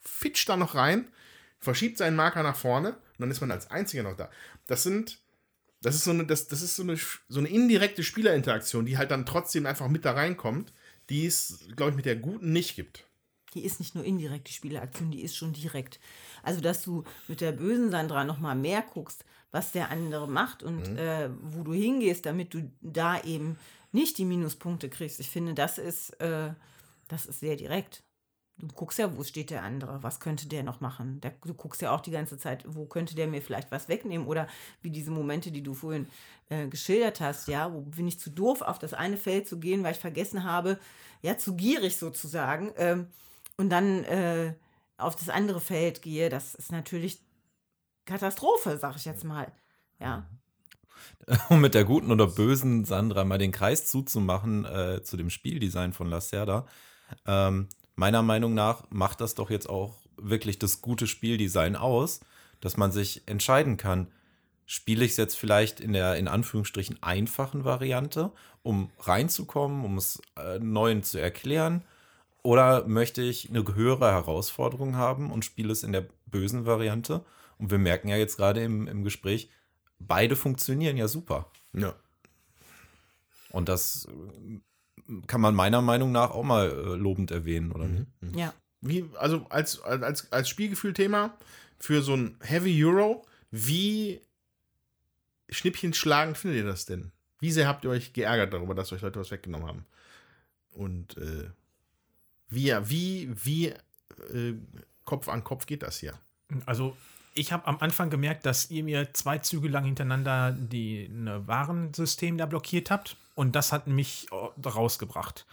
fitscht da noch rein, verschiebt seinen Marker nach vorne und dann ist man als Einziger noch da. Das sind, das ist so eine, das, das ist so eine, so eine indirekte Spielerinteraktion, die halt dann trotzdem einfach mit da reinkommt, die es, glaube ich, mit der guten nicht gibt. die ist nicht nur indirekt, die Spieleraktion, die ist schon direkt. Also, dass du mit der bösen Sandra noch mal mehr guckst, was der andere macht und Mhm. äh, wo du hingehst, damit du da eben nicht die Minuspunkte kriegst. Ich finde, das ist, äh, das ist sehr direkt. Du guckst ja, wo steht der andere, was könnte der noch machen. Der, du guckst ja auch die ganze Zeit, wo könnte der mir vielleicht was wegnehmen oder wie diese Momente, die du vorhin äh, geschildert hast, ja, wo bin ich zu doof, auf das eine Feld zu gehen, weil ich vergessen habe, ja, zu gierig sozusagen, ähm, und dann äh, auf das andere Feld gehe, das ist natürlich Katastrophe, sag ich jetzt mal. Ja. [laughs] um mit der guten oder bösen Sandra mal den Kreis zuzumachen äh, zu dem Spieldesign von Lacerda. Ähm, meiner Meinung nach macht das doch jetzt auch wirklich das gute Spieldesign aus, dass man sich entscheiden kann, spiele ich es jetzt vielleicht in der in Anführungsstrichen einfachen Variante, um reinzukommen, um es äh, neuen zu erklären, oder möchte ich eine höhere Herausforderung haben und spiele es in der bösen Variante? Und wir merken ja jetzt gerade im, im Gespräch, beide funktionieren ja super. Ja. Und das kann man meiner Meinung nach auch mal äh, lobend erwähnen, oder nicht? Ja. Wie, also als, als, als Spielgefühl-Thema für so ein Heavy Euro, wie schnippchenschlagend findet ihr das denn? Wie sehr habt ihr euch geärgert darüber, dass euch Leute was weggenommen haben? Und äh, wie, wie, wie äh, Kopf an Kopf geht das hier? Also ich habe am Anfang gemerkt, dass ihr mir zwei Züge lang hintereinander die ne Warensystem da blockiert habt und das hat mich äh, rausgebracht.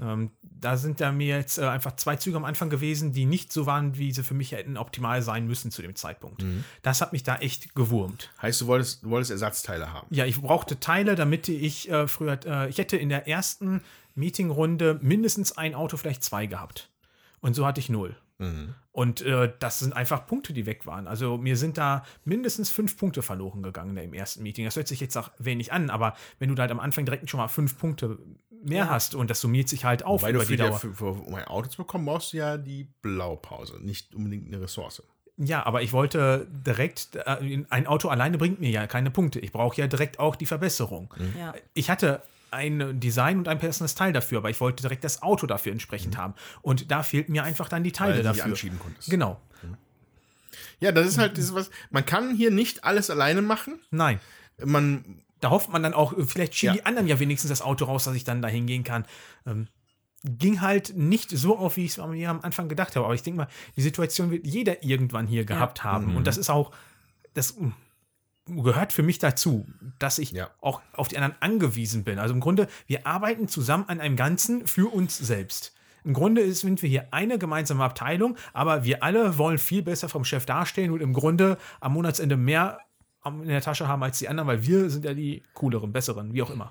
Ähm, da sind da mir jetzt äh, einfach zwei Züge am Anfang gewesen, die nicht so waren, wie sie für mich hätten optimal sein müssen zu dem Zeitpunkt. Das hat mich da echt gewurmt. Heißt, du wolltest, du wolltest Ersatzteile haben? Ja, ich brauchte Teile, damit ich äh, früher, äh, ich hätte in der ersten Meetingrunde mindestens ein Auto, vielleicht zwei gehabt. Und so hatte ich null. Und äh, das sind einfach Punkte, die weg waren. Also mir sind da mindestens fünf Punkte verloren gegangen im ersten Meeting. Das hört sich jetzt auch wenig an, aber wenn du da halt am Anfang direkt schon mal fünf Punkte mehr Ja. hast und das summiert sich halt auf Weil du über für, die die, Dauer. für, für, um ein Auto zu bekommen, brauchst du ja die Blaupause, nicht unbedingt eine Ressource. Ja, aber ich wollte direkt, äh, ein Auto alleine bringt mir ja keine Punkte. Ich brauche ja direkt auch die Verbesserung. Ja. Ich hatte ein Design und ein passendes Teil dafür, aber ich wollte direkt das Auto dafür entsprechend haben. Und da fehlten mir einfach dann die Teile Weil du dafür. anschieben konntest. Genau. Ja, das ist halt dieses was. Man kann hier nicht alles alleine machen. Nein. Man, Da hofft man dann auch, äh, vielleicht schieben Ja. die anderen ja wenigstens das Auto raus, dass ich dann da hingehen kann. Ähm, ging halt nicht so auf, wie ich es mir am Anfang gedacht habe. Aber ich denke mal, die Situation wird jeder irgendwann hier gehabt haben. Und das ist auch, das mm, gehört für mich dazu, dass ich Ja. auch auf die anderen angewiesen bin. Also im Grunde, wir arbeiten zusammen an einem Ganzen für uns selbst. Im Grunde sind wir hier eine gemeinsame Abteilung, aber wir alle wollen viel besser vom Chef dastehen und im Grunde am Monatsende mehr in der Tasche haben als die anderen, weil wir sind ja die cooleren, besseren, wie auch immer.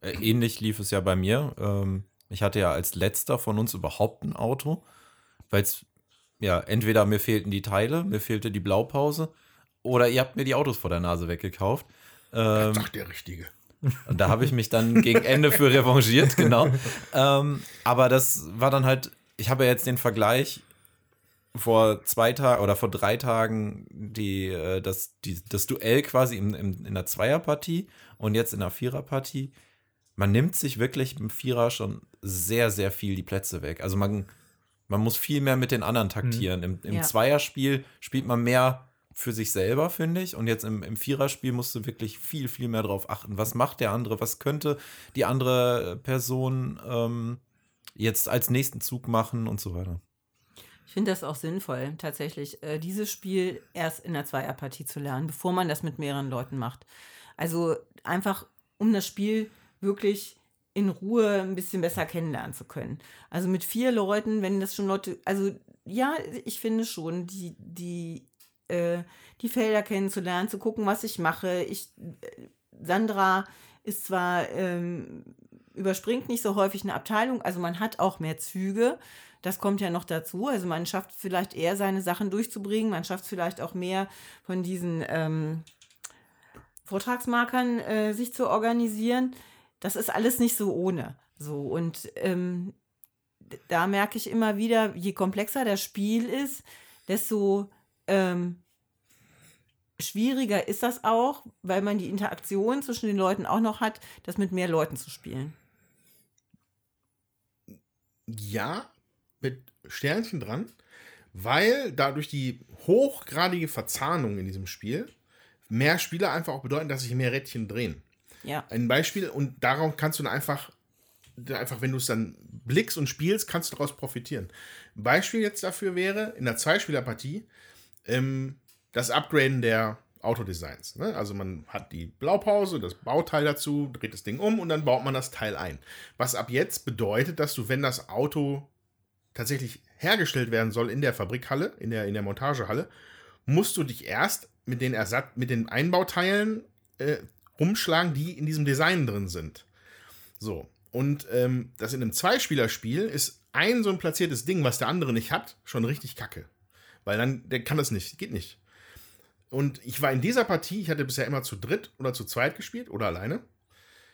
Äh, Ähnlich lief es ja bei mir. Ähm, ich hatte ja als letzter von uns überhaupt ein Auto, weil es, ja, entweder mir fehlten die Teile, mir fehlte die Blaupause, oder ihr habt mir die Autos vor der Nase weggekauft. Ähm, sagt der Richtige. Und da habe ich mich dann gegen Ende für revanchiert, genau. Ähm, aber das war dann halt, ich habe ja jetzt den Vergleich vor zwei Tagen oder vor drei Tagen die, äh, das, die, das Duell quasi in, in, in der Zweierpartie und jetzt in der Viererpartie. Man nimmt sich wirklich im Vierer schon sehr, sehr viel die Plätze weg. Also man, man muss viel mehr mit den anderen taktieren. Im, im Ja. Zweierspiel spielt man mehr für sich selber, finde ich. Und jetzt im, im Viererspiel musst du wirklich viel, viel mehr drauf achten. Was macht der andere? Was könnte die andere Person ähm, jetzt als nächsten Zug machen und so weiter. Ich finde das auch sinnvoll, tatsächlich, äh, dieses Spiel erst in der Zweierpartie zu lernen, bevor man das mit mehreren Leuten macht. Also einfach, um das Spiel wirklich in Ruhe ein bisschen besser kennenlernen zu können. Also mit vier Leuten, wenn das schon Leute, also ja, ich finde schon, die, die, äh, die Felder kennenzulernen, zu gucken, was ich mache. Ich, äh, Sandra ist zwar, ähm, überspringt nicht so häufig eine Abteilung, also man hat auch mehr Züge. Das kommt ja noch dazu. Also man schafft vielleicht eher seine Sachen durchzubringen, man schafft vielleicht auch mehr von diesen ähm, Vortragsmarkern äh, sich zu organisieren. Das ist alles nicht so ohne. So und ähm, da merke ich immer wieder, je komplexer das Spiel ist, desto ähm, schwieriger ist das auch, weil man die Interaktion zwischen den Leuten auch noch hat, das mit mehr Leuten zu spielen. Ja, mit Sternchen dran, weil dadurch die hochgradige Verzahnung in diesem Spiel mehr Spieler einfach auch bedeuten, dass sich mehr Rädchen drehen. Ja. Ein Beispiel, und darauf kannst du dann einfach, einfach wenn du es dann blickst und spielst, kannst du daraus profitieren. Ein Beispiel jetzt dafür wäre, in der Zweispielerpartie, ähm, das Upgraden der Autodesigns. Ne? Also man hat die Blaupause, das Bauteil dazu, dreht das Ding um und dann baut man das Teil ein. Was ab jetzt bedeutet, dass du, wenn das Auto tatsächlich hergestellt werden soll in der Fabrikhalle, in der, in der Montagehalle, musst du dich erst mit den Ersatz, mit den Einbauteilen äh, rumschlagen, die in diesem Design drin sind. So. Und ähm, das in einem Zweispielerspiel ist ein so ein platziertes Ding, was der andere nicht hat, schon richtig kacke. Weil dann, der kann das nicht, geht nicht. Und ich war in dieser Partie, ich hatte bisher immer zu dritt oder zu zweit gespielt oder alleine.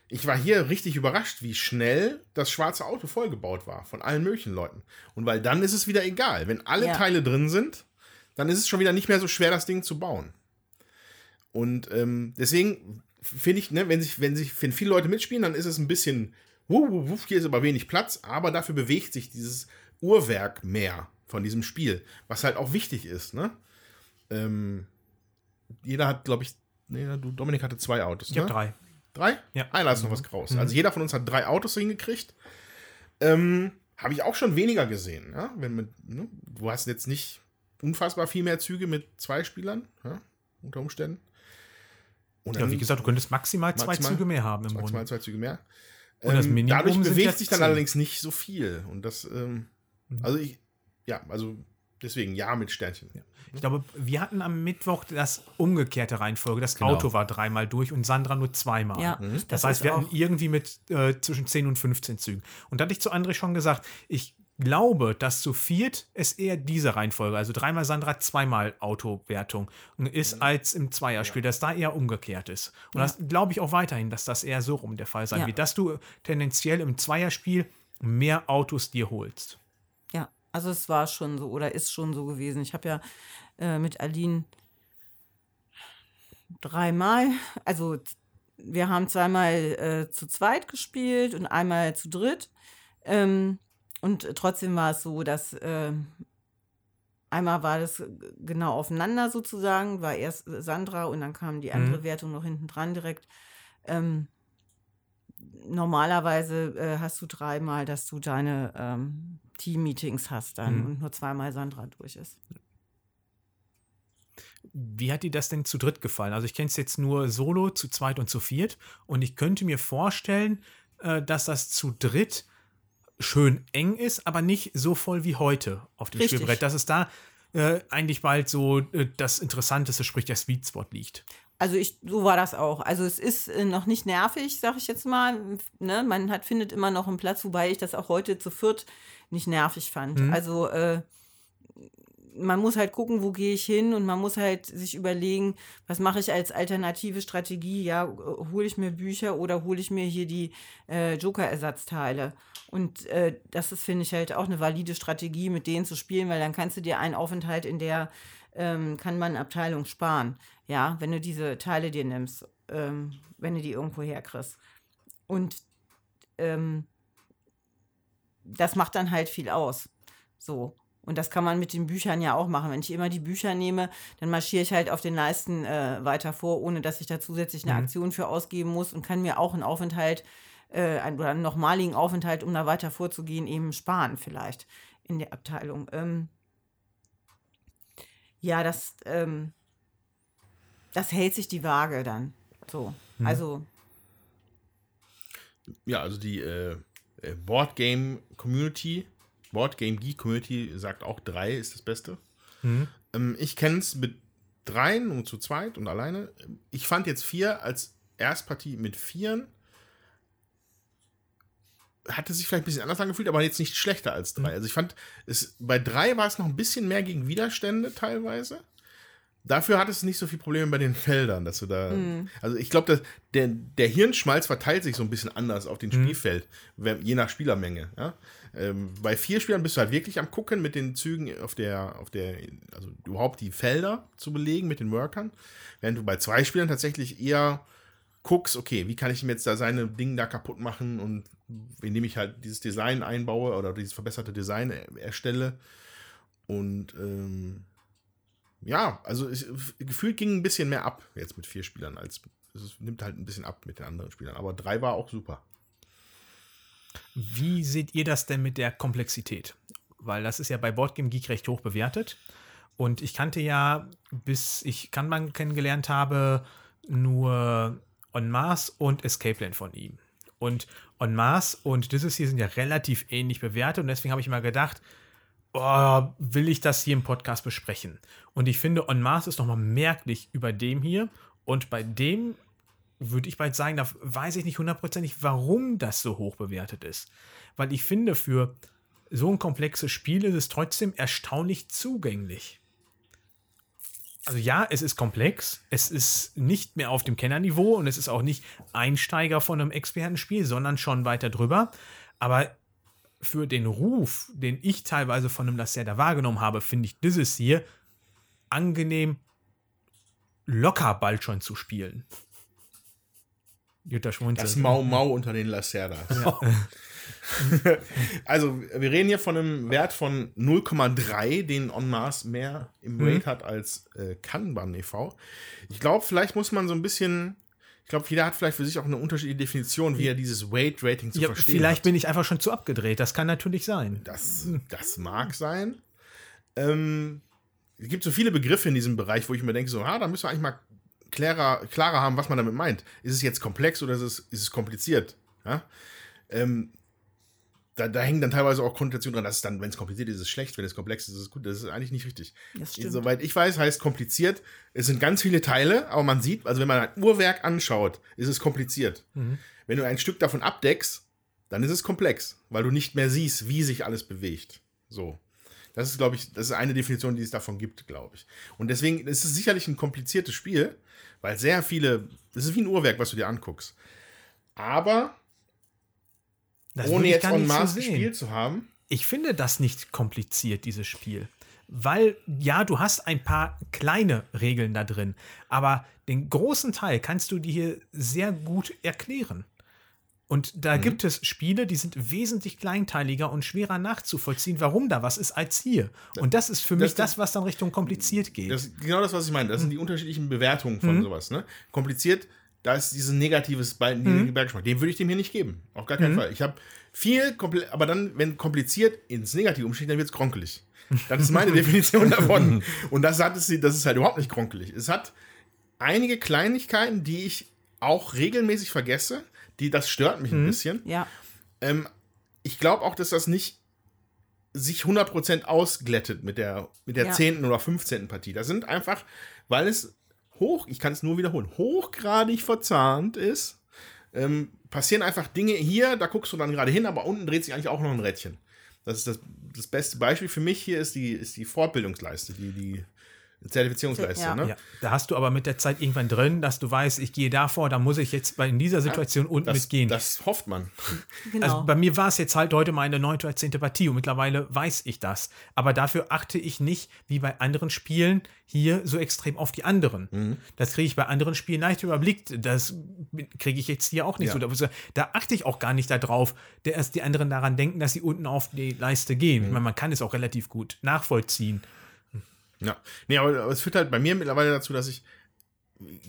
Ich war hier richtig überrascht, wie schnell das schwarze Auto vollgebaut war von allen möglichen Leuten. Und weil dann ist es wieder egal. Wenn alle Ja. Teile drin sind, dann ist es schon wieder nicht mehr so schwer, das Ding zu bauen. Und ähm, deswegen finde ich, ne, wenn sich, wenn sich, wenn viele Leute mitspielen, dann ist es ein bisschen, wuh, wuh, hier ist aber wenig Platz, aber dafür bewegt sich dieses Uhrwerk mehr von diesem Spiel, was halt auch wichtig ist, ne? Ähm, jeder hat, glaube ich, nee, du, Dominik hatte zwei Autos. Ich ne? habe drei. Drei? Ja. Einer ist noch was Graues. Mhm. Also jeder von uns hat drei Autos hingekriegt. Ähm, Habe ich auch schon weniger gesehen. Ja? Wenn mit, ne? Du hast jetzt nicht unfassbar viel mehr Züge mit zwei Spielern, ja? unter Umständen. Und Ja, wie gesagt, du könntest maximal zwei Maximal- Züge mehr haben im maximal Grunde. zwei Züge mehr. Und das Ähm, Minimum dadurch bewegt sich dann allerdings nicht so viel. Und das, ähm, Mhm. also ich, ja, also deswegen ja mit Sternchen. Ich glaube, wir hatten am Mittwoch das umgekehrte Reihenfolge. Das Genau. Auto war dreimal durch und Sandra nur zweimal. Ja, Das, das heißt, wir hatten irgendwie mit äh, zwischen 10 und 15 Zügen. Und da hatte ich zu André schon gesagt, ich glaube, dass zu viert es eher diese Reihenfolge, also dreimal Sandra, zweimal Autowertung ist, als im Zweierspiel, dass da eher umgekehrt ist. Und das glaube ich auch weiterhin, dass das eher so rum der Fall sein Ja. wird, dass du tendenziell im Zweierspiel mehr Autos dir holst. Also es war schon so oder ist schon so gewesen. Ich habe ja äh, mit Aline dreimal, also wir haben zweimal äh, zu zweit gespielt und einmal zu dritt. Ähm, und trotzdem war es so, dass ähm, einmal war das genau aufeinander sozusagen, war erst äh, Sandra und dann kam die andere Mhm. Wertung noch hinten dran direkt. Ähm, normalerweise äh, hast du dreimal, dass du deine ähm, Team-Meetings hast dann Mhm. und nur zweimal Sandra durch ist. Wie hat dir das denn zu dritt gefallen? Also ich kenne es jetzt nur solo, zu zweit und zu viert. Und ich könnte mir vorstellen, äh, dass das zu dritt schön eng ist, aber nicht so voll wie heute auf dem Richtig. Spielbrett. Dass es da äh, eigentlich bald so äh, das Interessanteste, sprich der Sweet Spot liegt. Also ich, so war das auch. Also es ist äh, noch nicht nervig, sag ich jetzt mal. Ne? Man hat, findet immer noch einen Platz, wobei ich das auch heute zu viert nicht nervig fand. Mhm. Also äh, man muss halt gucken, wo gehe ich hin und man muss halt sich überlegen, was mache ich als alternative Strategie? Ja, äh, hole ich mir Bücher oder hole ich mir hier die äh, Joker-Ersatzteile? Und äh, das ist, finde ich, halt auch eine valide Strategie, mit denen zu spielen, weil dann kannst du dir einen Aufenthalt in der ähm, kann man Abteilung sparen. Ja, wenn du diese Teile dir nimmst, ähm, wenn du die irgendwo herkriegst. Und ähm, das macht dann halt viel aus. So. Und das kann man mit den Büchern ja auch machen. Wenn ich immer die Bücher nehme, dann marschiere ich halt auf den Leisten äh, weiter vor, ohne dass ich da zusätzlich eine Mhm. Aktion für ausgeben muss und kann mir auch einen Aufenthalt äh, einen, oder einen nochmaligen Aufenthalt, um da weiter vorzugehen, eben sparen vielleicht in der Abteilung. Ähm, ja, das, ähm, das hält sich die Waage dann. So. Mhm. Also, Ja, also die äh, äh, Board Game Community, Board Game Geek Community sagt auch drei ist das Beste. Mhm. Ähm, ich kenne es mit dreien und zu zweit und alleine. Ich fand jetzt vier als Erstpartie mit vieren hatte sich vielleicht ein bisschen anders angefühlt, aber jetzt nicht schlechter als drei. Also ich fand, es, bei drei war es noch ein bisschen mehr gegen Widerstände teilweise. Dafür hat es nicht so viel Probleme bei den Feldern, dass du da. Mhm. Also ich glaube, der, der Hirnschmalz verteilt sich so ein bisschen anders auf dem Mhm. Spielfeld, je nach Spielermenge. Ja? Ähm, bei vier Spielern bist du halt wirklich am gucken mit den Zügen auf der, auf der, also überhaupt die Felder zu belegen mit den Workern. Während du bei zwei Spielern tatsächlich eher guckst, okay, wie kann ich ihm jetzt da seine Dinge da kaputt machen und indem ich halt dieses Design einbaue oder dieses verbesserte Design er- erstelle. Und ähm, ja, also es, gefühlt ging ein bisschen mehr ab jetzt mit vier Spielern als es nimmt halt ein bisschen ab mit den anderen Spielern. Aber drei war auch super. Wie seht ihr das denn mit der Komplexität? Weil das ist ja bei Boardgame Geek recht hoch bewertet. Und ich kannte ja, bis ich Kanban kennengelernt habe, nur On Mars und Escape Land von ihm. Und On Mars und dieses hier sind ja relativ ähnlich bewertet. Und deswegen habe ich mal gedacht, oh, will ich das hier im Podcast besprechen? Und ich finde, On Mars ist nochmal merklich über dem hier. Und bei dem würde ich bald sagen, da weiß ich nicht hundertprozentig, warum das so hoch bewertet ist. Weil ich finde, für so ein komplexes Spiel ist es trotzdem erstaunlich zugänglich. Also ja, es ist komplex, es ist nicht mehr auf dem Kennerniveau und es ist auch nicht Einsteiger von einem Expertenspiel, sondern schon weiter drüber. Aber für den Ruf, den ich teilweise von einem Lacerda wahrgenommen habe, finde ich dieses hier angenehm locker bald schon zu spielen. Jutta schmunzelt. Das Mau Mau unter den Lacerdas. [laughs] [laughs] also, wir reden hier von einem Wert von 0,3, den On Mars mehr im Rate hat als äh, Kanban e.V. Ich glaube, vielleicht muss man so ein bisschen. Ich glaube, jeder hat vielleicht für sich auch eine unterschiedliche Definition, wie er dieses Weight-Rating zu Ja, verstehen vielleicht hat. bin ich einfach schon zu abgedreht. Das kann natürlich sein. Das, das mag sein. Ähm, es gibt so viele Begriffe in diesem Bereich, wo ich mir denke, so, ah, da müssen wir eigentlich mal klarer, klarer haben, was man damit meint. Ist es jetzt komplex oder ist es, ist es kompliziert? Ja? Ähm, da, da hängen dann teilweise auch Konnotationen dran, dass es dann, wenn es kompliziert ist, ist es schlecht, wenn es komplex ist, ist es gut. Das ist eigentlich nicht richtig. Das stimmt. Soweit ich weiß, heißt kompliziert, es sind ganz viele Teile, aber man sieht, also wenn man ein Uhrwerk anschaut, ist es kompliziert. Wenn du ein Stück davon abdeckst, dann ist es komplex, weil du nicht mehr siehst, wie sich alles bewegt. So. Das ist, glaube ich, das ist eine Definition, die es davon gibt, glaube ich. Und deswegen ist es sicherlich ein kompliziertes Spiel, weil sehr viele, das ist wie ein Uhrwerk, was du dir anguckst. Aber Das ohne jetzt gar on nicht so Mars sehen. gespielt zu haben, Ich finde das nicht kompliziert, dieses Spiel. Weil, ja, du hast ein paar kleine Regeln da drin, aber den großen Teil kannst du dir hier sehr gut erklären. Und da gibt es Spiele, die sind wesentlich kleinteiliger und schwerer nachzuvollziehen, warum da was ist, als hier. Und das ist für mich das- das, was dann Richtung kompliziert geht. Das ist genau das, was ich meine. Das sind die unterschiedlichen Bewertungen von sowas. Ne? Kompliziert, da ist dieses negatives mhm. Beigeschmack. Den würde ich dem hier nicht geben. Auf gar keinen Fall. Ich habe viel, aber dann, wenn kompliziert ins Negative umsteht, dann wird es kronkelig. Das ist meine [laughs] Definition davon. [laughs] Und das, hat es, das ist halt überhaupt nicht kronkelig. Es hat einige Kleinigkeiten, die ich auch regelmäßig vergesse. Die, das stört mich ein bisschen. Ja, Ähm, ich glaube auch, dass das nicht sich 100% ausglättet mit der, mit der Ja. 10. oder 15. Partie. Das sind einfach, weil es hoch, ich kann es nur wiederholen, hochgradig verzahnt ist, ähm, passieren einfach Dinge hier, da guckst du dann gerade hin, aber unten dreht sich eigentlich auch noch ein Rädchen. Das ist das, das beste Beispiel für mich hier ist die, ist die Fortbildungsleiste, die, die Zertifizierungsleiste. Ja. Ne? ja, da hast du aber mit der Zeit irgendwann drin, dass du weißt, ich gehe davor, da muss ich jetzt bei in dieser Situation unten Das, mitgehen. das hofft man. genau. Also bei mir war es jetzt halt heute meine neunte oder zehnte Partie und mittlerweile weiß ich das. Aber dafür achte ich nicht, wie bei anderen Spielen, hier so extrem auf die anderen. Mhm. Das kriege ich bei anderen Spielen leicht überblickt. Das kriege ich jetzt hier auch nicht Ja. so. Da achte ich auch gar nicht darauf, dass die anderen daran denken, dass sie unten auf die Leiste gehen. Mhm. Ich meine, man kann es auch relativ gut nachvollziehen. Ja, nee, aber, aber es führt halt bei mir mittlerweile dazu, dass ich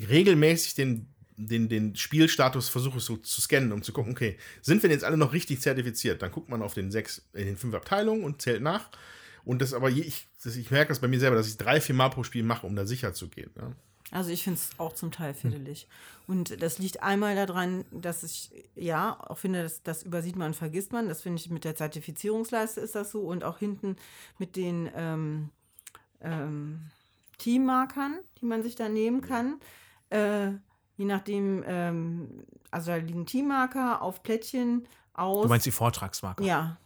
regelmäßig den, den, den Spielstatus versuche so zu scannen, um zu gucken, okay, sind wir denn jetzt alle noch richtig zertifiziert? Dann guckt man auf den sechs, in den fünf Abteilungen und zählt nach. Und das aber, ich, das, ich merke das bei mir selber, dass ich drei, vier Mal pro Spiel mache, um da sicher zu gehen. Ja. Also ich finde es auch zum Teil fiddelig. Und das liegt einmal daran, dass ich ja auch finde, dass das übersieht man vergisst man. Das finde ich mit der Zertifizierungsleiste ist das so und auch hinten mit den ähm, ähm, Teammarkern, die man sich da nehmen kann. Äh, je nachdem, ähm, also da liegen Teammarker auf Plättchen aus. Du meinst die Vortragsmarker? Ja.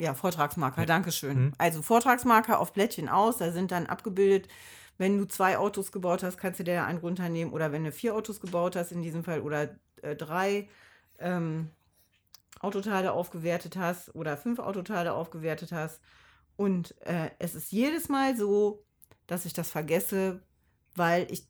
Ja, Vortragsmarker, Ja. Dankeschön. Mhm. Also Vortragsmarker auf Plättchen aus, da sind dann abgebildet, wenn du zwei Autos gebaut hast, kannst du dir einen runternehmen oder wenn du vier Autos gebaut hast in diesem Fall oder äh, drei ähm, Autoteile aufgewertet hast oder fünf Autoteile aufgewertet hast. Und äh, es ist jedes Mal so, dass ich das vergesse, weil ich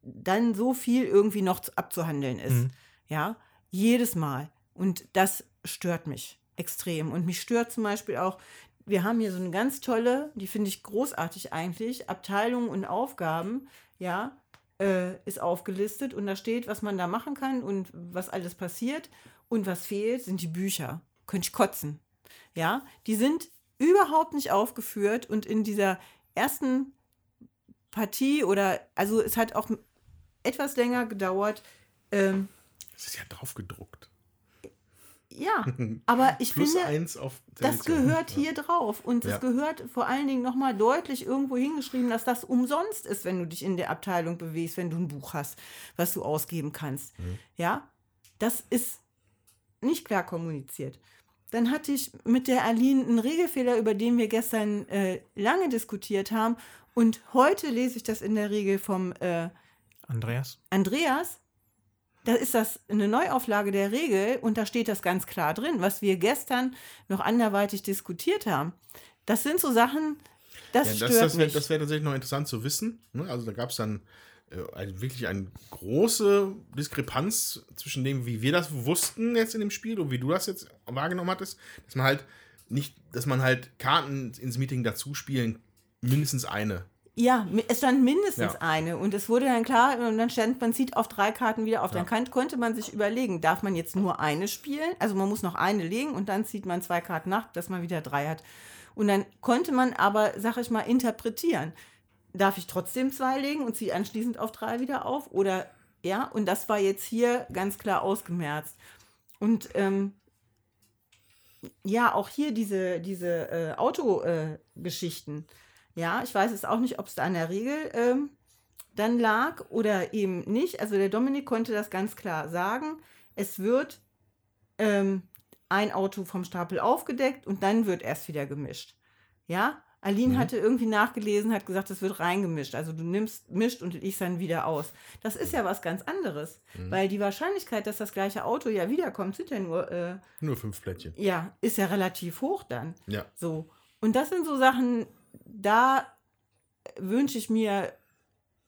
dann so viel irgendwie noch zu- abzuhandeln ist. Mhm. Ja, jedes Mal. Und das stört mich extrem. Und mich stört zum Beispiel auch, wir haben hier so eine ganz tolle, die finde ich großartig eigentlich, Abteilungen und Aufgaben, ja, äh, ist aufgelistet und da steht, was man da machen kann und was alles passiert. Und was fehlt, sind die Bücher. Könnte ich kotzen. Ja, die sind überhaupt nicht aufgeführt und in dieser ersten Partie oder, also es hat auch etwas länger gedauert. Ähm, Das ist ja drauf gedruckt. ja, [laughs] aber ich Plus finde, eins auf das gehört Ja. hier drauf und es Ja. gehört vor allen Dingen nochmal deutlich irgendwo hingeschrieben, dass das umsonst ist, wenn du dich in der Abteilung bewegst, wenn du ein Buch hast, was du ausgeben kannst. Mhm. Ja, das ist nicht klar kommuniziert. Dann hatte ich mit der Aline einen Regelfehler, über den wir gestern äh, lange diskutiert haben. Und heute lese ich das in der Regel vom äh, Andreas? Andreas, da ist das eine Neuauflage der Regel und da steht das ganz klar drin, was wir gestern noch anderweitig diskutiert haben. Das sind so Sachen, das Ja, stört das das wäre mich. das wär tatsächlich noch interessant zu wissen. Ne? Also da gab es dann äh, ein, wirklich eine große Diskrepanz zwischen dem, wie wir das wussten jetzt in dem Spiel und wie du das jetzt wahrgenommen hattest, dass man halt nicht, dass man halt Karten ins Meeting dazu spielen, mindestens eine. ja, es stand mindestens Ja. eine und es wurde dann klar und dann stand, man zieht auf drei Karten wieder auf. Dann kann, konnte man sich überlegen, darf man jetzt nur eine spielen? Also man muss noch eine legen und dann zieht man zwei Karten nach, dass man wieder drei hat. Und dann konnte man aber, sag ich mal, interpretieren. Darf ich trotzdem zwei legen und ziehe anschließend auf drei wieder auf? Oder ja, und das war jetzt hier ganz klar ausgemerzt. Und ähm, ja, auch hier diese, diese äh, Autogeschichten. ja, ich weiß es auch nicht, ob es da an der Regel ähm, dann lag oder eben nicht. Also der Dominik konnte das ganz klar sagen. Es wird ähm, ein Auto vom Stapel aufgedeckt und dann wird erst wieder gemischt. Ja, Aline hatte irgendwie nachgelesen, hat gesagt, es wird reingemischt. Also du nimmst, mischt und legst dann wieder aus. Das ist ja was ganz anderes, weil die Wahrscheinlichkeit, dass das gleiche Auto ja wiederkommt, sind ja nur, äh, Nur fünf Plättchen. ja, ist ja relativ hoch dann. Ja. So. Und das sind so Sachen, da wünsche ich mir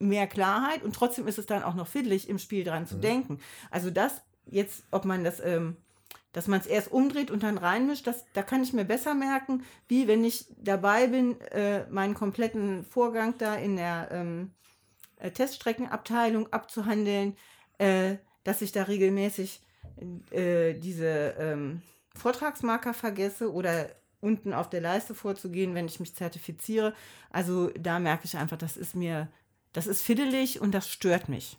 mehr Klarheit und trotzdem ist es dann auch noch fiddelig, im Spiel dran zu denken. Also das jetzt, ob man das, ähm, dass man es erst umdreht und dann reinmischt, das, da kann ich mir besser merken, wie wenn ich dabei bin, äh, meinen kompletten Vorgang da in der ähm, äh, Teststreckenabteilung abzuhandeln, äh, dass ich da regelmäßig äh, diese ähm, Vortragsmarker vergesse oder unten auf der Leiste vorzugehen, wenn ich mich zertifiziere. Also da merke ich einfach, das ist mir, das ist fiddelig und das stört mich.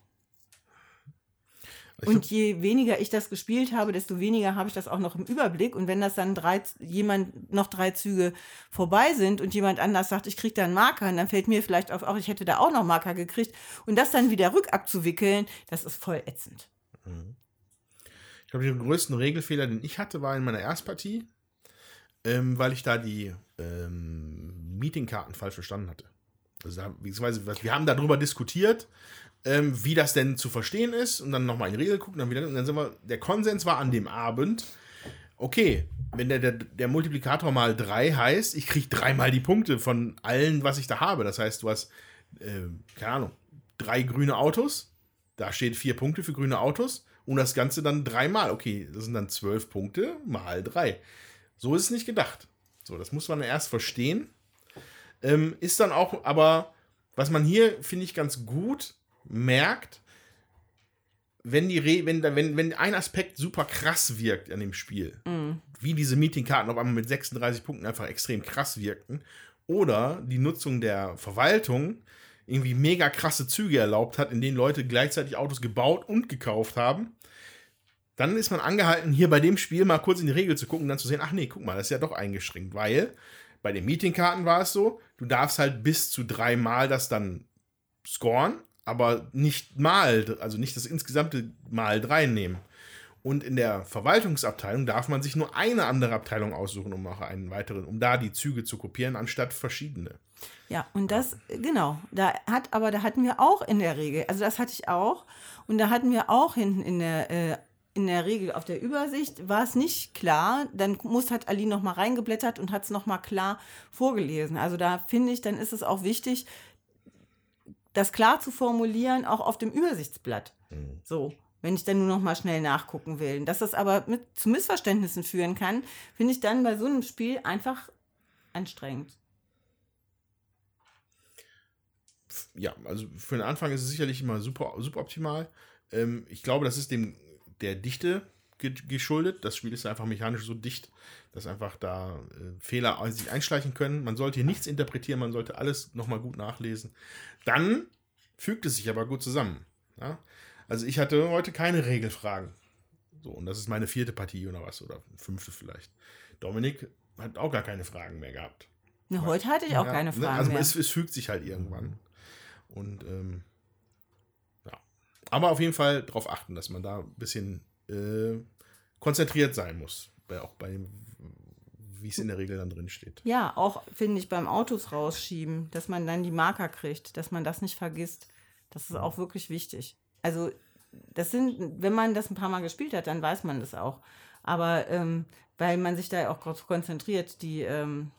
Und je weniger ich das gespielt habe, desto weniger habe ich das auch noch im Überblick. Und wenn das dann drei, jemand noch drei Züge vorbei sind und jemand anders sagt, ich kriege da einen Marker, und dann fällt mir vielleicht auf, auch ich hätte da auch noch Marker gekriegt. Und das dann wieder rückabzuwickeln, das ist voll ätzend. Ich glaube, den größten Regelfehler, den ich hatte, war in meiner Erstpartie, ähm, weil ich da die ähm, Meetingkarten falsch verstanden hatte. Also, beziehungsweise, wir haben darüber diskutiert, ähm, wie das denn zu verstehen ist und dann nochmal in die Regel gucken, dann wieder, und dann sind wir, der Konsens war an dem Abend, okay, wenn der, der, der Multiplikator mal 3 heißt, ich kriege dreimal die Punkte von allen, was ich da habe. Das heißt, du hast, äh, keine Ahnung, drei grüne Autos, da steht vier Punkte für grüne Autos und das Ganze dann dreimal. Okay, das sind dann zwölf Punkte mal drei. So ist es nicht gedacht. So, das muss man erst verstehen. Ähm, ist dann auch, aber was man hier, finde ich, ganz gut merkt, wenn, die Re wenn, wenn, wenn ein Aspekt super krass wirkt an dem Spiel, wie diese Meetingkarten auf einmal mit 36 Punkten einfach extrem krass wirkten, oder die Nutzung der Verwaltung irgendwie mega krasse Züge erlaubt hat, in denen Leute gleichzeitig Autos gebaut und gekauft haben, dann ist man angehalten, hier bei dem Spiel mal kurz in die Regel zu gucken und dann zu sehen, ach nee, guck mal, das ist ja doch eingeschränkt, weil bei den Meetingkarten war es so, du darfst halt bis zu dreimal das dann scoren, aber nicht mal, also nicht das insgesamte Mal drei nehmen. Und in der Verwaltungsabteilung darf man sich nur eine andere Abteilung aussuchen, um auch einen weiteren, um da die Züge zu kopieren, anstatt verschiedene. Ja, und das, genau, da hat, aber da hatten wir auch in der Regel, also das hatte ich auch, und da hatten wir auch hinten in der, äh, in der Regel auf der Übersicht, war es nicht klar, dann muss, hat Aline nochmal reingeblättert und hat es nochmal klar vorgelesen. Also da finde ich, dann ist es auch wichtig, das klar zu formulieren, auch auf dem Übersichtsblatt. So, wenn ich dann nur noch mal schnell nachgucken will. Dass das aber mit, zu Missverständnissen führen kann, finde ich dann bei so einem Spiel einfach anstrengend. ja, also für den Anfang ist es sicherlich immer super, super optimal. Ähm, ich glaube, das ist dem der Dichte ge geschuldet. Das Spiel ist einfach mechanisch so dicht, dass einfach da äh, Fehler sich einschleichen können. Man sollte hier nichts interpretieren, man sollte alles nochmal gut nachlesen. Dann fügt es sich aber gut zusammen. Ja? Also ich hatte heute keine Regelfragen. So, und das ist meine vierte Partie oder was, oder fünfte vielleicht. Dominik hat auch gar keine Fragen mehr gehabt. Ne, heute hatte ich auch Ja, keine ne, Fragen Also mehr. es, es fügt sich halt irgendwann. Und ähm, ja. Aber auf jeden Fall darauf achten, dass man da ein bisschen äh, konzentriert sein muss. Bei, auch bei dem, wie es in der Regel dann drin steht. Ja, auch finde ich beim Autos rausschieben, dass man dann die Marker kriegt, dass man das nicht vergisst. Das ist auch wirklich wichtig. Also, das sind, wenn man das ein paar Mal gespielt hat, dann weiß man das auch. Aber ähm, weil man sich da auch konzentriert, die ähm,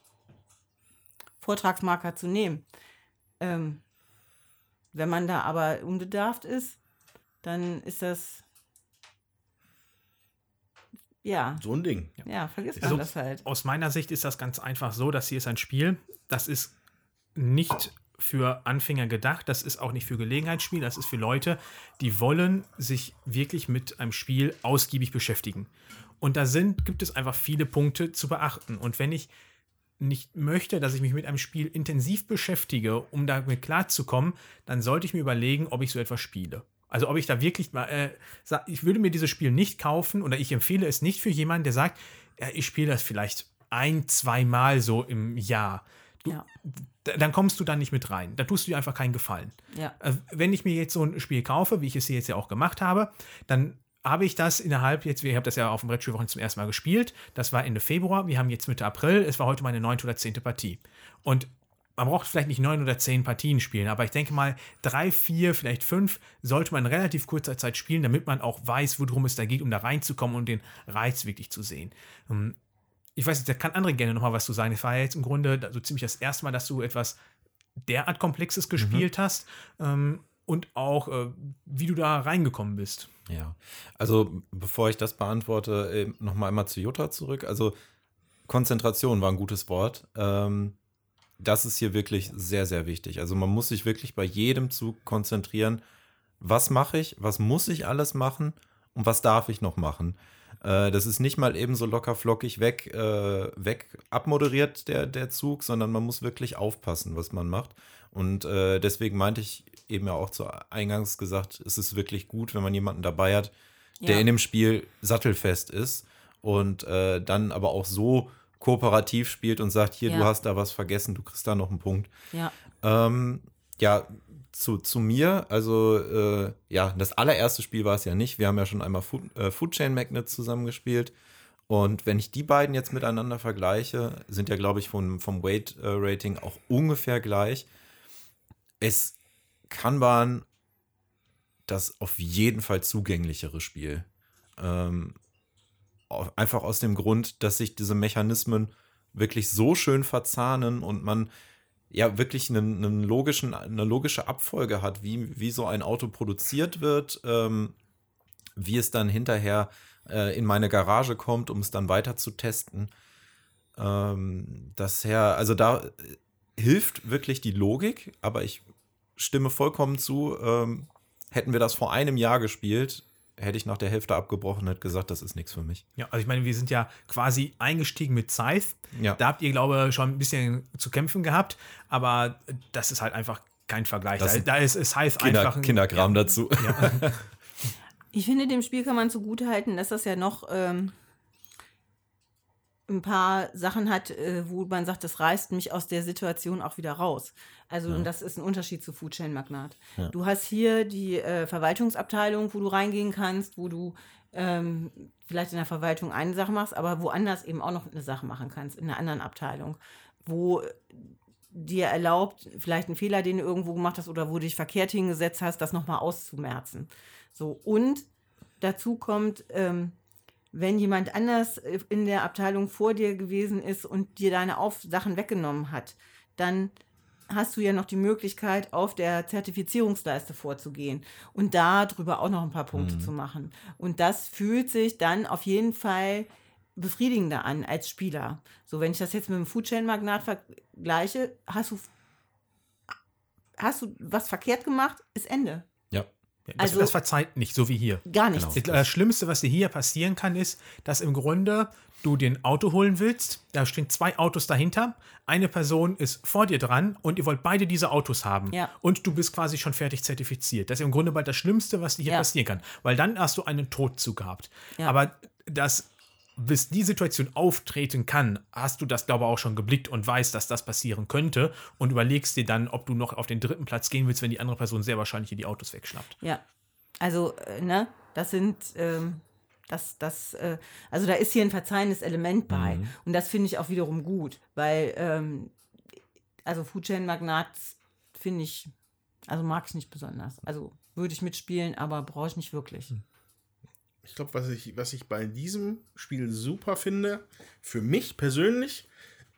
Vortragsmarker zu nehmen. Ähm, wenn man da aber unbedarft ist, dann ist das ja, So ein Ding. ja, vergisst man Also, das halt. Aus meiner Sicht ist das ganz einfach so, dass hier ist ein Spiel, das ist nicht für Anfänger gedacht, das ist auch nicht für Gelegenheitsspiel, das ist für Leute, die wollen sich wirklich mit einem Spiel ausgiebig beschäftigen. Und da sind, gibt es einfach viele Punkte zu beachten. Und wenn ich nicht möchte, dass ich mich mit einem Spiel intensiv beschäftige, um damit klarzukommen, dann sollte ich mir überlegen, ob ich so etwas spiele. Also ob ich da wirklich mal, äh, sa- ich würde mir dieses Spiel nicht kaufen oder ich empfehle es nicht für jemanden, der sagt, ja, ich spiele das vielleicht ein, zwei Mal so im Jahr. Du, Ja. Dann kommst du da nicht mit rein. Da tust du dir einfach keinen Gefallen. Ja. Äh, Wenn ich mir jetzt so ein Spiel kaufe, wie ich es hier jetzt ja auch gemacht habe, dann habe ich das innerhalb jetzt, wir haben das ja auf dem Brettspielwochen zum ersten Mal gespielt. Das war Ende Februar. Wir haben jetzt Mitte April. Es war heute meine neunte oder zehnte Partie. Und man braucht vielleicht nicht neun oder zehn Partien spielen, aber ich denke mal, drei, vier, vielleicht fünf sollte man in relativ kurzer Zeit spielen, damit man auch weiß, worum es da geht, um da reinzukommen und den Reiz wirklich zu sehen. Ähm, Ich weiß nicht, da kann andere gerne nochmal was zu sagen. Es war ja jetzt im Grunde so ziemlich das erste Mal, dass du etwas derart Komplexes gespielt hast ähm, und auch, äh, wie du da reingekommen bist. Ja, also bevor ich das beantworte, äh, nochmal einmal zu Jutta zurück. Also Konzentration war ein gutes Wort. Ähm, das ist hier wirklich sehr, sehr wichtig. Also man muss sich wirklich bei jedem Zug konzentrieren. Was mache ich? Was muss ich alles machen? Und was darf ich noch machen? Äh, das ist nicht mal eben so locker flockig weg, äh, weg abmoderiert, der, der Zug, sondern man muss wirklich aufpassen, was man macht. Und äh, deswegen meinte ich eben ja auch zu eingangs gesagt, es ist wirklich gut, wenn man jemanden dabei hat, der Ja. in dem Spiel sattelfest ist und äh, dann aber auch so kooperativ spielt und sagt, hier, Ja. du hast da was vergessen, du kriegst da noch einen Punkt. Ja. Ähm, ja, zu, zu mir, also äh, ja, das allererste Spiel war es ja nicht. Wir haben ja schon einmal Food, äh, Food Chain Magnet zusammengespielt. Und wenn ich die beiden jetzt miteinander vergleiche, sind ja, glaube ich, vom, vom Weight-Rating auch ungefähr gleich. Es Kanban das auf jeden Fall zugänglichere Spiel. Ähm, einfach aus dem Grund, dass sich diese Mechanismen wirklich so schön verzahnen und man ja wirklich einen, einen logischen, eine logische Abfolge hat, wie, wie so ein Auto produziert wird, ähm, wie es dann hinterher äh, in meine Garage kommt, um es dann weiter zu testen. Ähm, das her, also da äh, hilft wirklich die Logik, aber ich stimme vollkommen zu. Ähm, hätten wir das vor einem Jahr gespielt, hätte ich nach der Hälfte abgebrochen und hätte gesagt, das ist nichts für mich. Ja, also ich meine, wir sind ja quasi eingestiegen mit Scythe. Ja. Da habt ihr, glaube ich, schon ein bisschen zu kämpfen gehabt, aber das ist halt einfach kein Vergleich. Das Da, ist da ist Scythe Kinder, einfach ein Kinderkram dazu. [laughs] Ich finde, dem Spiel kann man zugutehalten, dass das ja noch ähm, ein paar Sachen hat, äh, wo man sagt, das reißt mich aus der Situation auch wieder raus. Also, und das ist ein Unterschied zu Food Chain Magnat. Du hast hier die äh, Verwaltungsabteilung, wo du reingehen kannst, wo du ähm, vielleicht in der Verwaltung eine Sache machst, aber woanders eben auch noch eine Sache machen kannst, in einer anderen Abteilung, wo dir erlaubt, vielleicht einen Fehler, den du irgendwo gemacht hast oder wo du dich verkehrt hingesetzt hast, das nochmal auszumerzen. So, und dazu kommt, ähm, wenn jemand anders äh, in der Abteilung vor dir gewesen ist und dir deine Auf Sachen weggenommen hat, dann hast du ja noch die Möglichkeit, auf der Zertifizierungsleiste vorzugehen und darüber auch noch ein paar Punkte zu machen. Und das fühlt sich dann auf jeden Fall befriedigender an als Spieler. So, wenn ich das jetzt mit dem Foodchain-Magnat vergleiche, hast du, hast du was verkehrt gemacht, ist Ende. Ja. Das, Also- das verzeiht nicht, so wie hier. Gar nichts. Genau. Das Schlimmste, was dir hier passieren kann, ist, dass im Grunde du den Auto holen willst. Da stehen zwei Autos dahinter. Eine Person ist vor dir dran und ihr wollt beide diese Autos haben. Ja. Und du bist quasi schon fertig zertifiziert. Das ist im Grunde bald das Schlimmste, was dir hier Ja. passieren kann. Weil dann hast du einen Todzug gehabt. Aber das, bis die Situation auftreten kann, hast du das, glaube ich, auch schon geblickt und weißt, dass das passieren könnte und überlegst dir dann, ob du noch auf den dritten Platz gehen willst, wenn die andere Person sehr wahrscheinlich hier die Autos wegschnappt. Ja. Also, äh, ne, das sind, ähm, das, das, äh, also da ist hier ein verzeihendes Element bei. Und das finde ich auch wiederum gut, weil, ähm, also Foodchain-Magnat finde ich, also mag ich nicht besonders. Also würde ich mitspielen, aber brauche ich nicht wirklich. Ich glaube, was ich, was ich bei diesem Spiel super finde, für mich persönlich,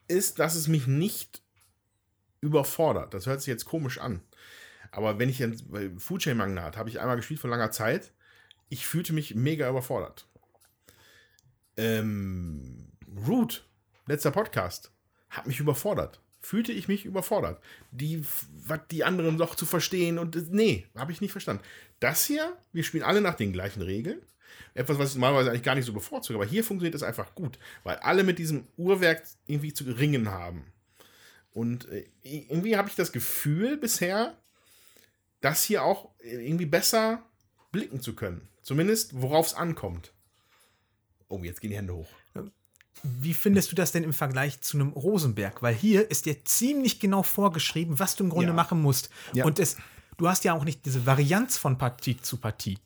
ist, dass es mich nicht überfordert. Das hört sich jetzt komisch an. Aber wenn ich jetzt, bei Food Chain Magnat habe ich einmal gespielt vor langer Zeit, ich fühlte mich mega überfordert. Ähm, Root, letzter Podcast, hat mich überfordert. Fühlte ich mich überfordert. Die, was die anderen noch zu verstehen und nee, habe ich nicht verstanden. Das hier, wir spielen alle nach den gleichen Regeln. Etwas, was ich normalerweise eigentlich gar nicht so bevorzuge, aber hier funktioniert es einfach gut, weil alle mit diesem Uhrwerk irgendwie zu ringen haben. Und äh, irgendwie habe ich das Gefühl bisher, das hier auch irgendwie besser blicken zu können. Zumindest, worauf es ankommt. Oh, jetzt gehen die Hände hoch. Wie findest du das denn im Vergleich zu einem Rosenberg? Weil hier ist dir ziemlich genau vorgeschrieben, was du im Grunde Ja. machen musst. Ja. Und es, du hast ja auch nicht diese Varianz von Partie zu Partie.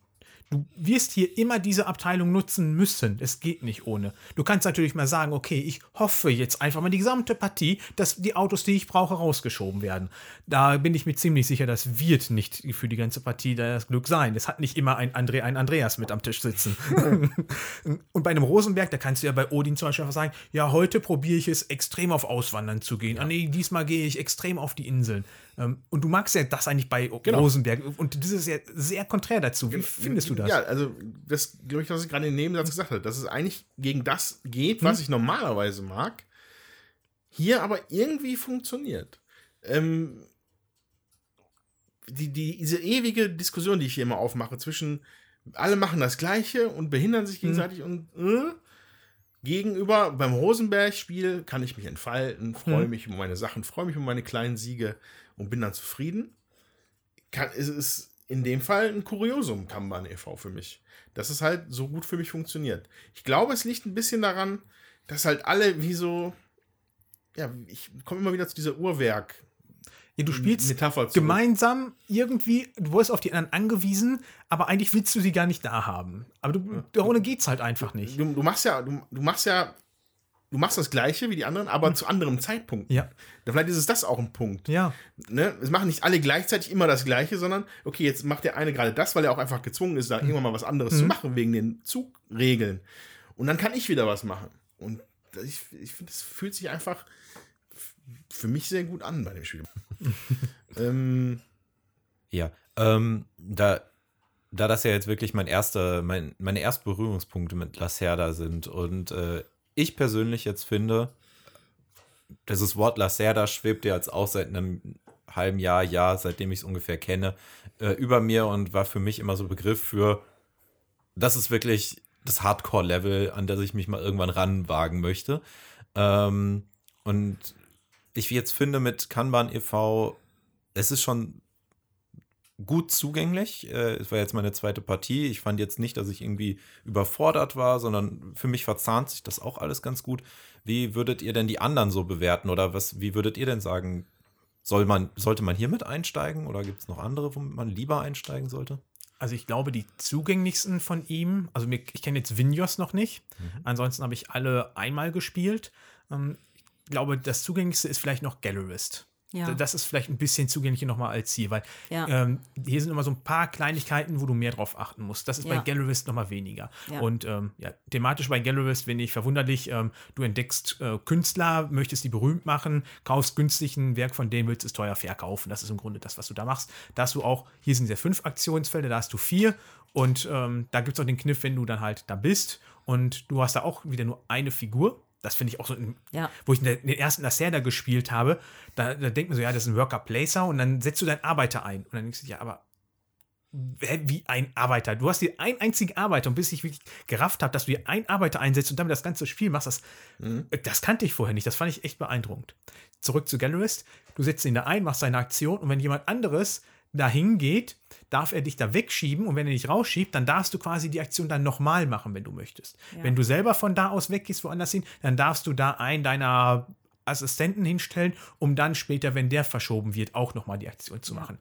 Du wirst hier immer diese Abteilung nutzen müssen. Es geht nicht ohne. Du kannst natürlich mal sagen, okay, ich hoffe jetzt einfach mal die gesamte Partie, dass die Autos, die ich brauche, rausgeschoben werden. Da bin ich mir ziemlich sicher, das wird nicht für die ganze Partie das Glück sein. Es hat nicht immer ein, André, ein Andreas mit am Tisch sitzen. [laughs] Und bei einem Rosenberg, da kannst du ja bei Odin zum Beispiel einfach sagen, ja, heute probiere ich es extrem auf Auswandern zu gehen. Ah nee, diesmal gehe ich extrem auf die Inseln. Ähm, Und du magst ja das eigentlich bei Rosenberg. Und das ist ja sehr konträr dazu. Wie findest du das? Ja, also das glaube ich, was ich gerade in dem Nebensatz gesagt habe, dass es eigentlich gegen das geht, was ich normalerweise mag, hier aber irgendwie funktioniert. Ähm, die, die, diese ewige Diskussion, die ich hier immer aufmache, zwischen alle machen das Gleiche und behindern sich gegenseitig und äh, gegenüber beim Rosenberg-Spiel kann ich mich entfalten, freue mich um meine Sachen, freue mich um meine kleinen Siege und bin dann zufrieden. Kann, ist es in dem Fall ein Kuriosum, Kanban e.V. für mich. Dass es halt so gut für mich funktioniert. Ich glaube, es liegt ein bisschen daran, dass halt alle wie so. Ja, ich komme immer wieder zu dieser Uhrwerk. Ja, du spielst Metapher gemeinsam irgendwie, du wirst auf die anderen angewiesen, aber eigentlich willst du sie gar nicht da haben. Aber du, ohne geht's halt einfach nicht. Du, du machst ja, du, du machst ja, du machst das Gleiche wie die anderen, aber zu anderem Zeitpunkt. Ja. Vielleicht ist es das auch ein Punkt. Ja. Ne? Es machen nicht alle gleichzeitig immer das Gleiche, sondern okay, jetzt macht der eine gerade das, weil er auch einfach gezwungen ist, da irgendwann mal was anderes zu machen wegen den Zugregeln. Und dann kann ich wieder was machen. Und das- ich, ich finde, es fühlt sich einfach für mich sehr gut an bei dem Spiel. [laughs] ähm, Ja, ähm, da, da das ja jetzt wirklich mein erster, mein, meine ersten Berührungspunkte mit Lacerda sind und äh, ich persönlich jetzt finde, dieses Wort Lacerda schwebt ja jetzt auch seit einem halben Jahr, Jahr, seitdem ich es ungefähr kenne, äh, über mir und war für mich immer so Begriff für, das ist wirklich das Hardcore-Level, an das ich mich mal irgendwann ranwagen möchte. Ähm, und ich jetzt finde mit Kanban e.V., es ist schon gut zugänglich. Äh, Es war jetzt meine zweite Partie. Ich fand jetzt nicht, dass ich irgendwie überfordert war, sondern für mich verzahnt sich das auch alles ganz gut. Wie würdet ihr denn die anderen so bewerten oder was, wie würdet ihr denn sagen, soll man, sollte man hier mit einsteigen oder gibt es noch andere, womit man lieber einsteigen sollte? Also ich glaube, die zugänglichsten von ihm, also ich kenne jetzt Vinjos noch nicht. Ansonsten habe ich alle einmal gespielt. Ähm, ich glaube, das zugänglichste ist vielleicht noch Gallerist. Ja. Das ist vielleicht ein bisschen zugänglicher nochmal als hier, weil Ja. ähm, hier sind immer so ein paar Kleinigkeiten, wo du mehr drauf achten musst. Das ist bei Ja. Gallerist nochmal weniger. Und ähm, ja, thematisch bei Gallerist finde ich verwunderlich, ähm, du entdeckst äh, Künstler, möchtest die berühmt machen, kaufst günstig ein Werk von denen, willst es teuer verkaufen. Das ist im Grunde das, was du da machst. Da hast du auch, hier sind ja fünf Aktionsfelder, da hast du vier. Und ähm, da gibt es auch den Kniff, wenn du dann halt da bist und du hast da auch wieder nur eine Figur. Das finde ich auch so, ein, Ja. wo ich den ersten Lacerda gespielt habe, da, da denkt man so, ja, das ist ein Worker-Placer und dann setzt du deinen Arbeiter ein. Und dann denkst du, ja, aber wie ein Arbeiter? Du hast dir einen einzigen Arbeiter und bis ich wirklich gerafft habe, dass du dir einen Arbeiter einsetzt und damit das ganze Spiel machst, das, das kannte ich vorher nicht. Das fand ich echt beeindruckend. Zurück zu Gallerist. Du setzt ihn da ein, machst seine Aktion und wenn jemand anderes dahin geht, darf er dich da wegschieben und wenn er dich rausschiebt, dann darfst du quasi die Aktion dann nochmal machen, wenn du möchtest. Ja. Wenn du selber von da aus weggehst, woanders hin, dann darfst du da einen deiner Assistenten hinstellen, um dann später, wenn der verschoben wird, auch nochmal die Aktion zu machen.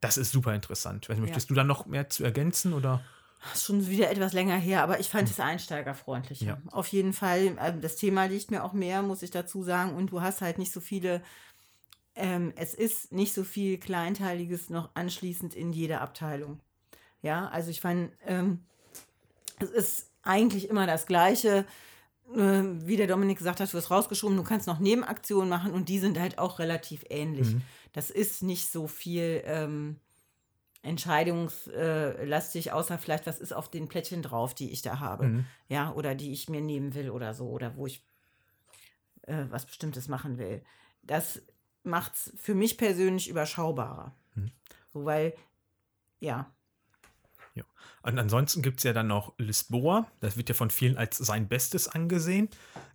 Das ist super interessant. Nicht, Möchtest du da noch mehr zu ergänzen oder? Das ist schon wieder etwas länger her, aber ich fand es einsteigerfreundlicher. Ja. Auf jeden Fall. ähm, Das Thema liegt mir auch mehr, muss ich dazu sagen. Und du hast halt nicht so viele. Ähm, es ist nicht so viel Kleinteiliges noch anschließend in jeder Abteilung. Ja, also ich fand, ähm, es ist eigentlich immer das Gleiche. Ähm, wie der Dominik gesagt hat, du wirst rausgeschoben, du kannst noch Nebenaktionen machen und die sind halt auch relativ ähnlich. Das ist nicht so viel. Ähm, entscheidungslastig, außer vielleicht, was ist auf den Plättchen drauf, die ich da habe. Mhm. Ja, oder die ich mir nehmen will oder so, oder wo ich äh, was Bestimmtes machen will. Das macht es für mich persönlich überschaubarer. Mhm. So, weil, ja, Und ansonsten gibt es ja dann noch Lisboa. Das wird ja von vielen als sein Bestes angesehen.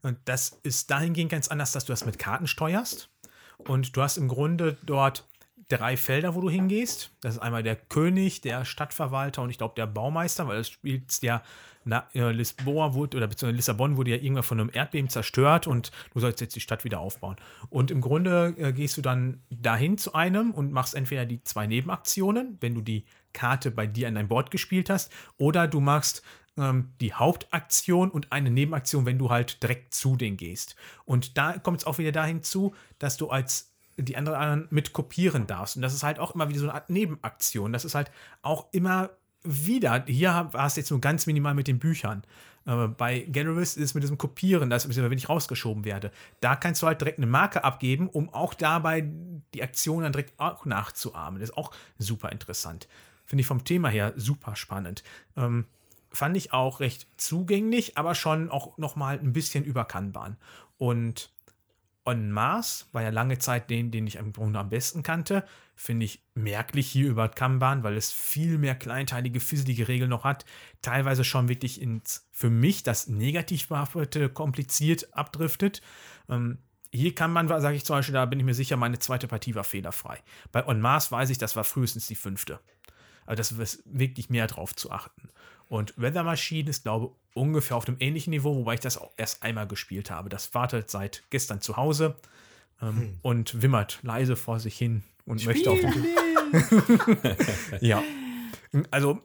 Und das ist dahingehend ganz anders, dass du das mit Karten steuerst. Und du hast im Grunde dort drei Felder, wo du hingehst. Das ist einmal der König, der Stadtverwalter und ich glaube der Baumeister, weil das spielst ja na, äh, Lisboa wurde, oder beziehungsweise Lissabon wurde ja irgendwann von einem Erdbeben zerstört und du sollst jetzt die Stadt wieder aufbauen. Und im Grunde äh, gehst du dann dahin zu einem und machst entweder die zwei Nebenaktionen, wenn du die Karte bei dir an dein Board gespielt hast, oder du machst ähm, die Hauptaktion und eine Nebenaktion, wenn du halt direkt zu denen gehst. Und da kommt es auch wieder dahin zu, dass du als die anderen mit kopieren darfst. Und das ist halt auch immer wieder so eine Art Nebenaktion. Das ist halt auch immer wieder, hier war es jetzt nur ganz minimal mit den Büchern. Äh, bei Generalist ist es mit diesem Kopieren, das ist, wenn ich rausgeschoben werde. Da kannst du halt direkt eine Marke abgeben, um auch dabei die Aktion dann direkt auch nachzuahmen. Das ist auch super interessant. Finde ich vom Thema her super spannend. Ähm, fand ich auch recht zugänglich, aber schon auch nochmal ein bisschen überkannbar. Und On Mars war ja lange Zeit den, den ich im Grunde am besten kannte. Finde ich merklich hier über Kanban, weil es viel mehr kleinteilige, fisselige Regeln noch hat. Teilweise schon wirklich ins, für mich, das negativ behaftete, kompliziert abdriftet. Ähm, hier kann man, sage ich zum Beispiel, da bin ich mir sicher, meine zweite Partie war fehlerfrei. Bei On Mars weiß ich, das war frühestens die fünfte. Also das ist wirklich mehr drauf zu achten. Und Weather Machine ist, glaube ich, ungefähr auf dem ähnlichen Niveau, wobei ich das auch erst einmal gespielt habe. Das wartet seit gestern zu Hause ähm, und wimmert leise vor sich hin und möchte auf den [laughs] Ja. Also,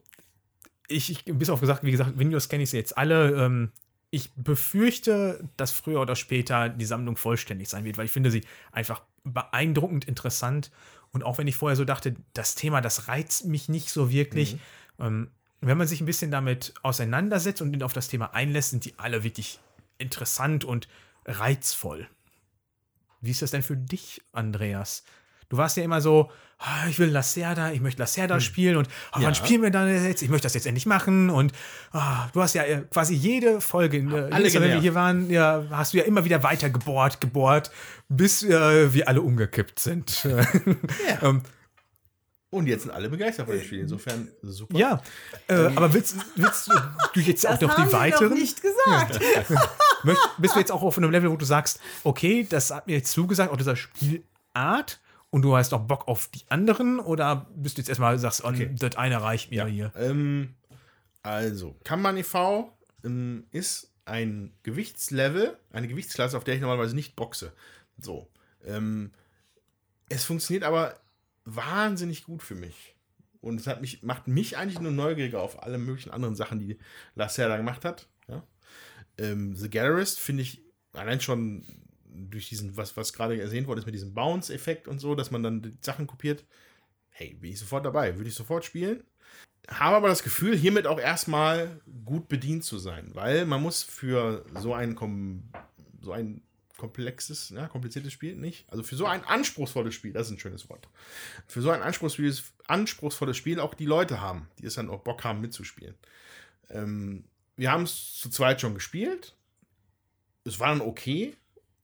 ich, ich bis auf gesagt, wie gesagt, Windows kenne ich sie jetzt alle. Ähm, ich befürchte, dass früher oder später die Sammlung vollständig sein wird, weil ich finde sie einfach beeindruckend interessant. Und auch wenn ich vorher so dachte, das Thema, das reizt mich nicht so wirklich. Ähm, wenn man sich ein bisschen damit auseinandersetzt und auf das Thema einlässt, sind die alle wirklich interessant und reizvoll. Wie ist das denn für dich, Andreas? Du warst ja immer so, ah, ich will Lacerda, ich möchte Lacerda spielen und ah, Ja. wann spielen wir dann jetzt? Ich möchte das jetzt endlich machen und ah, du hast ja äh, quasi jede Folge, in, äh, Alle jedes wenn wir hier waren, ja, hast du ja immer wieder weiter gebohrt, gebohrt, bis äh, wir alle umgekippt sind. [laughs] ähm, Und jetzt sind alle begeistert von dem Spiel. Insofern super. ja, äh, aber willst, willst du jetzt auch noch haben die wir weiteren? doch nicht gesagt. [laughs] Möcht, bist du jetzt auch auf einem Level, wo du sagst, okay, das hat mir jetzt zugesagt, auch dieser Spielart, und du hast auch Bock auf die anderen, oder bist du jetzt erstmal sagst, oh, Okay. das eine reicht mir hier? Ähm, also, Kanban e.V. Ähm, ist ein Gewichtslevel, eine Gewichtsklasse, auf der ich normalerweise nicht boxe. So. Ähm, es funktioniert aber wahnsinnig gut für mich. Und es hat mich, macht mich eigentlich nur neugieriger auf alle möglichen anderen Sachen, die Lacerda gemacht hat. Ja? Ähm, The Gallerist finde ich allein schon durch diesen, was, was gerade erwähnt worden ist, mit diesem Bounce-Effekt und so, dass man dann Sachen kopiert. Hey, bin ich sofort dabei, würde ich sofort spielen. Habe aber das Gefühl, hiermit auch erstmal gut bedient zu sein, weil man muss für so ein, so ein komplexes, ja, kompliziertes Spiel nicht, also für so ein anspruchsvolles Spiel, das ist ein schönes Wort, für so ein anspruchsvolles, anspruchsvolles Spiel auch die Leute haben, die es dann auch Bock haben mitzuspielen. Ähm, wir haben es zu zweit schon gespielt. Es war dann okay.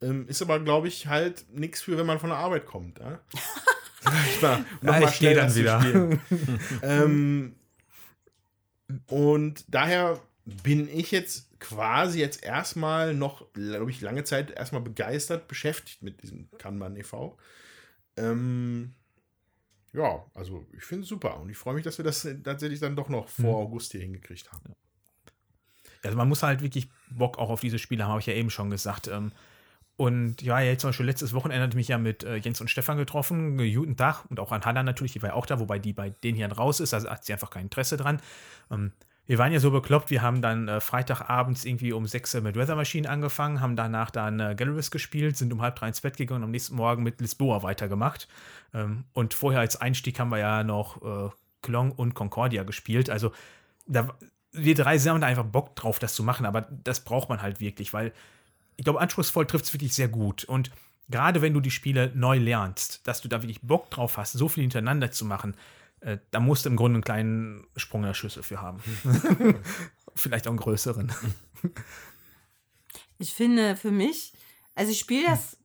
Ähm, ist aber, glaube ich, halt nichts für, wenn man von der Arbeit kommt. Ja? [laughs] ich mal, noch Ja, geh dann wieder. ähm, und daher bin ich jetzt quasi jetzt erstmal noch, glaube ich, lange Zeit erstmal begeistert beschäftigt mit diesem Kanban e.V. Ähm, ja, also ich finde es super und ich freue mich, dass wir das tatsächlich dann doch noch vor Mhm. August hier hingekriegt haben. Also man muss halt wirklich Bock auch auf diese Spiele haben, habe ich ja eben schon gesagt. Ähm, Und ja, jetzt zum Beispiel letztes Wochenende hatte ich mich ja mit äh, Jens und Stefan getroffen, guten Tag und auch an Hanna natürlich, die war ja auch da, wobei die bei denen hier raus ist, also hat sie einfach kein Interesse dran. Wir waren ja so bekloppt, wir haben dann äh, Freitagabends irgendwie um 6 Uhr mit Weather Machine angefangen, haben danach dann äh, Galleries gespielt, sind um halb drei ins Bett gegangen und am nächsten Morgen mit Lisboa weitergemacht. Ähm, und vorher als Einstieg haben wir ja noch äh, Klong und Concordia gespielt. Also da, wir drei haben da einfach Bock drauf, das zu machen, aber das braucht man halt wirklich, weil ich glaube, anspruchsvoll trifft es wirklich sehr gut. Und gerade wenn du die Spiele neu lernst, dass du da wirklich Bock drauf hast, so viel hintereinander zu machen, äh, da musst du im Grunde einen kleinen Sprung in der Schüssel für haben. [laughs] Vielleicht auch einen größeren. Ich finde für mich, also ich spiele das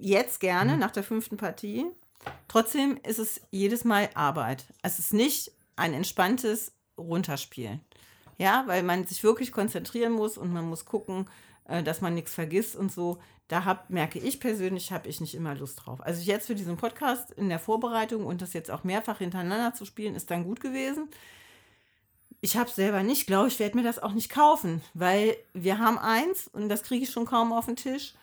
jetzt Mhm. gerne nach der fünften Partie. Trotzdem ist es jedes Mal Arbeit. Es ist nicht ein entspanntes Runterspielen. Ja, weil man sich wirklich konzentrieren muss und man muss gucken, äh, dass man nichts vergisst und so. Da hab, merke ich persönlich, habe ich nicht immer Lust drauf. Also jetzt für diesen Podcast in der Vorbereitung und das jetzt auch mehrfach hintereinander zu spielen, ist dann gut gewesen. Ich habe selber nicht, glaube ich, werde mir das auch nicht kaufen, weil wir haben eins und das kriege ich schon kaum auf den Tisch.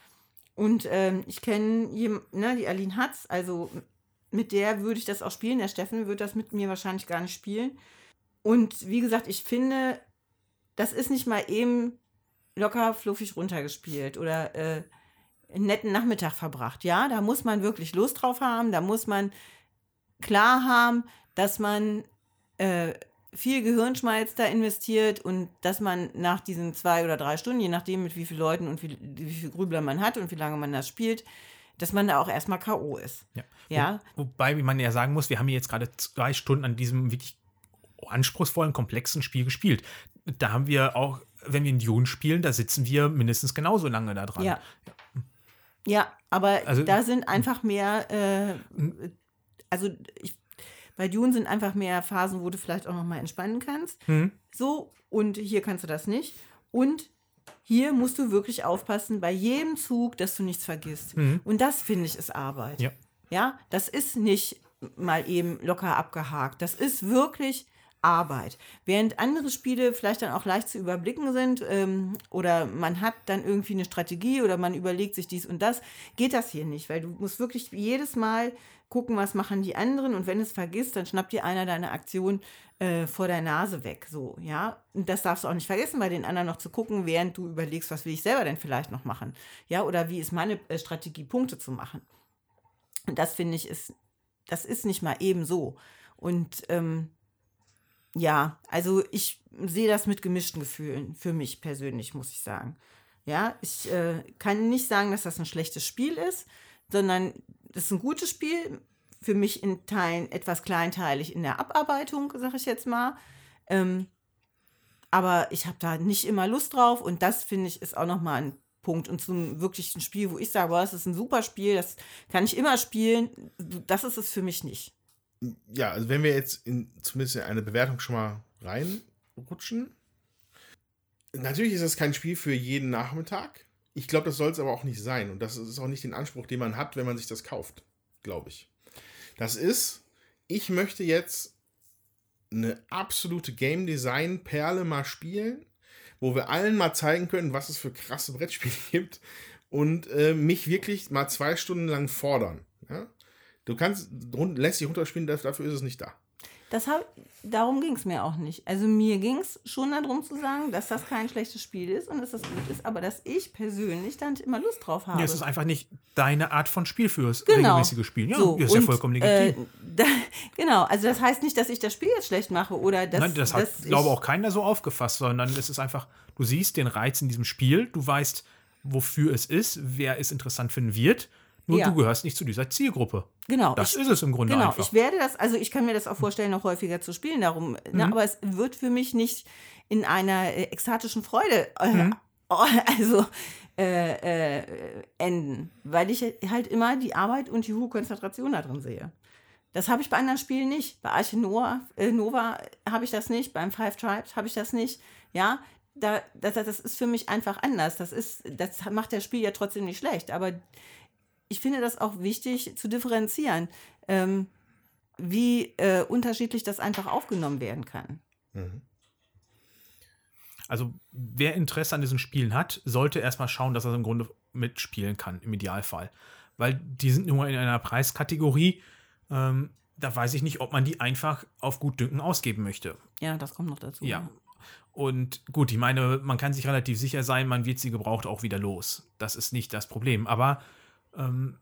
Und ähm, ich kenne ne, die Aline Hatz, also mit der würde ich das auch spielen. Der Steffen würde das mit mir wahrscheinlich gar nicht spielen. Und wie gesagt, ich finde, das ist nicht mal eben locker fluffig runtergespielt oder äh, einen netten Nachmittag verbracht. Ja, da muss man wirklich Lust drauf haben, da muss man klar haben, dass man äh, viel Gehirnschmalz da investiert und dass man nach diesen zwei oder drei Stunden, je nachdem mit wie vielen Leuten und wie, wie viel Grübler man hat und wie lange man das spielt, dass man da auch erstmal K.O. ist. Ja. Ja. Wo, wobei, wie man ja sagen muss, wir haben hier jetzt gerade zwei Stunden an diesem wirklich anspruchsvollen, komplexen Spiel gespielt. Da haben wir auch, wenn wir in Dune spielen, da sitzen wir mindestens genauso lange da dran. Ja. Ja, aber Also- da sind einfach mehr, äh, also ich, bei Dune sind einfach mehr Phasen, wo du vielleicht auch noch mal entspannen kannst. Mhm. So, und hier kannst du das nicht. Und hier musst du wirklich aufpassen bei jedem Zug, dass du nichts vergisst. Und das finde ich ist Arbeit. Ja. Ja, das ist nicht mal eben locker abgehakt. Das ist wirklich Arbeit. Während andere Spiele vielleicht dann auch leicht zu überblicken sind ähm, oder man hat dann irgendwie eine Strategie oder man überlegt sich dies und das, geht das hier nicht, weil du musst wirklich jedes Mal gucken, was machen die anderen und wenn es vergisst, dann schnappt dir einer deine Aktion äh, vor der Nase weg. So, ja. Und das darfst du auch nicht vergessen, bei den anderen noch zu gucken, während du überlegst, was will ich selber denn vielleicht noch machen. Ja, oder wie ist meine äh, Strategie, Punkte zu machen. Und das finde ich ist, das ist nicht mal eben so. Und ähm, ja, also ich sehe das mit gemischten Gefühlen, für mich persönlich, muss ich sagen. Ja, ich äh, kann nicht sagen, dass das ein schlechtes Spiel ist, sondern das ist ein gutes Spiel, für mich in Teilen etwas kleinteilig in der Abarbeitung, sage ich jetzt mal. Ähm, aber ich habe da nicht immer Lust drauf und das finde ich ist auch nochmal ein Punkt. Und zum wirklichen Spiel, wo ich sage, boah, das ist ein super Spiel, das kann ich immer spielen, das ist es für mich nicht. Ja, also wenn wir jetzt in zumindest in eine Bewertung schon mal reinrutschen. Natürlich ist das kein Spiel für jeden Nachmittag. Ich glaube, das soll es aber auch nicht sein. Und das ist auch nicht den Anspruch, den man hat, wenn man sich das kauft, glaube ich. Das ist, ich möchte jetzt eine absolute Game Design Perle mal spielen, wo wir allen mal zeigen können, was es für krasse Brettspiele [laughs] gibt und äh, mich wirklich mal zwei Stunden lang fordern. Ja? Du kannst, lässt dich runterspielen, dafür ist es nicht da. das hab, darum ging es mir auch nicht. Also mir ging es schon darum zu sagen, dass das kein schlechtes Spiel ist und dass das gut ist, aber dass ich persönlich dann immer Lust drauf habe. Ja, es ist einfach nicht deine Art von Spiel fürs Genau. regelmäßige Spielen. Ja, So, ist ja und, vollkommen legitim. Äh, da, genau, also das heißt nicht, dass ich das Spiel jetzt schlecht mache oder dass, Nein, das hat, dass glaube ich- auch keiner so aufgefasst, sondern es ist einfach, du siehst den Reiz in diesem Spiel, du weißt, wofür es ist, wer es interessant finden wird, nur Ja. du gehörst nicht zu dieser Zielgruppe. Genau, Das ich- ist es im Grunde Genau, einfach. ich werde das, also ich kann mir das auch vorstellen, noch häufiger zu spielen darum. Ne, Mhm. aber es wird für mich nicht in einer äh, ekstatischen Freude äh, Mhm. [laughs] also äh, äh, enden, weil ich halt immer die Arbeit und die hohe Konzentration da drin sehe. Das habe ich bei anderen Spielen nicht. Bei Arche Nova, äh, Nova habe ich das nicht, beim Five Tribes habe ich das nicht. Ja, da, das, das ist für mich einfach anders. Das, ist, das macht das Spiel ja trotzdem nicht schlecht. Aber ich finde das auch wichtig zu differenzieren, ähm, wie äh, unterschiedlich das einfach aufgenommen werden kann. Also, wer Interesse an diesen Spielen hat, sollte erstmal schauen, dass er im Grunde mitspielen kann, im Idealfall. Weil die sind nur in einer Preiskategorie, ähm, da weiß ich nicht, ob man die einfach auf gut Dünken ausgeben möchte. Ja, das kommt noch dazu. Ja. Und gut, ich meine, man kann sich relativ sicher sein, man wird sie gebraucht auch wieder los. Das ist nicht das Problem. Aber ähm,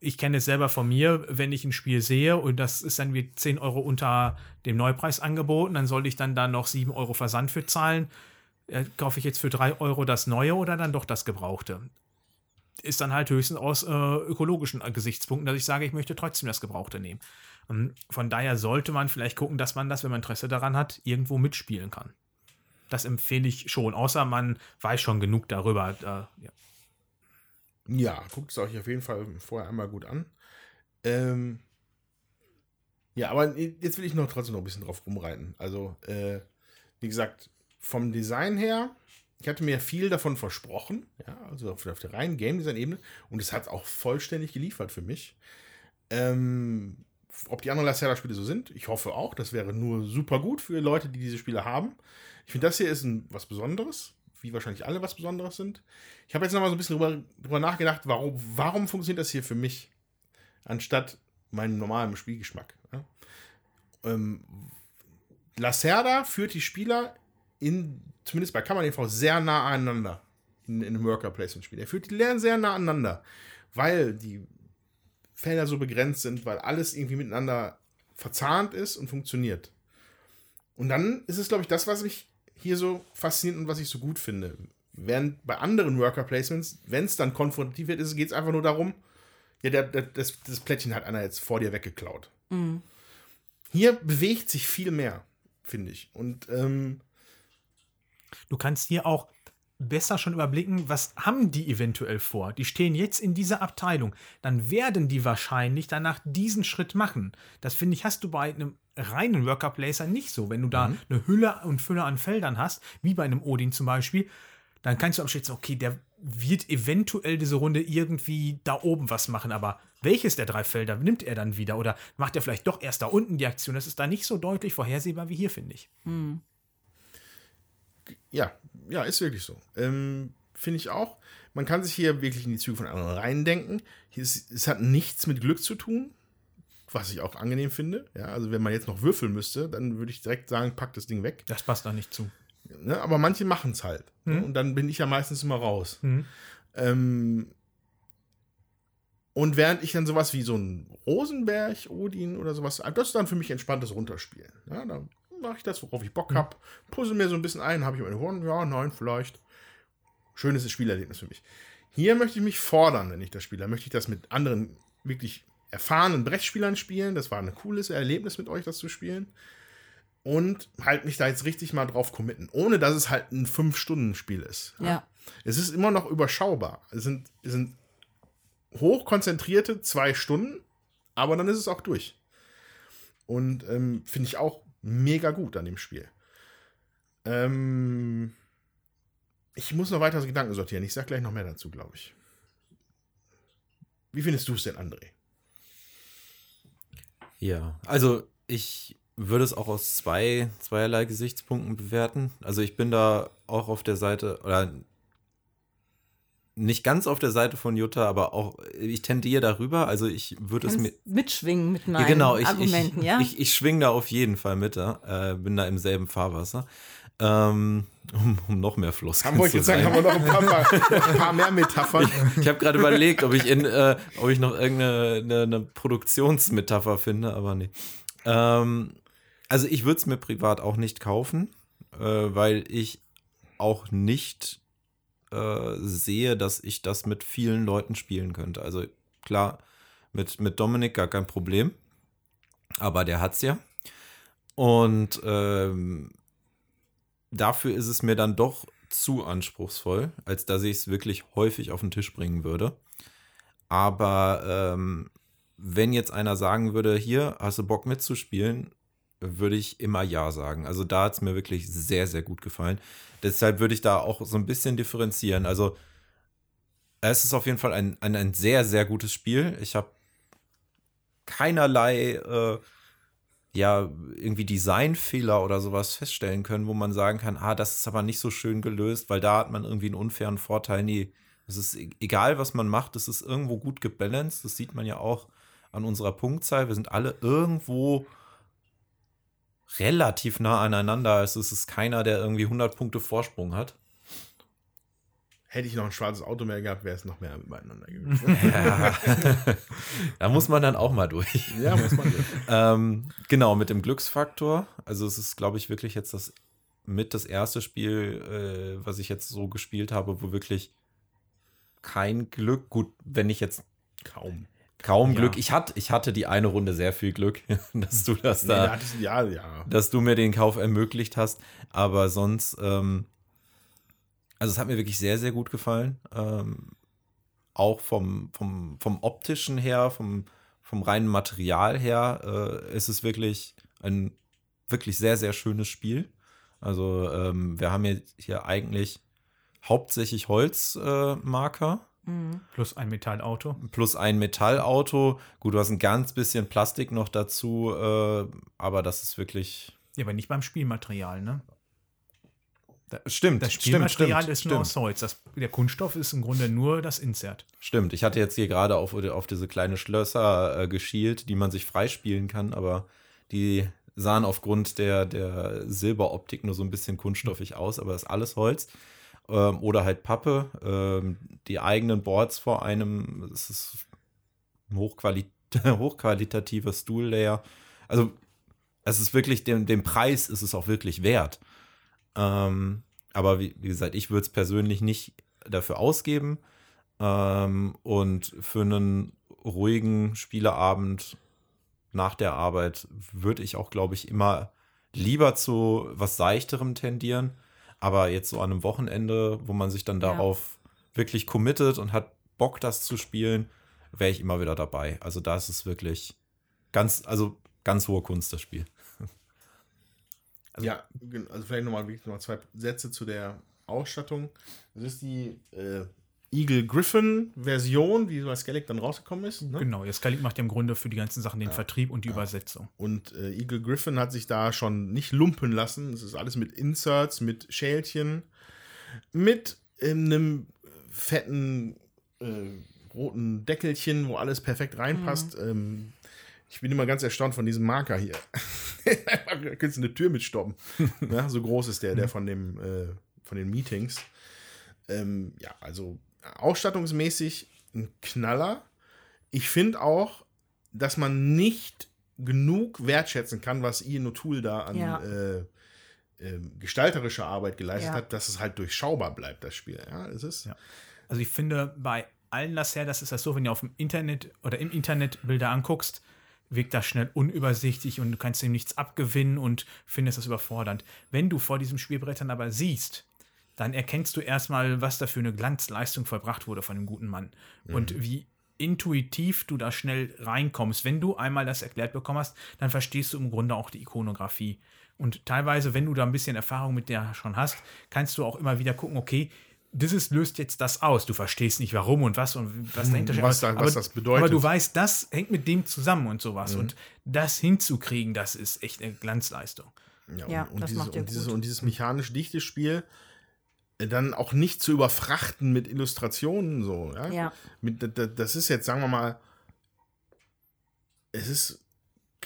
ich kenne es selber von mir, wenn ich ein Spiel sehe und das ist dann wie 10 Euro unter dem Neupreis angeboten, dann soll ich dann da noch 7 Euro Versand für zahlen. Äh, kaufe ich jetzt für 3 Euro das Neue oder dann doch das Gebrauchte? Ist dann halt höchstens aus äh, ökologischen Gesichtspunkten, dass ich sage, ich möchte trotzdem das Gebrauchte nehmen. Ähm, Von daher sollte man vielleicht gucken, dass man das, wenn man Interesse daran hat, irgendwo mitspielen kann. Das empfehle ich schon, außer man weiß schon genug darüber. Äh, ja. Ja, guckt es euch auf jeden Fall vorher einmal gut an. Ähm, ja, aber jetzt will ich noch trotzdem noch ein bisschen drauf rumreiten. Also, äh, wie gesagt, vom Design her, ich hatte mir viel davon versprochen, ja, also auf, auf der reinen Game Design-Ebene, und es hat auch vollständig geliefert für mich. Ähm, ob die anderen Lacerda-Spiele so sind, ich hoffe auch. Das wäre nur super gut für Leute, die diese Spiele haben. Ich finde, das hier ist ein, was Besonderes, wie wahrscheinlich alle was Besonderes sind. Ich habe jetzt noch mal so ein bisschen drüber, drüber nachgedacht, warum, warum funktioniert das hier für mich, anstatt meinem normalen Spielgeschmack. Ja? Ähm, Lacerda führt die Spieler in, zumindest bei Kammern e.V., sehr nah aneinander in, in einem Worker-Placement-Spiel. Er führt die Lernen sehr nah aneinander, weil die Felder so begrenzt sind, weil alles irgendwie miteinander verzahnt ist und funktioniert. Und dann ist es, glaube ich, das, was mich hier so fasziniert und was ich so gut finde. Während bei anderen Worker Placements, wenn es dann konfrontativ wird, geht es einfach nur darum, ja, der, der, das, das Plättchen hat einer jetzt vor dir weggeklaut. Hier bewegt sich viel mehr, finde ich. Und ähm, Du kannst hier auch besser schon überblicken, was haben die eventuell vor. Die stehen jetzt in dieser Abteilung. Dann werden die wahrscheinlich danach diesen Schritt machen. Das finde ich, hast du bei einem reinen Worker Placer nicht so. Wenn du da eine Hülle und Fülle an Feldern hast, wie bei einem Odin zum Beispiel, dann kannst du abschätzen, okay, der wird eventuell diese Runde irgendwie da oben was machen, aber welches der drei Felder nimmt er dann wieder? Oder macht er vielleicht doch erst da unten die Aktion? Das ist da nicht so deutlich vorhersehbar wie hier, finde ich. ja, ja, ist wirklich so. Ähm, Finde ich auch. Man kann sich hier wirklich in die Züge von anderen reindenken. Ist, es hat nichts mit Glück zu tun, was ich auch angenehm finde. Ja, also wenn man jetzt noch würfeln müsste, dann würde ich direkt sagen, pack das Ding weg. Das passt da nicht zu. Ne? Aber manche machen es halt. Ne? Und dann bin ich ja meistens immer raus. Mhm. Ähm, und während ich dann sowas wie so ein Rosenberg, Odin oder sowas, das ist dann für mich entspanntes Runterspielen. Ja, dann mache ich das, worauf ich Bock habe, puzzle mir so ein bisschen ein, habe ich meine Horn, ja, nein, vielleicht. Schönes Spielerlebnis für mich. Hier möchte ich mich fordern, wenn ich das spiele. Da möchte ich das mit anderen wirklich erfahrenen Brettspielern spielen. Das war ein cooles Erlebnis mit euch, das zu spielen. Und halt mich da jetzt richtig mal drauf committen, ohne dass es halt ein 5-Stunden-Spiel ist. Ja. Es ist immer noch überschaubar. Es sind, es sind hochkonzentrierte zwei Stunden, aber dann ist es auch durch. Und ähm, finde ich auch mega gut an dem Spiel. Ähm, ich muss noch weiter Gedanken sortieren. Ich sag gleich noch mehr dazu, glaube ich. Wie findest du es denn, André? Ja, also ich würde es auch aus zwei, zweierlei Gesichtspunkten bewerten. Also ich bin da auch auf der Seite, oder nicht ganz auf der Seite von Jutta, aber auch, ich tendiere darüber. Also ich würde es mir. Mitschwingen mit meinen Ja, genau, ich, Argumenten, ich, ja? ich, ich schwinge da auf jeden Fall mit, ja. äh, bin da im selben Fahrwasser. Ähm, um, um noch mehr Fluss Haben wir euch zu jetzt sagen, haben wir noch ein paar, ein paar mehr Metaphern. [laughs] Ich habe gerade überlegt, ob ich, in, äh, ob ich noch irgendeine eine, eine Produktionsmetapher finde, aber nee. Ähm, also ich würde es mir privat auch nicht kaufen, äh, weil ich auch nicht äh, sehe, dass ich das mit vielen Leuten spielen könnte. Also klar, mit, mit Dominik gar kein Problem, aber der hat's ja. Und ähm, dafür ist es mir dann doch zu anspruchsvoll, als dass ich es wirklich häufig auf den Tisch bringen würde. Aber ähm, wenn jetzt einer sagen würde, hier, hast du Bock mitzuspielen, würde ich immer Ja sagen. Also da hat es mir wirklich sehr, sehr gut gefallen. Deshalb würde ich da auch so ein bisschen differenzieren. Also es ist auf jeden Fall ein, ein, ein sehr, sehr gutes Spiel. Ich habe keinerlei äh, ja, irgendwie Designfehler oder sowas feststellen können, wo man sagen kann, ah, das ist aber nicht so schön gelöst, weil da hat man irgendwie einen unfairen Vorteil. Nee, es ist e- egal, was man macht, es ist irgendwo gut gebalanced. Das sieht man ja auch an unserer Punktzahl. Wir sind alle irgendwo relativ nah aneinander. Also es ist keiner, der irgendwie 100 Punkte Vorsprung hat. Hätte ich noch ein schwarzes Auto mehr gehabt, wäre es noch mehr miteinander gewesen. [laughs] Ja. da muss man dann auch mal durch. ja, muss man sehen. [laughs] ähm, genau, mit dem Glücksfaktor. Also es ist, glaube ich, wirklich jetzt das mit das erste Spiel, äh, was ich jetzt so gespielt habe, wo wirklich kein Glück, gut, wenn ich jetzt Kaum. Kaum Ja. Glück, ich hatte, ich hatte die eine Runde sehr viel Glück, [laughs] dass du das Nee, da, da hattest, ja, ja. dass du mir den Kauf ermöglicht hast, aber sonst, ähm, also es hat mir wirklich sehr, sehr gut gefallen. Ähm, auch vom, vom, vom optischen her, vom, vom reinen Material her, äh, ist es wirklich ein wirklich sehr, sehr schönes Spiel. Also ähm, wir haben hier, hier eigentlich hauptsächlich Holzmarker. Äh, Mhm. Plus ein Metallauto. plus ein Metallauto. Gut, du hast ein ganz bisschen Plastik noch dazu, äh, aber das ist wirklich. Ja, aber nicht beim Spielmaterial, ne? Stimmt, Das stimmt, Spielmaterial stimmt, ist nur stimmt. aus Holz. Das, der Kunststoff ist im Grunde nur das Insert. Stimmt, ich hatte jetzt hier gerade auf, auf diese kleine Schlösser äh, geschielt, die man sich freispielen kann, aber die sahen aufgrund der, der Silberoptik nur so ein bisschen kunststoffig aus, aber das ist alles Holz. Ähm, oder halt Pappe. Ähm, die eigenen Boards vor einem, es ist ein hochquali [laughs] hochqualitativer Stuhl-Layer. Also, es ist wirklich, dem, dem Preis ist es auch wirklich wert. Ähm, aber wie, wie gesagt, ich würde es persönlich nicht dafür ausgeben. Ähm, und für einen ruhigen Spieleabend nach der Arbeit würde ich auch, glaube ich, immer lieber zu was Seichterem tendieren. Aber jetzt so an einem Wochenende, wo man sich dann Ja. darauf wirklich committet und hat Bock, das zu spielen, wäre ich immer wieder dabei. Also da ist es wirklich ganz, also ganz hohe Kunst, das Spiel. [laughs] ja, gen- also vielleicht nochmal wirklich noch zwei Sätze zu der Ausstattung. Das ist die äh, Eagle Griffin Version, wie bei Skellig dann rausgekommen ist. Ne? Genau, jetzt Skellig macht ja im Grunde für die ganzen Sachen den Vertrieb und die Übersetzung. Und äh, Eagle Griffin hat sich da schon nicht lumpen lassen. Es ist alles mit Inserts, mit Schälchen, mit einem fetten äh, roten Deckelchen, wo alles perfekt reinpasst. Ähm, ich bin immer ganz erstaunt von diesem Marker hier. da [laughs] könntest du eine Tür mitstoppen. ja, [laughs] so groß ist der, der von dem äh, von den Meetings. Ähm, ja, also ausstattungsmäßig ein Knaller. Ich finde auch, dass man nicht genug wertschätzen kann, was Ian O'Toole da an Ja. äh, ähm, gestalterischer Arbeit geleistet Ja. hat, dass es halt durchschaubar bleibt, das Spiel. Ja, es ist. Ja. Also ich finde, bei allen Laserders ist das so, wenn du auf dem Internet oder im Internet Bilder anguckst, wirkt das schnell unübersichtlich und du kannst dem nichts abgewinnen und findest das überfordernd. Wenn du vor diesem Spielbrett dann aber siehst, dann erkennst du erstmal, was da für eine Glanzleistung vollbracht wurde von dem guten Mann. Und wie intuitiv du da schnell reinkommst. Wenn du einmal das erklärt bekommen hast, dann verstehst du im Grunde auch die Ikonografie. Und teilweise, wenn du da ein bisschen Erfahrung mit der schon hast, kannst du auch immer wieder gucken, okay, dieses löst jetzt das aus. Du verstehst nicht, warum und was und was dahinter steht. Was da- aber, was das bedeutet. Aber du weißt, das hängt mit dem zusammen und sowas. Und das hinzukriegen, das ist echt eine Glanzleistung. Ja, Ja, und, und, das dieses, und, dieses, und dieses mechanisch dichte Spiel dann auch nicht zu überfrachten mit Illustrationen so. Ja? Ja. Das ist jetzt, sagen wir mal, es ist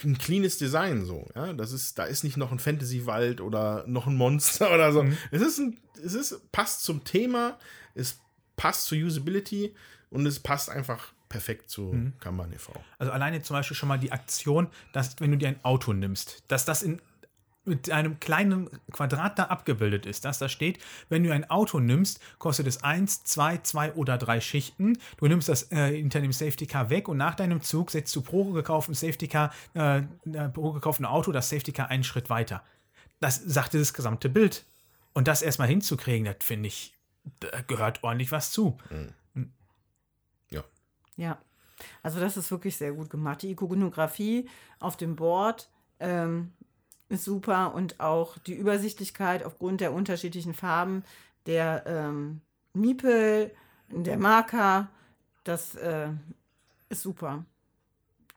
ein cleanes Design so. Ja? Das ist, da ist nicht noch ein Fantasy-Wald oder noch ein Monster [laughs] oder so. Mhm. Es ist ein, es ist, passt zum Thema, es passt zur Usability und es passt einfach perfekt zu Mhm. Kanban e.V. Also alleine zum Beispiel schon mal die Aktion, dass wenn du dir ein Auto nimmst, dass das in mit einem kleinen Quadrat da abgebildet ist, dass da steht, wenn du ein Auto nimmst, kostet es 1, 2, 2 oder 3 Schichten. Du nimmst das äh, hinter dem Safety Car weg und nach deinem Zug setzt du pro gekauften Safety Car, äh, äh, pro gekauften Auto das Safety Car einen Schritt weiter. Das sagt das gesamte Bild. Und das erstmal hinzukriegen, das finde ich, da gehört ordentlich was zu. Ja, also das ist wirklich sehr gut gemacht. Die Ikonografie auf dem Board ähm, ist super und auch die Übersichtlichkeit aufgrund der unterschiedlichen Farben der ähm, Miepel, der Marker, das äh, ist super.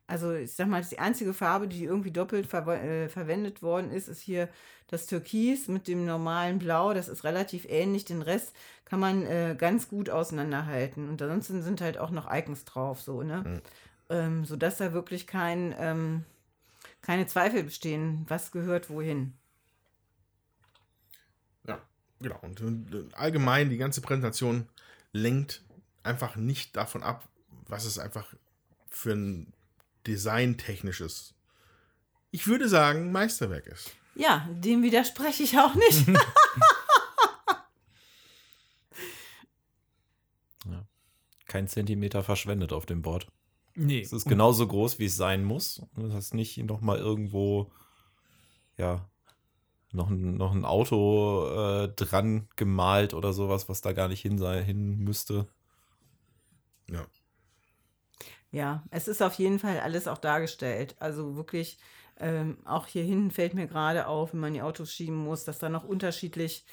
Also ich sag mal, die einzige Farbe, die irgendwie doppelt ver äh, verwendet worden ist, ist hier das Türkis mit dem normalen Blau. Das ist relativ ähnlich. Den Rest kann man äh, ganz gut auseinanderhalten. Und ansonsten sind halt auch noch Icons drauf, so, ne? Ähm, sodass da wirklich kein, ähm, keine Zweifel bestehen, was gehört wohin. Ja, genau. Und, und allgemein die ganze Präsentation lenkt einfach nicht davon ab, was es einfach für ein designtechnisches, ich würde sagen, Meisterwerk ist. Ja, dem widerspreche ich auch nicht. [laughs] Kein Zentimeter verschwendet auf dem Board. Nee. Es ist genauso groß, wie es sein muss. Du hast nicht noch mal irgendwo, ja, noch ein, noch ein Auto äh, dran gemalt oder sowas, was da gar nicht hin, sei, hin müsste. Ja. Ja, es ist auf jeden Fall alles auch dargestellt. Also wirklich, ähm, auch hier hinten fällt mir gerade auf, wenn man die Autos schieben muss, dass da noch unterschiedlich.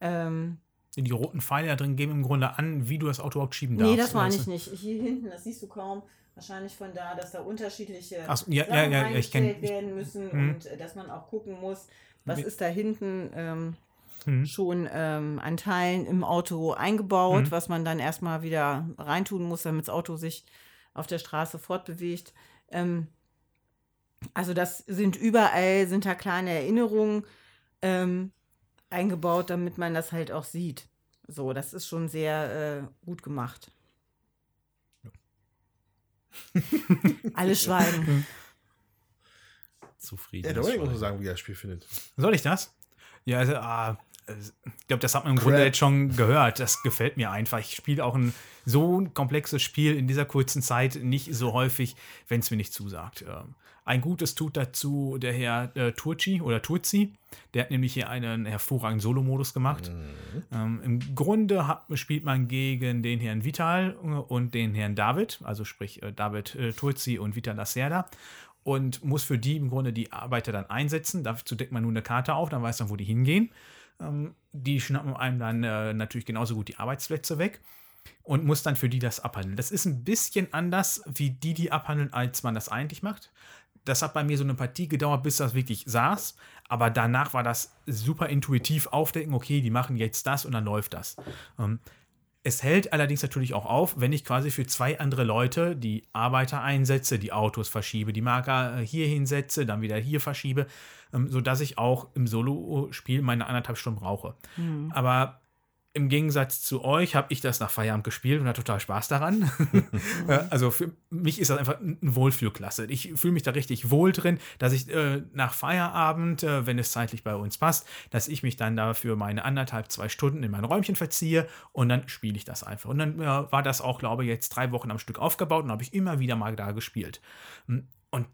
Ähm, Die roten Pfeile da drin geben im Grunde an, wie du das Auto überhaupt schieben nee, darfst. das meine ich nicht. Hier hinten, das siehst du kaum. Wahrscheinlich von da, dass da unterschiedliche Ach ja, Sachen ja, ja, ich kenn- werden müssen Mhm. und äh, dass man auch gucken muss, was ist da hinten ähm, Mhm. schon ähm, an Teilen im Auto eingebaut, Mhm. was man dann erstmal wieder reintun muss, damit das Auto sich auf der Straße fortbewegt. Ähm, also das sind überall, sind da kleine Erinnerungen ähm, eingebaut, damit man das halt auch sieht. So, das ist schon sehr äh, gut gemacht. [laughs] Alle schweigen. Zufrieden. Ja, der Dominik muss nur sagen, wie er das Spiel findet. Soll ich das? Ja, also, ah, ich glaube, das hat man im Grunde Crap. jetzt schon gehört. Das gefällt mir einfach. Ich spiele auch ein so ein komplexes Spiel in dieser kurzen Zeit nicht so häufig, wenn es mir nicht zusagt. Ähm, ein Gutes tut dazu der Herr äh, Turci oder Turzi. Der hat nämlich hier einen hervorragenden Solo-Modus gemacht. Ähm, Im Grunde hat, spielt man gegen den Herrn Vital äh, und den Herrn David, also sprich äh, David äh, Turzi und Vital Lacerda und muss für die im Grunde die Arbeiter dann einsetzen. Dazu deckt man nur eine Karte auf, dann weiß man, wo die hingehen. Ähm, die schnappen einem dann äh, natürlich genauso gut die Arbeitsplätze weg und muss dann für die das abhandeln. Das ist ein bisschen anders, wie die die abhandeln, als man das eigentlich macht. Das hat bei mir so eine Partie gedauert, bis das wirklich saß. Aber danach war das super intuitiv aufdecken, okay, die machen jetzt das und dann läuft das. Ähm, es hält allerdings natürlich auch auf, wenn ich quasi für zwei andere Leute die Arbeiter einsetze, die Autos verschiebe, die Marker äh, hier hinsetze, dann wieder hier verschiebe, ähm, sodass ich auch im Solo-Spiel meine anderthalb Stunden brauche. Aber im Gegensatz zu euch habe ich das nach Feierabend gespielt und hatte total Spaß daran. [laughs] [laughs] Äh, also für mich ist das einfach eine Wohlfühlklasse. Ich fühle mich da richtig wohl drin, dass ich äh, nach Feierabend, äh, wenn es zeitlich bei uns passt, dass ich mich dann da für meine anderthalb, zwei Stunden in mein Räumchen verziehe und dann spiele ich das einfach. Und dann äh, war das auch, glaube ich, jetzt drei Wochen am Stück aufgebaut und habe ich immer wieder mal da gespielt. Und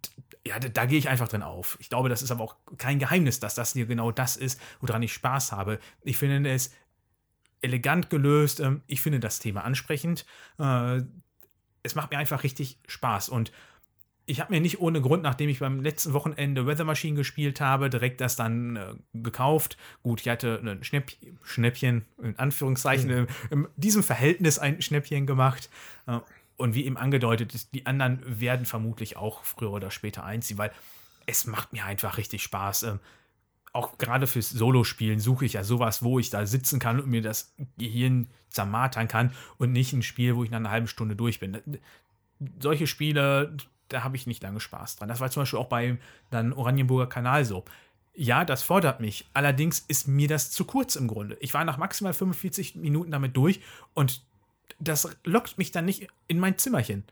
ja, da, da gehe ich einfach drin auf. Ich glaube, das ist aber auch kein Geheimnis, dass das hier genau das ist, woran ich Spaß habe. Ich finde es elegant gelöst. Ähm, Ich finde das Thema ansprechend. Äh, Es macht mir einfach richtig Spaß. Und ich habe mir nicht ohne Grund, nachdem ich beim letzten Wochenende Weather Machine gespielt habe, direkt das dann äh, gekauft. Gut, ich hatte ein Schnäpp Schnäppchen, in Anführungszeichen, in, in diesem Verhältnis ein Schnäppchen gemacht. Äh, und wie eben angedeutet die anderen werden vermutlich auch früher oder später einziehen, weil es macht mir einfach richtig Spaß. Ähm, auch gerade fürs Solospielen suche ich ja sowas, wo ich da sitzen kann und mir das Gehirn zermartern kann und nicht ein Spiel, wo ich nach einer halben Stunde durch bin. Solche Spiele, da habe ich nicht lange Spaß dran. Das war zum Beispiel auch bei dann Oranienburger Kanal so. Ja, das fordert mich. Allerdings ist mir das zu kurz im Grunde. Ich war nach maximal 45 Minuten damit durch und das lockt mich dann nicht in mein Zimmerchen.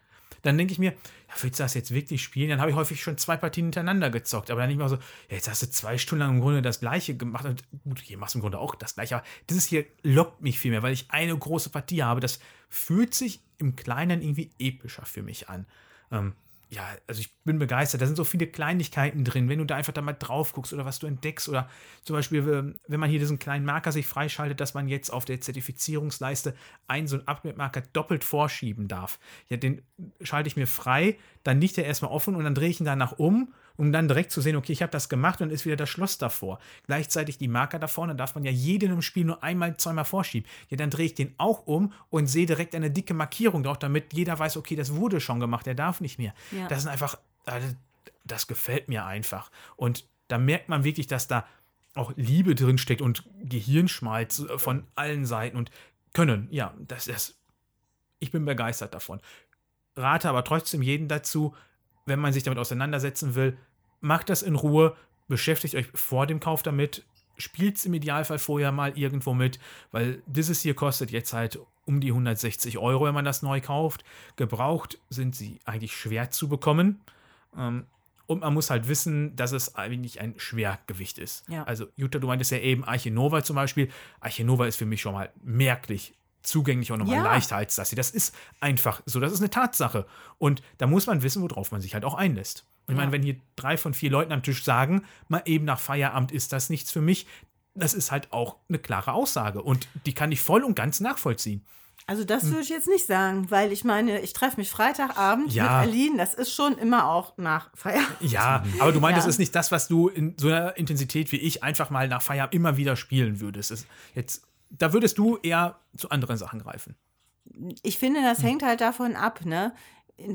Dann denke ich mir, ja, willst du das jetzt wirklich spielen? Dann habe ich häufig schon zwei Partien hintereinander gezockt. Aber dann nicht mal so, ja, jetzt hast du zwei Stunden lang im Grunde das Gleiche gemacht. Und gut, hier machst du im Grunde auch das Gleiche. Aber dieses hier lockt mich viel mehr, weil ich eine große Partie habe. Das fühlt sich im Kleinen irgendwie epischer für mich an. Ähm, ja, also ich bin begeistert. Da sind so viele Kleinigkeiten drin, wenn du da einfach da mal drauf guckst oder was du entdeckst oder zum Beispiel, ähm, wenn man hier diesen kleinen Marker sich freischaltet, dass man jetzt auf der Zertifizierungsleiste einen so einen Upgrade-Marker doppelt vorschieben darf. Ja, den schalte ich mir frei, dann liegt er erstmal offen und dann drehe ich ihn danach um um dann direkt zu sehen, okay, ich habe das gemacht und ist wieder das Schloss davor. Gleichzeitig die Marker da vorne darf man ja jedem im Spiel nur einmal, zweimal vorschieben. Ja, dann drehe ich den auch um und sehe direkt eine dicke Markierung drauf, damit jeder weiß, okay, das wurde schon gemacht, der darf nicht mehr. Ja. Das ist einfach, also, das gefällt mir einfach. Und da merkt man wirklich, dass da auch Liebe drin steckt und Gehirnschmalz von allen Seiten und Können. Ja, das ist. Ich bin begeistert davon. Rate aber trotzdem jeden dazu, wenn man sich damit auseinandersetzen will, macht das in Ruhe, beschäftigt euch vor dem Kauf damit, spielt es im Idealfall vorher mal irgendwo mit, weil dieses hier kostet jetzt halt um die 160 Euro, wenn man das neu kauft. Gebraucht sind sie eigentlich schwer zu bekommen. Ähm, und man muss halt wissen, dass es eigentlich ein Schwergewicht ist. Ja. Also, Jutta, du meintest ja eben Arche Nova zum Beispiel. Arche Nova ist für mich schon mal merklich zugänglich und nochmal ja. leichter als das hier. Das ist einfach so, das ist eine Tatsache. Und da muss man wissen, worauf man sich halt auch einlässt. Ich ja. meine, wenn hier drei von vier Leuten am Tisch sagen, mal eben nach Feierabend ist das nichts für mich, das ist halt auch eine klare Aussage. Und die kann ich voll und ganz nachvollziehen. Also das hm. würde ich jetzt nicht sagen, weil ich meine, ich treffe mich Freitagabend ja. mit Aline, das ist schon immer auch nach Feierabend. Ja, aber du meinst, ja. das ist nicht das, was du in so einer Intensität wie ich einfach mal nach Feierabend immer wieder spielen würdest. Das ist jetzt da würdest du eher zu anderen Sachen greifen. Ich finde, das hängt halt davon ab, ne?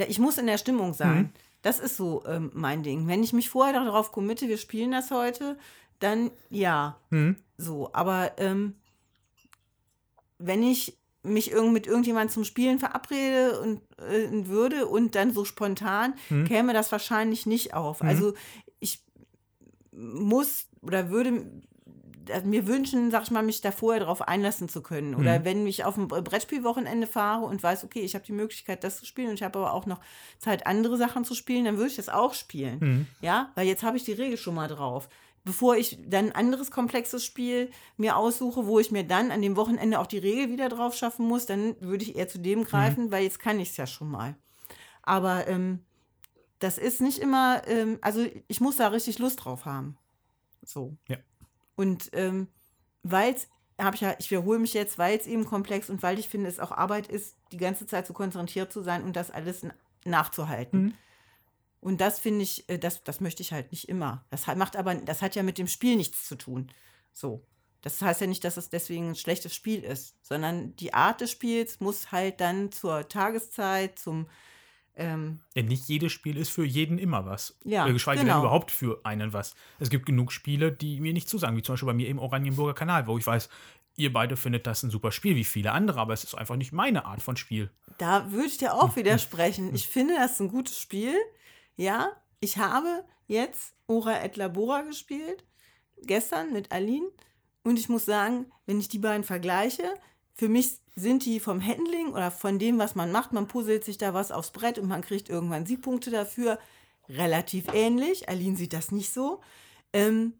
Ich muss in der Stimmung sein. Hm. Das ist so ähm, mein Ding. Wenn ich mich vorher darauf committe, wir spielen das heute, dann ja. Hm. So, aber ähm, wenn ich mich irgend mit irgendjemand zum Spielen verabrede und äh, würde und dann so spontan, hm. käme das wahrscheinlich nicht auf. Also ich muss oder würde mir wünschen, sag ich mal, mich da vorher darauf einlassen zu können. Oder mhm. wenn ich auf ein Brettspielwochenende fahre und weiß, okay, ich habe die Möglichkeit, das zu spielen und ich habe aber auch noch Zeit, andere Sachen zu spielen, dann würde ich das auch spielen. Mhm. Ja, weil jetzt habe ich die Regel schon mal drauf. Bevor ich dann ein anderes komplexes Spiel mir aussuche, wo ich mir dann an dem Wochenende auch die Regel wieder drauf schaffen muss, dann würde ich eher zu dem greifen, mhm. weil jetzt kann ich es ja schon mal. Aber ähm, das ist nicht immer, ähm, also ich muss da richtig Lust drauf haben. So. Ja. Und ähm, weil es, habe ich ja, ich wiederhole mich jetzt, weil es eben komplex und weil ich finde, es auch Arbeit ist, die ganze Zeit so konzentriert zu sein und das alles nachzuhalten. Mhm. Und das finde ich, äh, das, das möchte ich halt nicht immer. Das hat, macht aber, das hat ja mit dem Spiel nichts zu tun. So. Das heißt ja nicht, dass es deswegen ein schlechtes Spiel ist, sondern die Art des Spiels muss halt dann zur Tageszeit, zum ähm, Denn nicht jedes Spiel ist für jeden immer was. Ja, Oder geschweige genau. denn überhaupt für einen was. Es gibt genug Spiele, die mir nicht zusagen, wie zum Beispiel bei mir im Oranienburger Kanal, wo ich weiß, ihr beide findet das ein super Spiel, wie viele andere, aber es ist einfach nicht meine Art von Spiel. Da würde ich dir auch widersprechen. Ich finde das ein gutes Spiel. Ja, ich habe jetzt Ora et Labora gespielt, gestern mit Aline. Und ich muss sagen, wenn ich die beiden vergleiche, für mich sind die vom Handling oder von dem, was man macht, man puzzelt sich da was aufs Brett und man kriegt irgendwann Siegpunkte dafür, relativ ähnlich. Aline sieht das nicht so. Ähm,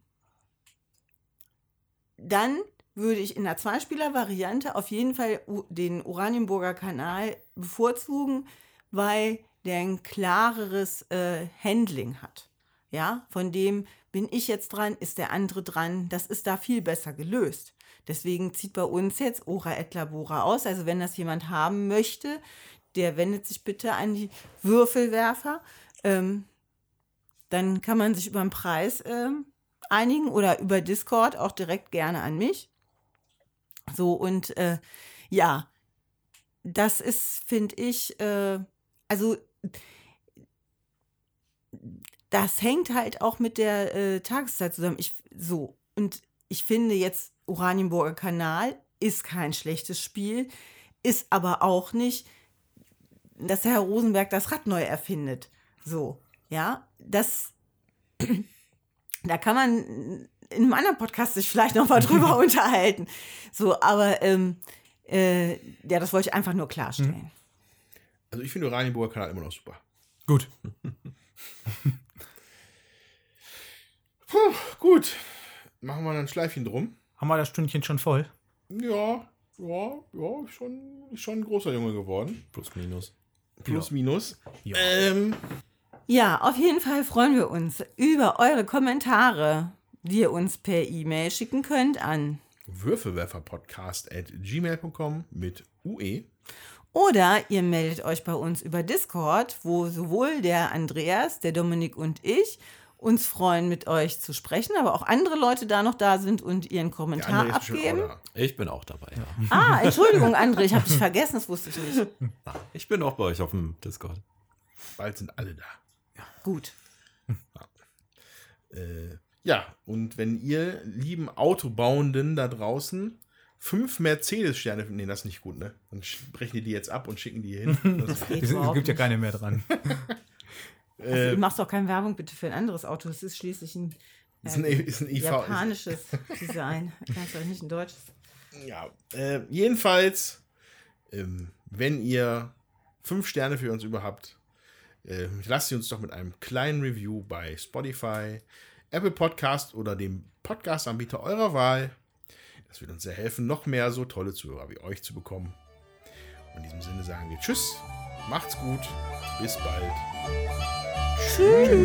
dann würde ich in der Zweispieler-Variante auf jeden Fall den Oranienburger Kanal bevorzugen, weil der ein klareres äh, Handling hat. Ja, von dem bin ich jetzt dran, ist der andere dran. Das ist da viel besser gelöst. Deswegen zieht bei uns jetzt Ora et Labora aus. Also wenn das jemand haben möchte, der wendet sich bitte an die Würfelwerfer. Ähm, dann kann man sich über den Preis ähm, einigen oder über Discord auch direkt gerne an mich. So und äh, ja, das ist, finde ich, äh, also das hängt halt auch mit der äh, Tageszeit zusammen. Ich so und ich finde jetzt Oranienburger Kanal ist kein schlechtes Spiel, ist aber auch nicht, dass Herr Rosenberg das Rad neu erfindet. So, ja, das, [clears throat] da kann man in einem anderen Podcast sich vielleicht noch mal [laughs] drüber unterhalten. So, aber ähm, äh, ja, das wollte ich einfach nur klarstellen. Also ich finde Oranienburger Kanal immer noch super. Gut. [laughs] Puh, gut. Machen wir dann ein Schleifchen drum. Haben wir das Stündchen schon voll? Ja, ja, ja, ist schon, schon ein großer Junge geworden. Plus minus. Plus, minus. Ja. Ähm, Ja, auf jeden Fall freuen wir uns über eure Kommentare, die ihr uns per E-Mail schicken könnt an Würfelwerferpodcast at gmail.com mit UE. Oder ihr meldet euch bei uns über Discord, wo sowohl der Andreas, der Dominik und ich uns freuen, mit euch zu sprechen, aber auch andere Leute da noch da sind und ihren Kommentar abgeben. Ich bin auch dabei. Ah, Entschuldigung, André, ich habe dich vergessen, das wusste ich nicht. [laughs] Ich bin auch bei euch auf dem Discord. Bald sind alle da. Gut. Äh, ja, und wenn ihr lieben Autobauenden da draußen fünf Mercedes-Sterne, nee, das ist nicht gut, ne? Dann brechen die die jetzt ab und schicken die hier hin. [laughs] Das, Es, gibt ja keine mehr dran. [laughs] Also, äh, du machst doch keine Werbung bitte für ein anderes Auto. Es ist schließlich ein, ist ein, ist ein IV. japanisches Design. [laughs] Ganz doch nicht ein deutsches. Ja, äh, jedenfalls, ähm, wenn ihr fünf Sterne für uns überhaupt, äh, lasst sie uns doch mit einem kleinen Review bei Spotify, Apple Podcast oder dem Podcast-Anbieter eurer Wahl. Das wird uns sehr helfen, noch mehr so tolle Zuhörer wie euch zu bekommen. Und in diesem Sinne sagen wir Tschüss, macht's gut, bis bald. Tschüss.